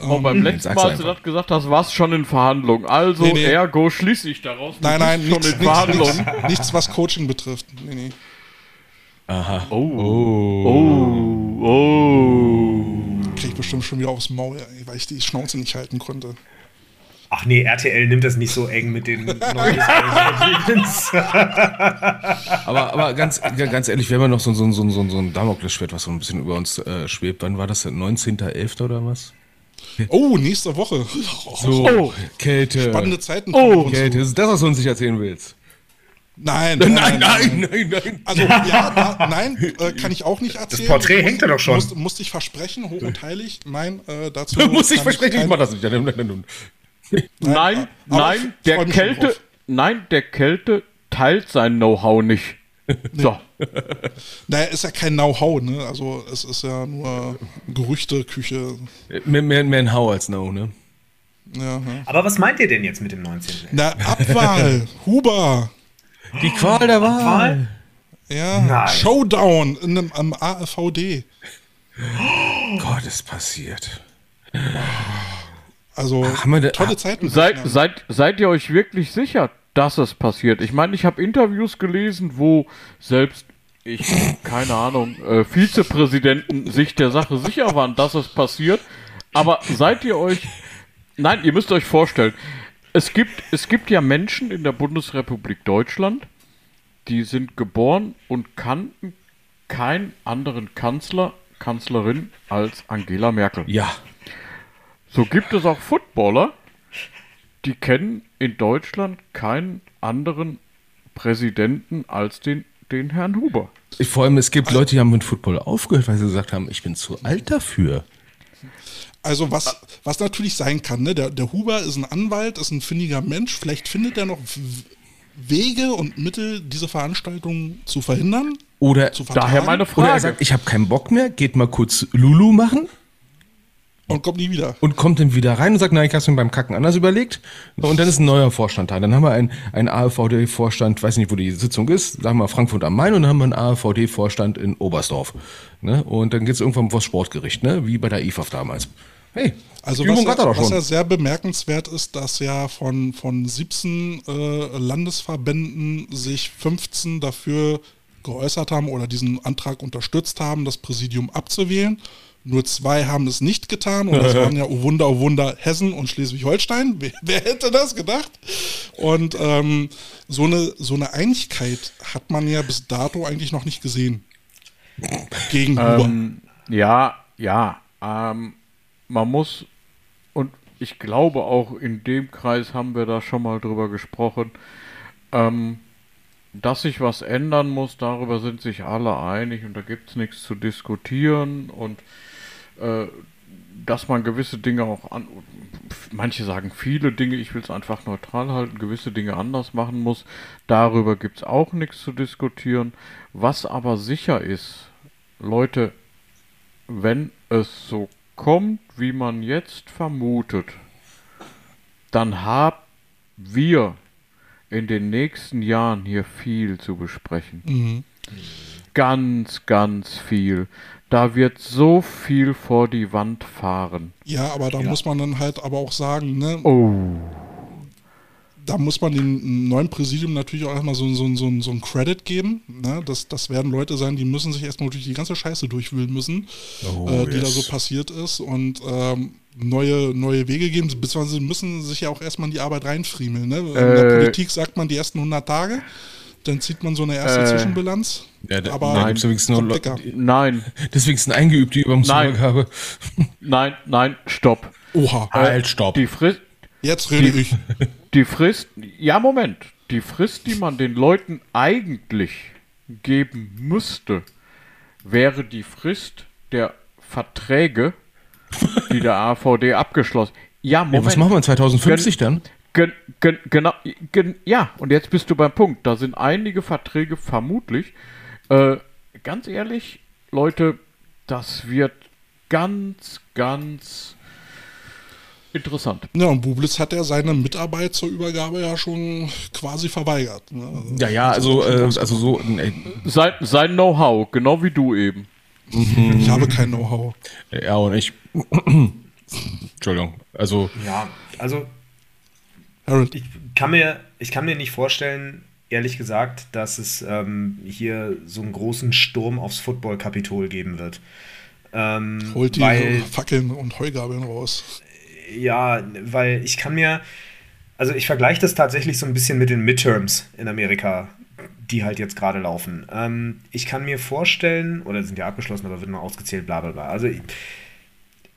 Und beim letzten Mal, als du das gesagt hast, war es schon in Verhandlung. Also, Nee, nee. ergo schließe ich daraus. Nein, nein, bist schon nichts, in nichts, Verhandlung. nichts, nichts, was Coaching betrifft. Nee, nee. aha. Oh, Oh. oh, oh. Krieg bestimmt schon wieder aufs Maul, ey, weil ich die Schnauze nicht halten konnte. Ach nee, RTL nimmt das nicht so eng mit den neuen. Aber, aber ganz, ganz ehrlich, wir haben ja noch so, so, so, so, so ein Damoklesschwert, was so ein bisschen über uns äh, schwebt. Wann war das denn? 19.11. oder was? Oh, nächste Woche. So, Oh. Kälte. Spannende Zeiten. Oh. Kälte, ist das, was du uns nicht erzählen willst? Nein, Nein, nein, nein, nein. Also ja, da, nein, äh, kann ich auch nicht erzählen. Porträt Muss- hängt da doch schon. Musste, musste ich versprechen, hoch und heilig. Nein, äh, dazu Muss ich versprechen, ich kein- mach das nicht. Nein, nein, nein, nein. Nein, nein, ich der Kälte, nein, der Kälte teilt sein Know-how nicht. So, Naja, ist ja kein Know-how, ne? Also es ist ja nur Gerüchteküche. Mehr, mehr, mehr ein Hau als No, ne? Ja, ja. Aber was meint ihr denn jetzt mit dem 19.? Na, Abwahl, Huber, Die Qual der Wahl. ja, Nein. Showdown in einem, am AfVD. Gott, ist passiert. Also haben wir da- tolle Zeiten. seid, Ja. seid, seid ihr euch wirklich sicher, dass es passiert? Ich meine, ich habe Interviews gelesen, wo selbst ich, keine Ahnung, äh, Vizepräsidenten sich der Sache sicher waren, dass es passiert. Aber seid ihr euch, nein, ihr müsst euch vorstellen, es gibt, es gibt ja Menschen in der Bundesrepublik Deutschland, die sind geboren und kannten keinen anderen Kanzler, Kanzlerin als Angela Merkel. Ja. So gibt es auch Footballer, die kennen in Deutschland keinen anderen Präsidenten als den, den Herrn Huber. Vor allem, es gibt Leute, die haben mit Football aufgehört, weil sie gesagt haben, ich bin zu alt dafür. Also was, was natürlich sein kann, ne? der, der Huber ist ein Anwalt, ist ein findiger Mensch, vielleicht findet er noch Wege und Mittel, diese Veranstaltung zu verhindern, Oder, zu Daher meine oder er Frage. sagt, ich habe keinen Bock mehr, geht mal kurz Lulu machen und kommt nie wieder. und kommt dann wieder rein und sagt, nein, ich habe mir beim Kacken anders überlegt. Und dann ist ein neuer Vorstand da. Dann haben wir einen, einen AfVD-Vorstand, weiß nicht, wo die Sitzung ist, sagen wir Frankfurt am Main und dann haben wir einen AfVD-Vorstand in Oberstdorf. Ne? Und dann geht's irgendwann vor das Sportgericht, ne? wie bei der IFAF damals. Hey, Also Übung was, hat er doch was schon. ja sehr bemerkenswert ist, dass ja von, von 17 äh, Landesverbänden sich 15 dafür geäußert haben oder diesen Antrag unterstützt haben, das Präsidium abzuwählen. Nur zwei haben es nicht getan und das waren ja, oh Wunder, oh Wunder, Hessen und Schleswig-Holstein. Wer, wer hätte das gedacht? Und ähm, so, eine, so eine Einigkeit hat man ja bis dato eigentlich noch nicht gesehen. Gegen Huber. Ähm, ja, ja. Ähm, man muss, und ich glaube auch in dem Kreis haben wir da schon mal drüber gesprochen, ähm, dass sich was ändern muss, darüber sind sich alle einig und da gibt es nichts zu diskutieren und äh, dass man gewisse Dinge auch an, manche sagen viele Dinge, ich will es einfach neutral halten, gewisse Dinge anders machen muss, darüber gibt es auch nichts zu diskutieren. Was aber sicher ist, Leute, wenn es so kommt, wie man jetzt vermutet, dann haben wir in den nächsten Jahren hier viel zu besprechen. Mhm. Ganz, ganz viel. Da wird so viel vor die Wand fahren. Ja, aber da muss man dann halt aber auch sagen, ne, Oh. Da muss man dem neuen Präsidium natürlich auch erstmal so, so, so, so einen Credit geben. Ne? Das, das werden Leute sein, die müssen sich erstmal durch die ganze Scheiße durchwühlen müssen, Oh, äh, die da yes. so passiert ist und ähm, neue, neue Wege geben, beziehungsweise müssen sich ja auch erstmal in die Arbeit reinfriemeln. Ne? In der Äh. Politik sagt man die ersten 100 Tage, dann zieht man so eine erste Äh. Zwischenbilanz. Ja, da, aber da gibt's übrigens nur. Nein, deswegen ist ein eingeübte Übungsübergabe. nein, nein, stopp. Oha, Halt, stopp. Die Frist, jetzt rede ich. Die Frist, ja Moment, die Frist, die man den Leuten eigentlich geben müsste, wäre die Frist der Verträge, die der AVD abgeschlossen. Ja, Ja, Moment. was machen wir in 2050 dann? Gen, gen, genau, gen, ja, und jetzt bist du beim Punkt. Da sind einige Verträge vermutlich. Äh, ganz ehrlich, Leute, das wird ganz, ganz interessant. Ja, und Bublitz hat ja seine Mitarbeit zur Übergabe ja schon quasi verweigert. Ne? Also, Ja, ja, also, äh, also so, äh, Sein, sein Know-how, genau wie du eben. Ich habe kein Know-how. ja und ich. Entschuldigung, also Ja, also ich kann mir, ich kann mir nicht vorstellen, ehrlich gesagt, dass es ähm, hier so einen großen Sturm aufs Football-Kapitol geben wird. Ähm, holt die weil, Fackeln und Heugabeln raus. Ja, weil ich kann mir, also ich vergleiche das tatsächlich so ein bisschen mit den Midterms in Amerika, die halt jetzt gerade laufen. Ähm, ich kann mir vorstellen, oder sind ja abgeschlossen, aber wird noch ausgezählt, bla bla bla. Also ich,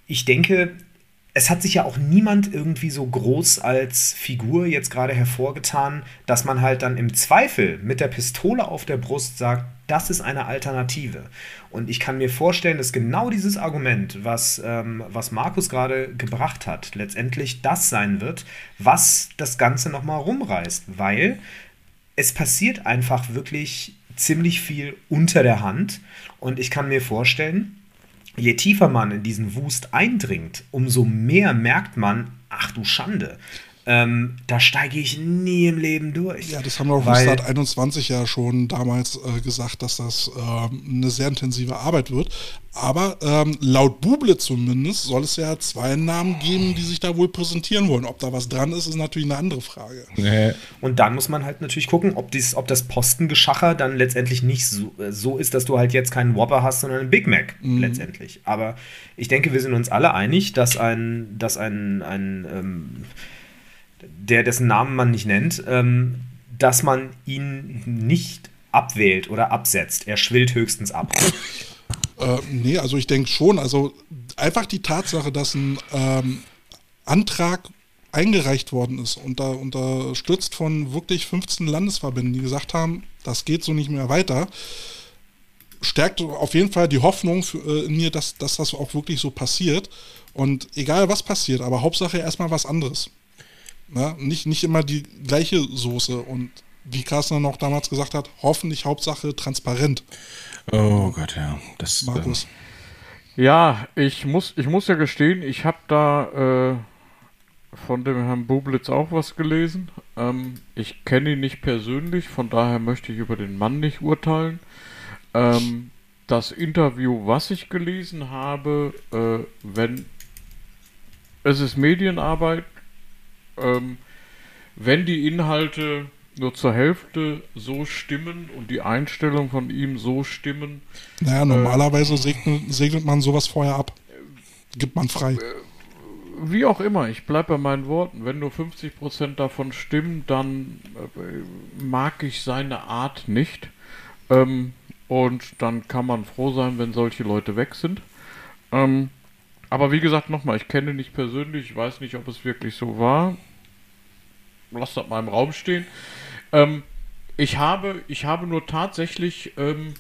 ich denke, es hat sich ja auch niemand irgendwie so groß als Figur jetzt gerade hervorgetan, dass man halt dann im Zweifel mit der Pistole auf der Brust sagt, das ist eine Alternative. Und ich kann mir vorstellen, dass genau dieses Argument, was, ähm, was Markus gerade gebracht hat, letztendlich das sein wird, was das Ganze nochmal rumreißt. Weil es passiert einfach wirklich ziemlich viel unter der Hand. Und ich kann mir vorstellen, je tiefer man in diesen Wust eindringt, umso mehr merkt man, ach du Schande. Ähm, da steige ich nie im Leben durch. Ja, das haben wir auf Restart 21 ja schon damals äh, gesagt, dass das ähm, eine sehr intensive Arbeit wird. Aber ähm, laut Buble zumindest soll es ja zwei Namen geben, die sich da wohl präsentieren wollen. Ob da was dran ist, ist natürlich eine andere Frage. Nee. Und dann muss man halt natürlich gucken, ob, dies, ob das Postengeschacher dann letztendlich nicht so, äh, so ist, dass du halt jetzt keinen Whopper hast, sondern einen Big Mac letztendlich. Aber ich denke, wir sind uns alle einig, dass ein, dass ein, ein ähm, der dessen Namen man nicht nennt, ähm, dass man ihn nicht abwählt oder absetzt. Er schwillt höchstens ab. Äh, nee, also ich denke schon. Also einfach die Tatsache, dass ein ähm, Antrag eingereicht worden ist und da unterstützt von wirklich 15 Landesverbänden, die gesagt haben, das geht so nicht mehr weiter, stärkt auf jeden Fall die Hoffnung für, äh, in mir, dass, dass das auch wirklich so passiert. Und egal was passiert, aber Hauptsache erstmal was anderes. Na, nicht, nicht immer die gleiche Soße. Und wie Carsten auch damals gesagt hat, hoffentlich Hauptsache transparent, Oh Gott, ja. Das, Markus. Ja, ich muss, ich muss ja gestehen, ich habe da äh, von dem Herrn Bublitz auch was gelesen. Ähm, ich kenne ihn nicht persönlich, von daher möchte ich über den Mann nicht urteilen. Ähm, das Interview, was ich gelesen habe, äh, wenn es ist Medienarbeit, ähm, wenn die Inhalte nur zur Hälfte so stimmen und die Einstellung von ihm so stimmen, Naja, normalerweise segnet, segnet man sowas vorher ab. Gibt man frei. Wie auch immer, ich bleibe bei meinen Worten. Wenn nur 50% davon stimmen, dann äh, mag ich seine Art nicht. Ähm, und dann kann man froh sein, wenn solche Leute weg sind. Ähm, aber wie gesagt, nochmal, ich kenne nicht persönlich, ich weiß nicht, ob es wirklich so war. Lass das mal im Raum stehen. Ähm, ich, habe, ich habe nur tatsächlich ähm,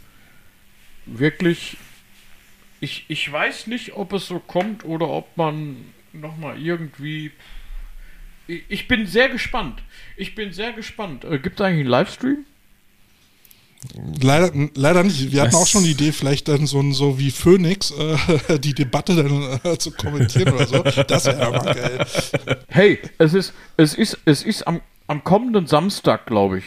wirklich ich, ich weiß nicht, ob es so kommt oder ob man nochmal irgendwie. Ich, bin sehr gespannt. Ich bin sehr gespannt. Äh, Gibt es eigentlich einen Livestream? Leider, leider nicht. Wir hatten auch schon die Idee, vielleicht dann so, ein- so wie Phoenix äh, die Debatte dann äh, zu kommentieren oder so. Das wäre aber geil. Hey, es ist, es ist, es ist am, am kommenden Samstag, glaube ich.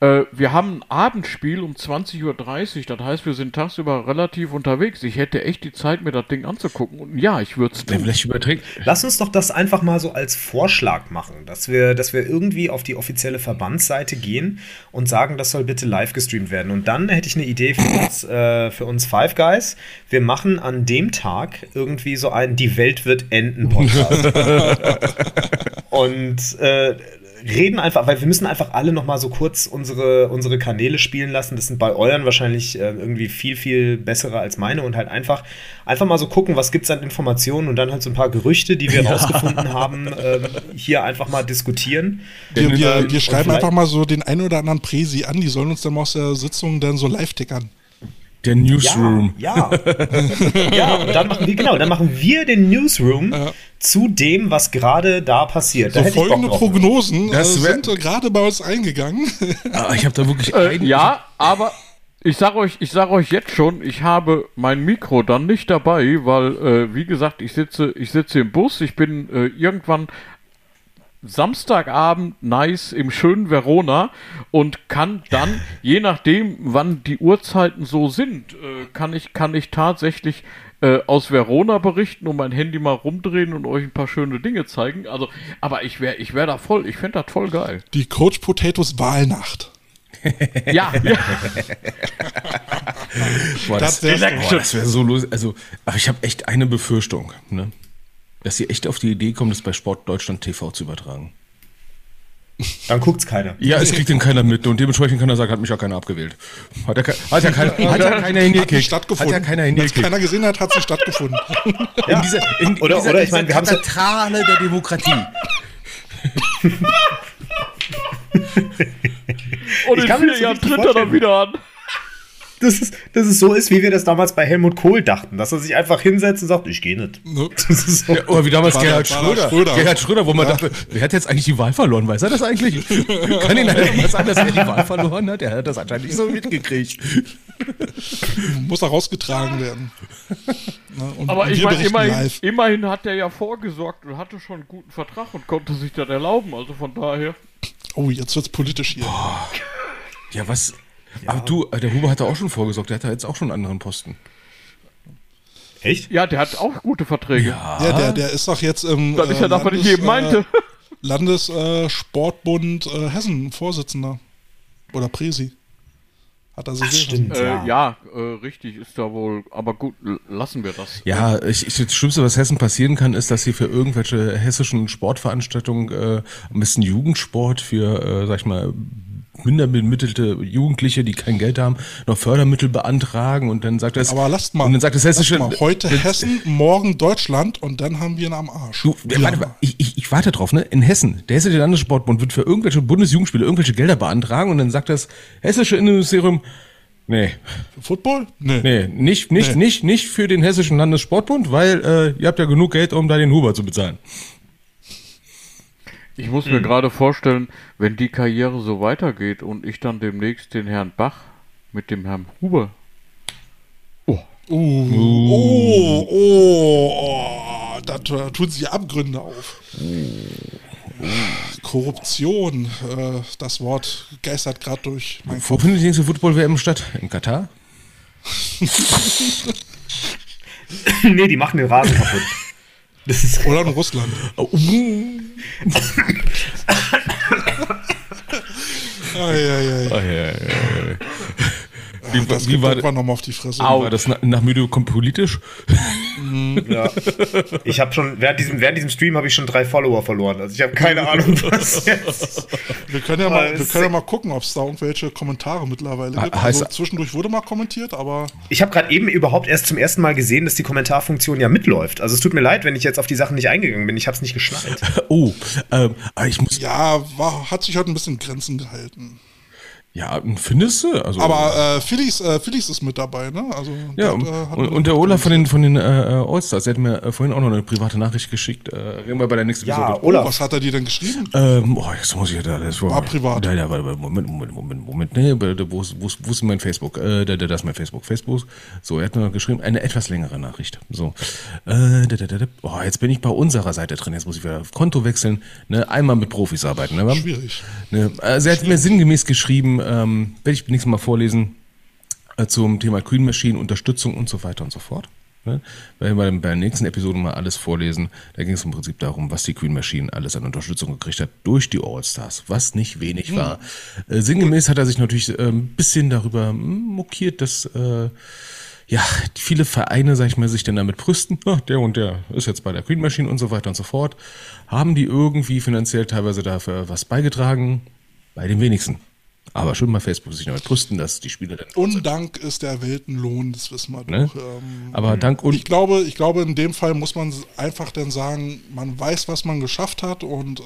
Äh, wir haben ein Abendspiel um 20.30 Uhr. Das heißt, wir sind tagsüber relativ unterwegs. Ich hätte echt die Zeit, mir das Ding anzugucken. Und ja, ich würde es tun. vielleicht überträgt. Lass uns doch das einfach mal so als Vorschlag machen, dass wir, dass wir irgendwie auf die offizielle Verbandsseite gehen und sagen, das soll bitte live gestreamt werden. Und dann hätte ich eine Idee für uns, äh, für uns Five Guys. Wir machen an dem Tag irgendwie so einen Die Welt wird enden Podcast. und äh, reden einfach, weil wir müssen einfach alle noch mal so kurz unsere, unsere Kanäle spielen lassen. Das sind bei euren wahrscheinlich äh, irgendwie viel, viel bessere als meine und halt einfach, einfach mal so gucken, was gibt es an Informationen und dann halt so ein paar Gerüchte, die wir rausgefunden haben, ähm, hier einfach mal diskutieren. Wir, wir, Ähm, wir schreiben einfach mal so den einen oder anderen Präsi an, die sollen uns dann mal aus der Sitzung dann so live tickern. Der Newsroom. Ja, ja. ja, und dann machen wir, genau, dann machen wir den Newsroom zu dem, was gerade da passiert. Da So Bock folgende. Prognosen äh, Das wär- sind äh, gerade bei uns eingegangen. Ah, ich habe da wirklich Äh, ja, aber ich sag euch, ich sag euch jetzt schon, ich habe mein Mikro dann nicht dabei, weil, äh, wie gesagt, ich sitze, ich sitze im Bus, ich bin äh, irgendwann Samstagabend nice im schönen Verona und kann dann, je nachdem, wann die Uhrzeiten so sind, äh, kann ich, kann ich tatsächlich äh, aus Verona berichten und mein Handy mal rumdrehen und euch ein paar schöne Dinge zeigen. Also, aber ich wäre, ich wäre da voll, ich fände das voll geil. Die Coach Potatoes Wahlnacht. Ja, ja. Boah, das, das wäre so los. Also, aber ich habe echt eine Befürchtung, ne? Dass sie echt auf die Idee kommen, das bei Sport Deutschland TV zu übertragen. Dann guckt's keiner. Ja, es kriegt denn keiner mit und dementsprechend kann er sagen, hat mich ja keiner abgewählt. Hat ja, hat ja, keiner, hat ja keiner Hat hingekickt. stattgefunden. Hat ja keiner Wenn es hingekickt. keiner gesehen hat, hat sie stattgefunden. In dieser, in, Oder- dieser, oder ich dieser meine, wir haben's ja- Kathedrale der Demokratie. Und Ich in kann mir vier Jahren tritt er dann wieder an. Das ist, das ist so ist, wie wir das damals bei Helmut Kohl dachten, dass er sich einfach hinsetzt und sagt, ich gehe nicht. Ne? So. Ja, oder wie damals War Gerhard war Schröder. Schröder. Gerhard Schröder, wo man dachte, wer hat jetzt eigentlich die Wahl verloren? Weiß er das eigentlich? Kann ihn einer mal sagen, dass er die Wahl verloren hat? Er hat das anscheinend nicht so mitgekriegt. Muss da rausgetragen werden. Ne? Und Aber ich meine, immerhin, immerhin hat er ja vorgesorgt und hatte schon einen guten Vertrag und konnte sich das erlauben. Also von daher. Oh, jetzt wird's politisch hier. Ja, was? Aber du, äh, der Huber hat da auch schon vorgesorgt, der hat da jetzt auch schon einen anderen Posten. Echt? Ja, der hat auch gute Verträge. Ja, der, der ist doch jetzt im Das ist ja das, was ich eben meinte. Landessportbund äh, Sportbund, äh, Hessen Vorsitzender. Oder Presi. Hat er sich Ach, stimmt. Äh, Ja. ja, äh, richtig, ist da wohl. Aber gut, lassen wir das. Ja, ich, ich, das Schlimmste, was Hessen passieren kann, ist, dass sie für irgendwelche hessischen Sportveranstaltungen, äh, am besten Jugendsport für, äh, sag ich mal, minder bemittelte Jugendliche, die kein Geld haben, noch Fördermittel beantragen und dann sagt das. Aber lasst mal. Und dann sagt das hessische. mal, heute Hessen, morgen Deutschland und dann haben wir ihn am Arsch. Du, Wir warte ich, ich, ich warte drauf, ne? In Hessen, der Hessische Landessportbund wird für irgendwelche Bundesjugendspiele irgendwelche Gelder beantragen und dann sagt das Hessische Innenministerium, nee, Football? Nee. nee, nicht, nicht, Nee. nicht, nicht für den Hessischen Landessportbund, weil äh, ihr habt ja genug Geld, um da den Huber zu bezahlen. Ich muss mir gerade vorstellen, wenn die Karriere so weitergeht und ich dann demnächst den Herrn Bach mit dem Herrn Huber. Oh, oh, oh, oh, da, da tun sich Abgründe auf. Korruption, äh, das Wort geistert gerade durch mein Wo findet die nächste Football-WM statt? In Katar? nee, die machen den Rasen kaputt. Das ist Oder in Russland. Wie, Das war, irgendwann nochmal auf die Fresse. war das nach, nach Müde kommt politisch? Ja. Ich habe schon, während diesem, während diesem Stream habe ich schon drei Follower verloren. Also ich habe keine Ahnung, was jetzt. Wir können ja mal, wir können ja mal gucken, ob es da irgendwelche Kommentare mittlerweile gibt. heißt- Also zwischendurch wurde mal kommentiert, aber Ich habe gerade eben überhaupt erst zum ersten Mal gesehen, dass die Kommentarfunktion ja mitläuft. Also es tut mir leid, wenn ich jetzt auf die Sachen nicht eingegangen bin. Ich habe es nicht geschnallt. Oh, ähm, ich muss. ja, war, hat sich heute ein bisschen Grenzen gehalten. Ja, findest du? Also, Aber äh, Phillies, äh, Phillies ist mit dabei, ne? Also Ja, und, äh, hat und, und der Olaf von den, von den äh, Allstars, der hat mir äh, vorhin auch noch eine private Nachricht geschickt. Äh, reden wir bei der nächsten Ja, Episode. Oh, Olaf. was hat er dir denn geschrieben? Ähm, oh, jetzt muss ich ja da, das war, War privat. Ja, ja, warte, warte, Moment, Moment, Moment, Moment, nee, wo ist, wo ist, wo ist mein Facebook? Äh, da, da, das ist mein Facebook. Facebook. So, er hat mir geschrieben, eine etwas längere Nachricht. So, äh, da, da, da, da. Oh, jetzt bin ich bei unserer Seite drin. Jetzt muss ich wieder auf Konto wechseln. Ne, einmal mit Profis arbeiten. Ne? Schwierig. Ne, also er hat mir sinngemäß geschrieben, ähm, werde ich nächstes Mal vorlesen, äh, zum Thema Green Machine, Unterstützung und so weiter und so fort. Ne? Werden wir bei der nächsten Episode mal alles vorlesen. Da ging es im Prinzip darum, was die Green Machine alles an Unterstützung gekriegt hat durch die All-Stars, was nicht wenig war. Äh, sinngemäß hat er sich natürlich äh, ein bisschen darüber hm, mokiert, dass äh, ja, viele Vereine, sag ich mal, sich dann damit brüsten, "Ah, der und der ist jetzt bei der Green Machine und so weiter und so fort. Haben die irgendwie finanziell teilweise dafür was beigetragen? Bei den wenigsten. Aber schön bei Facebook sich damit brüsten, dass die Spieler dann. Undank ist der Weltenlohn, das wissen wir Ne? doch. Ähm, Aber dank und ich glaube, ich glaube, in dem Fall muss man einfach dann sagen, man weiß, was man geschafft hat und äh,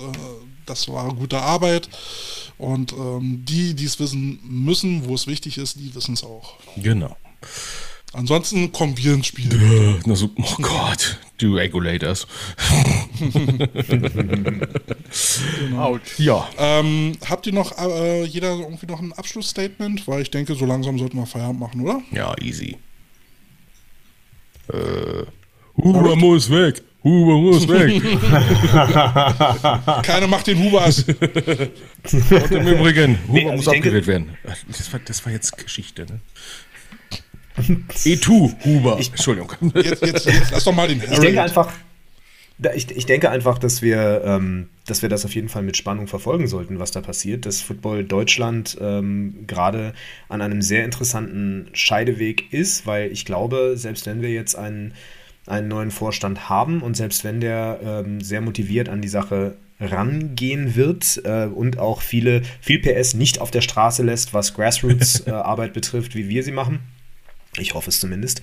das war gute Arbeit. Und ähm, die, die es wissen müssen, wo es wichtig ist, die wissen es auch. genau. Ansonsten kommen wir ins Spiel. Äh, Na so, oh Gott, die Regulators. Autsch. Ja. Ähm, habt ihr noch äh, jeder irgendwie noch ein Abschlussstatement? Weil ich denke, so langsam sollten wir Feierabend machen, oder? Ja, easy. Äh, Huber muss weg. Huber muss weg. Keiner macht den Hubers. Und im Übrigen, Huber Nee, also muss abgewählt werden. Das war, das war jetzt Geschichte, ne? E2, Huber. Entschuldigung. Jetzt, jetzt, jetzt lass doch mal den Ich Harold. denke einfach, ich, ich denke einfach, dass wir, ähm, dass wir das auf jeden Fall mit Spannung verfolgen sollten, was da passiert. Dass Football Deutschland ähm, gerade an einem sehr interessanten Scheideweg ist, weil ich glaube, selbst wenn wir jetzt einen, einen neuen Vorstand haben und selbst wenn der ähm, sehr motiviert an die Sache rangehen wird äh, und auch viele, viel PS nicht auf der Straße lässt, was Grassroots-Arbeit betrifft, wie wir sie machen, ich hoffe es zumindest.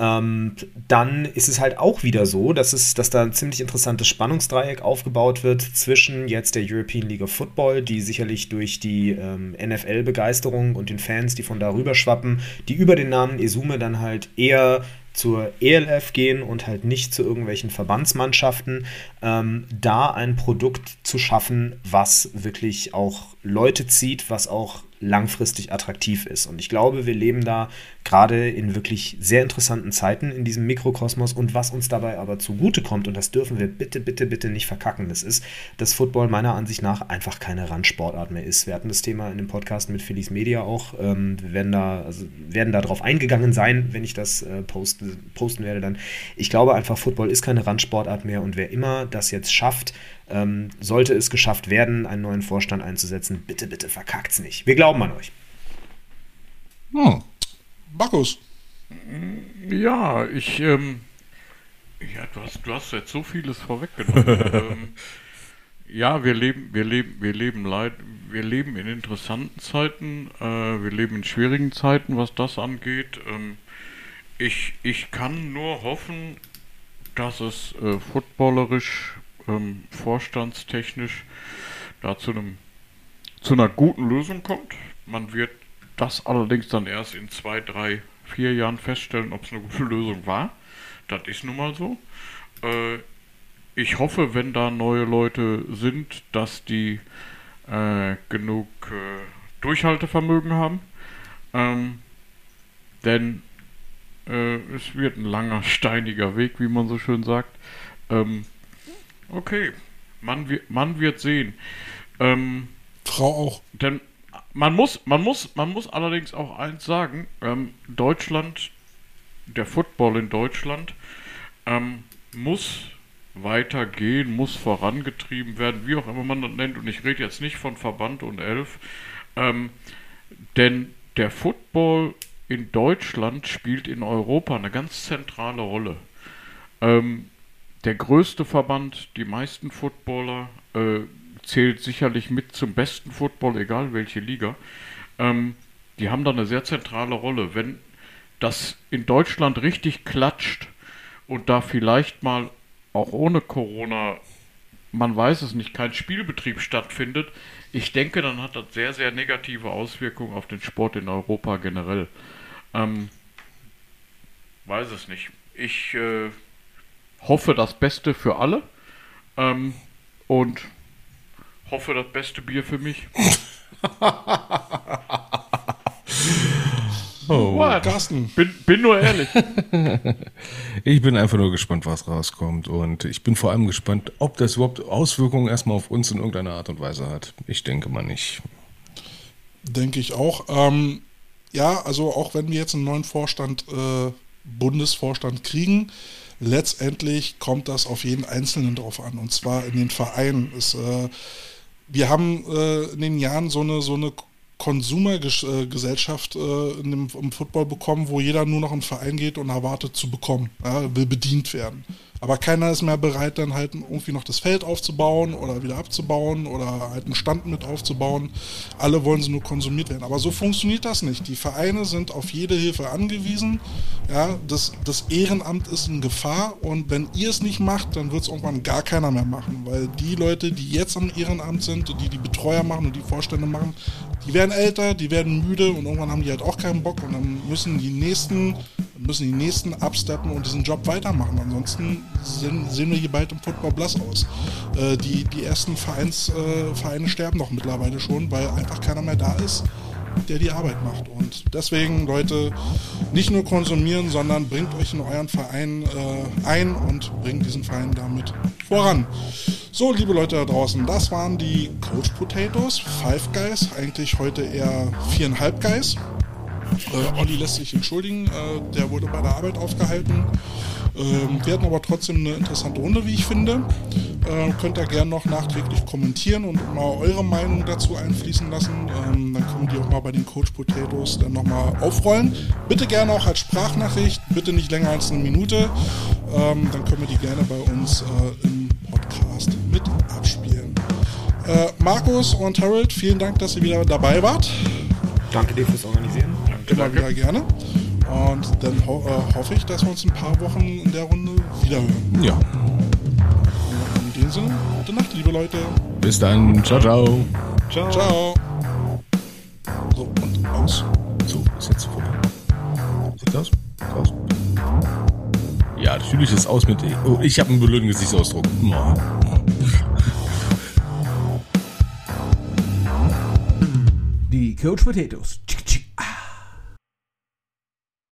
Ähm, dann ist es halt auch wieder so, dass, es, dass da ein ziemlich interessantes Spannungsdreieck aufgebaut wird zwischen jetzt der European League of Football, die sicherlich durch die ähm, NFL-Begeisterung und den Fans, die von darüber schwappen, die über den Namen Esume dann halt eher zur ELF gehen und halt nicht zu irgendwelchen Verbandsmannschaften, ähm, da ein Produkt zu schaffen, was wirklich auch Leute zieht, was auch langfristig attraktiv ist. Und ich glaube, wir leben da gerade in wirklich sehr interessanten Zeiten in diesem Mikrokosmos. Und was uns dabei aber zugute kommt, und das dürfen wir bitte, bitte, bitte nicht verkacken, das ist, dass Football meiner Ansicht nach einfach keine Randsportart mehr ist. Wir hatten das Thema in dem Podcast mit Phillies Media auch. Ähm, wir werden da, also werden eingegangen sein, wenn ich das äh, poste, posten werde dann. Ich glaube einfach, Football ist keine Randsportart mehr und wer immer das jetzt schafft, ähm, sollte es geschafft werden, einen neuen Vorstand einzusetzen, bitte, bitte verkackt's nicht. Wir glauben an euch. Hm. Markus. Ja, ich, ähm, ja, du hast, du hast jetzt so vieles vorweggenommen. ähm, ja, wir leben, wir leben, wir leben leid, wir leben in interessanten Zeiten, äh, wir leben in schwierigen Zeiten, was das angeht. Ähm, ich, ich kann nur hoffen, dass es äh, footballerisch, ähm, vorstandstechnisch da zu einem zu einer guten Lösung kommt. Man wird das allerdings dann erst in zwei, drei, vier Jahren feststellen, ob es eine gute Lösung war. Das ist nun mal so. Äh, ich hoffe, wenn da neue Leute sind, dass die äh, genug äh, Durchhaltevermögen haben. Ähm, denn äh, es wird ein langer, steiniger Weg, wie man so schön sagt. Ähm, okay, man, man wird sehen. Ähm, Frau auch. denn man muss, man muss, man muss allerdings auch eins sagen: ähm, Deutschland, der Football in Deutschland ähm, muss weitergehen, muss vorangetrieben werden, wie auch immer man das nennt. Und ich rede jetzt nicht von Verband und Elf, ähm, denn der Football in Deutschland spielt in Europa eine ganz zentrale Rolle. Ähm, der größte Verband, die meisten Footballer, äh, zählt sicherlich mit zum besten Football, egal welche Liga. Ähm, die haben da eine sehr zentrale Rolle. Wenn das in Deutschland richtig klatscht und da vielleicht mal auch ohne Corona, man weiß es nicht, kein Spielbetrieb stattfindet, ich denke, dann hat das sehr, sehr negative Auswirkungen auf den Sport in Europa generell. Ähm, weiß es nicht. Ich äh, hoffe das Beste für alle ähm, und hoffe das beste Bier für mich. Oh. What? Carsten. Bin, bin nur ehrlich. Ich bin einfach nur gespannt, was rauskommt. Und ich bin vor allem gespannt, ob das überhaupt Auswirkungen erstmal auf uns in irgendeiner Art und Weise hat. Ich denke mal nicht. Denke ich auch. Ähm, ja, also auch wenn wir jetzt einen neuen Vorstand, äh, Bundesvorstand kriegen, letztendlich kommt das auf jeden Einzelnen drauf an. Und zwar in den Vereinen. Es, äh, wir haben äh, in den Jahren so eine, so eine Konsumergesellschaft äh, in dem, im Football bekommen, wo jeder nur noch in den Verein geht und erwartet zu bekommen, ja, will bedient werden. Aber keiner ist mehr bereit, dann halt irgendwie noch das Feld aufzubauen oder wieder abzubauen oder halt einen Stand mit aufzubauen. Alle wollen sie nur konsumiert werden. Aber so funktioniert das nicht. Die Vereine sind auf jede Hilfe angewiesen. Ja, das, das Ehrenamt ist in Gefahr und wenn ihr es nicht macht, dann wird es irgendwann gar keiner mehr machen, weil die Leute, die jetzt am Ehrenamt sind, die die Betreuer machen und die Vorstände machen, die werden älter, die werden müde und irgendwann haben die halt auch keinen Bock und dann müssen die nächsten müssen die nächsten absteppen und diesen Job weitermachen. Ansonsten sehen, sehen wir hier bald im Football blass aus. Äh, die, die ersten Vereins, äh, Vereine sterben doch mittlerweile schon, weil einfach keiner mehr da ist, der die Arbeit macht. Und deswegen, Leute, nicht nur konsumieren, sondern bringt euch in euren Verein äh, ein und bringt diesen Verein damit voran. So, liebe Leute da draußen, das waren die Coach Potatoes, Five Guys, eigentlich heute eher viereinhalb Guys. Äh, Olli lässt sich entschuldigen, äh, der wurde bei der Arbeit aufgehalten. Ähm, wir hatten aber trotzdem eine interessante Runde, wie ich finde. Äh, könnt ihr gerne noch nachträglich kommentieren und mal eure Meinung dazu einfließen lassen. Ähm, dann können wir die auch mal bei den Coach Potatoes dann nochmal aufrollen. Bitte gerne auch als Sprachnachricht, bitte nicht länger als eine Minute. Ähm, dann können wir die gerne bei uns äh, im Podcast mit abspielen. Äh, Markus und Harold, vielen Dank, dass ihr wieder dabei wart. Danke dir fürs Organisieren. Immer wieder gerne. Und dann ho äh, hoffe ich, dass wir uns in ein paar Wochen in der Runde wiederhören. Ja. In dem Sinne, gute Nacht, liebe Leute. Bis dann. Ciao, ciao. Ciao. Ciao. So, und aus. So, ist jetzt vorbei. Sieht aus? Aus? Ja, natürlich ist aus mit. Oh, ich habe einen blöden Gesichtsausdruck. Oh. Die Coach Potatoes.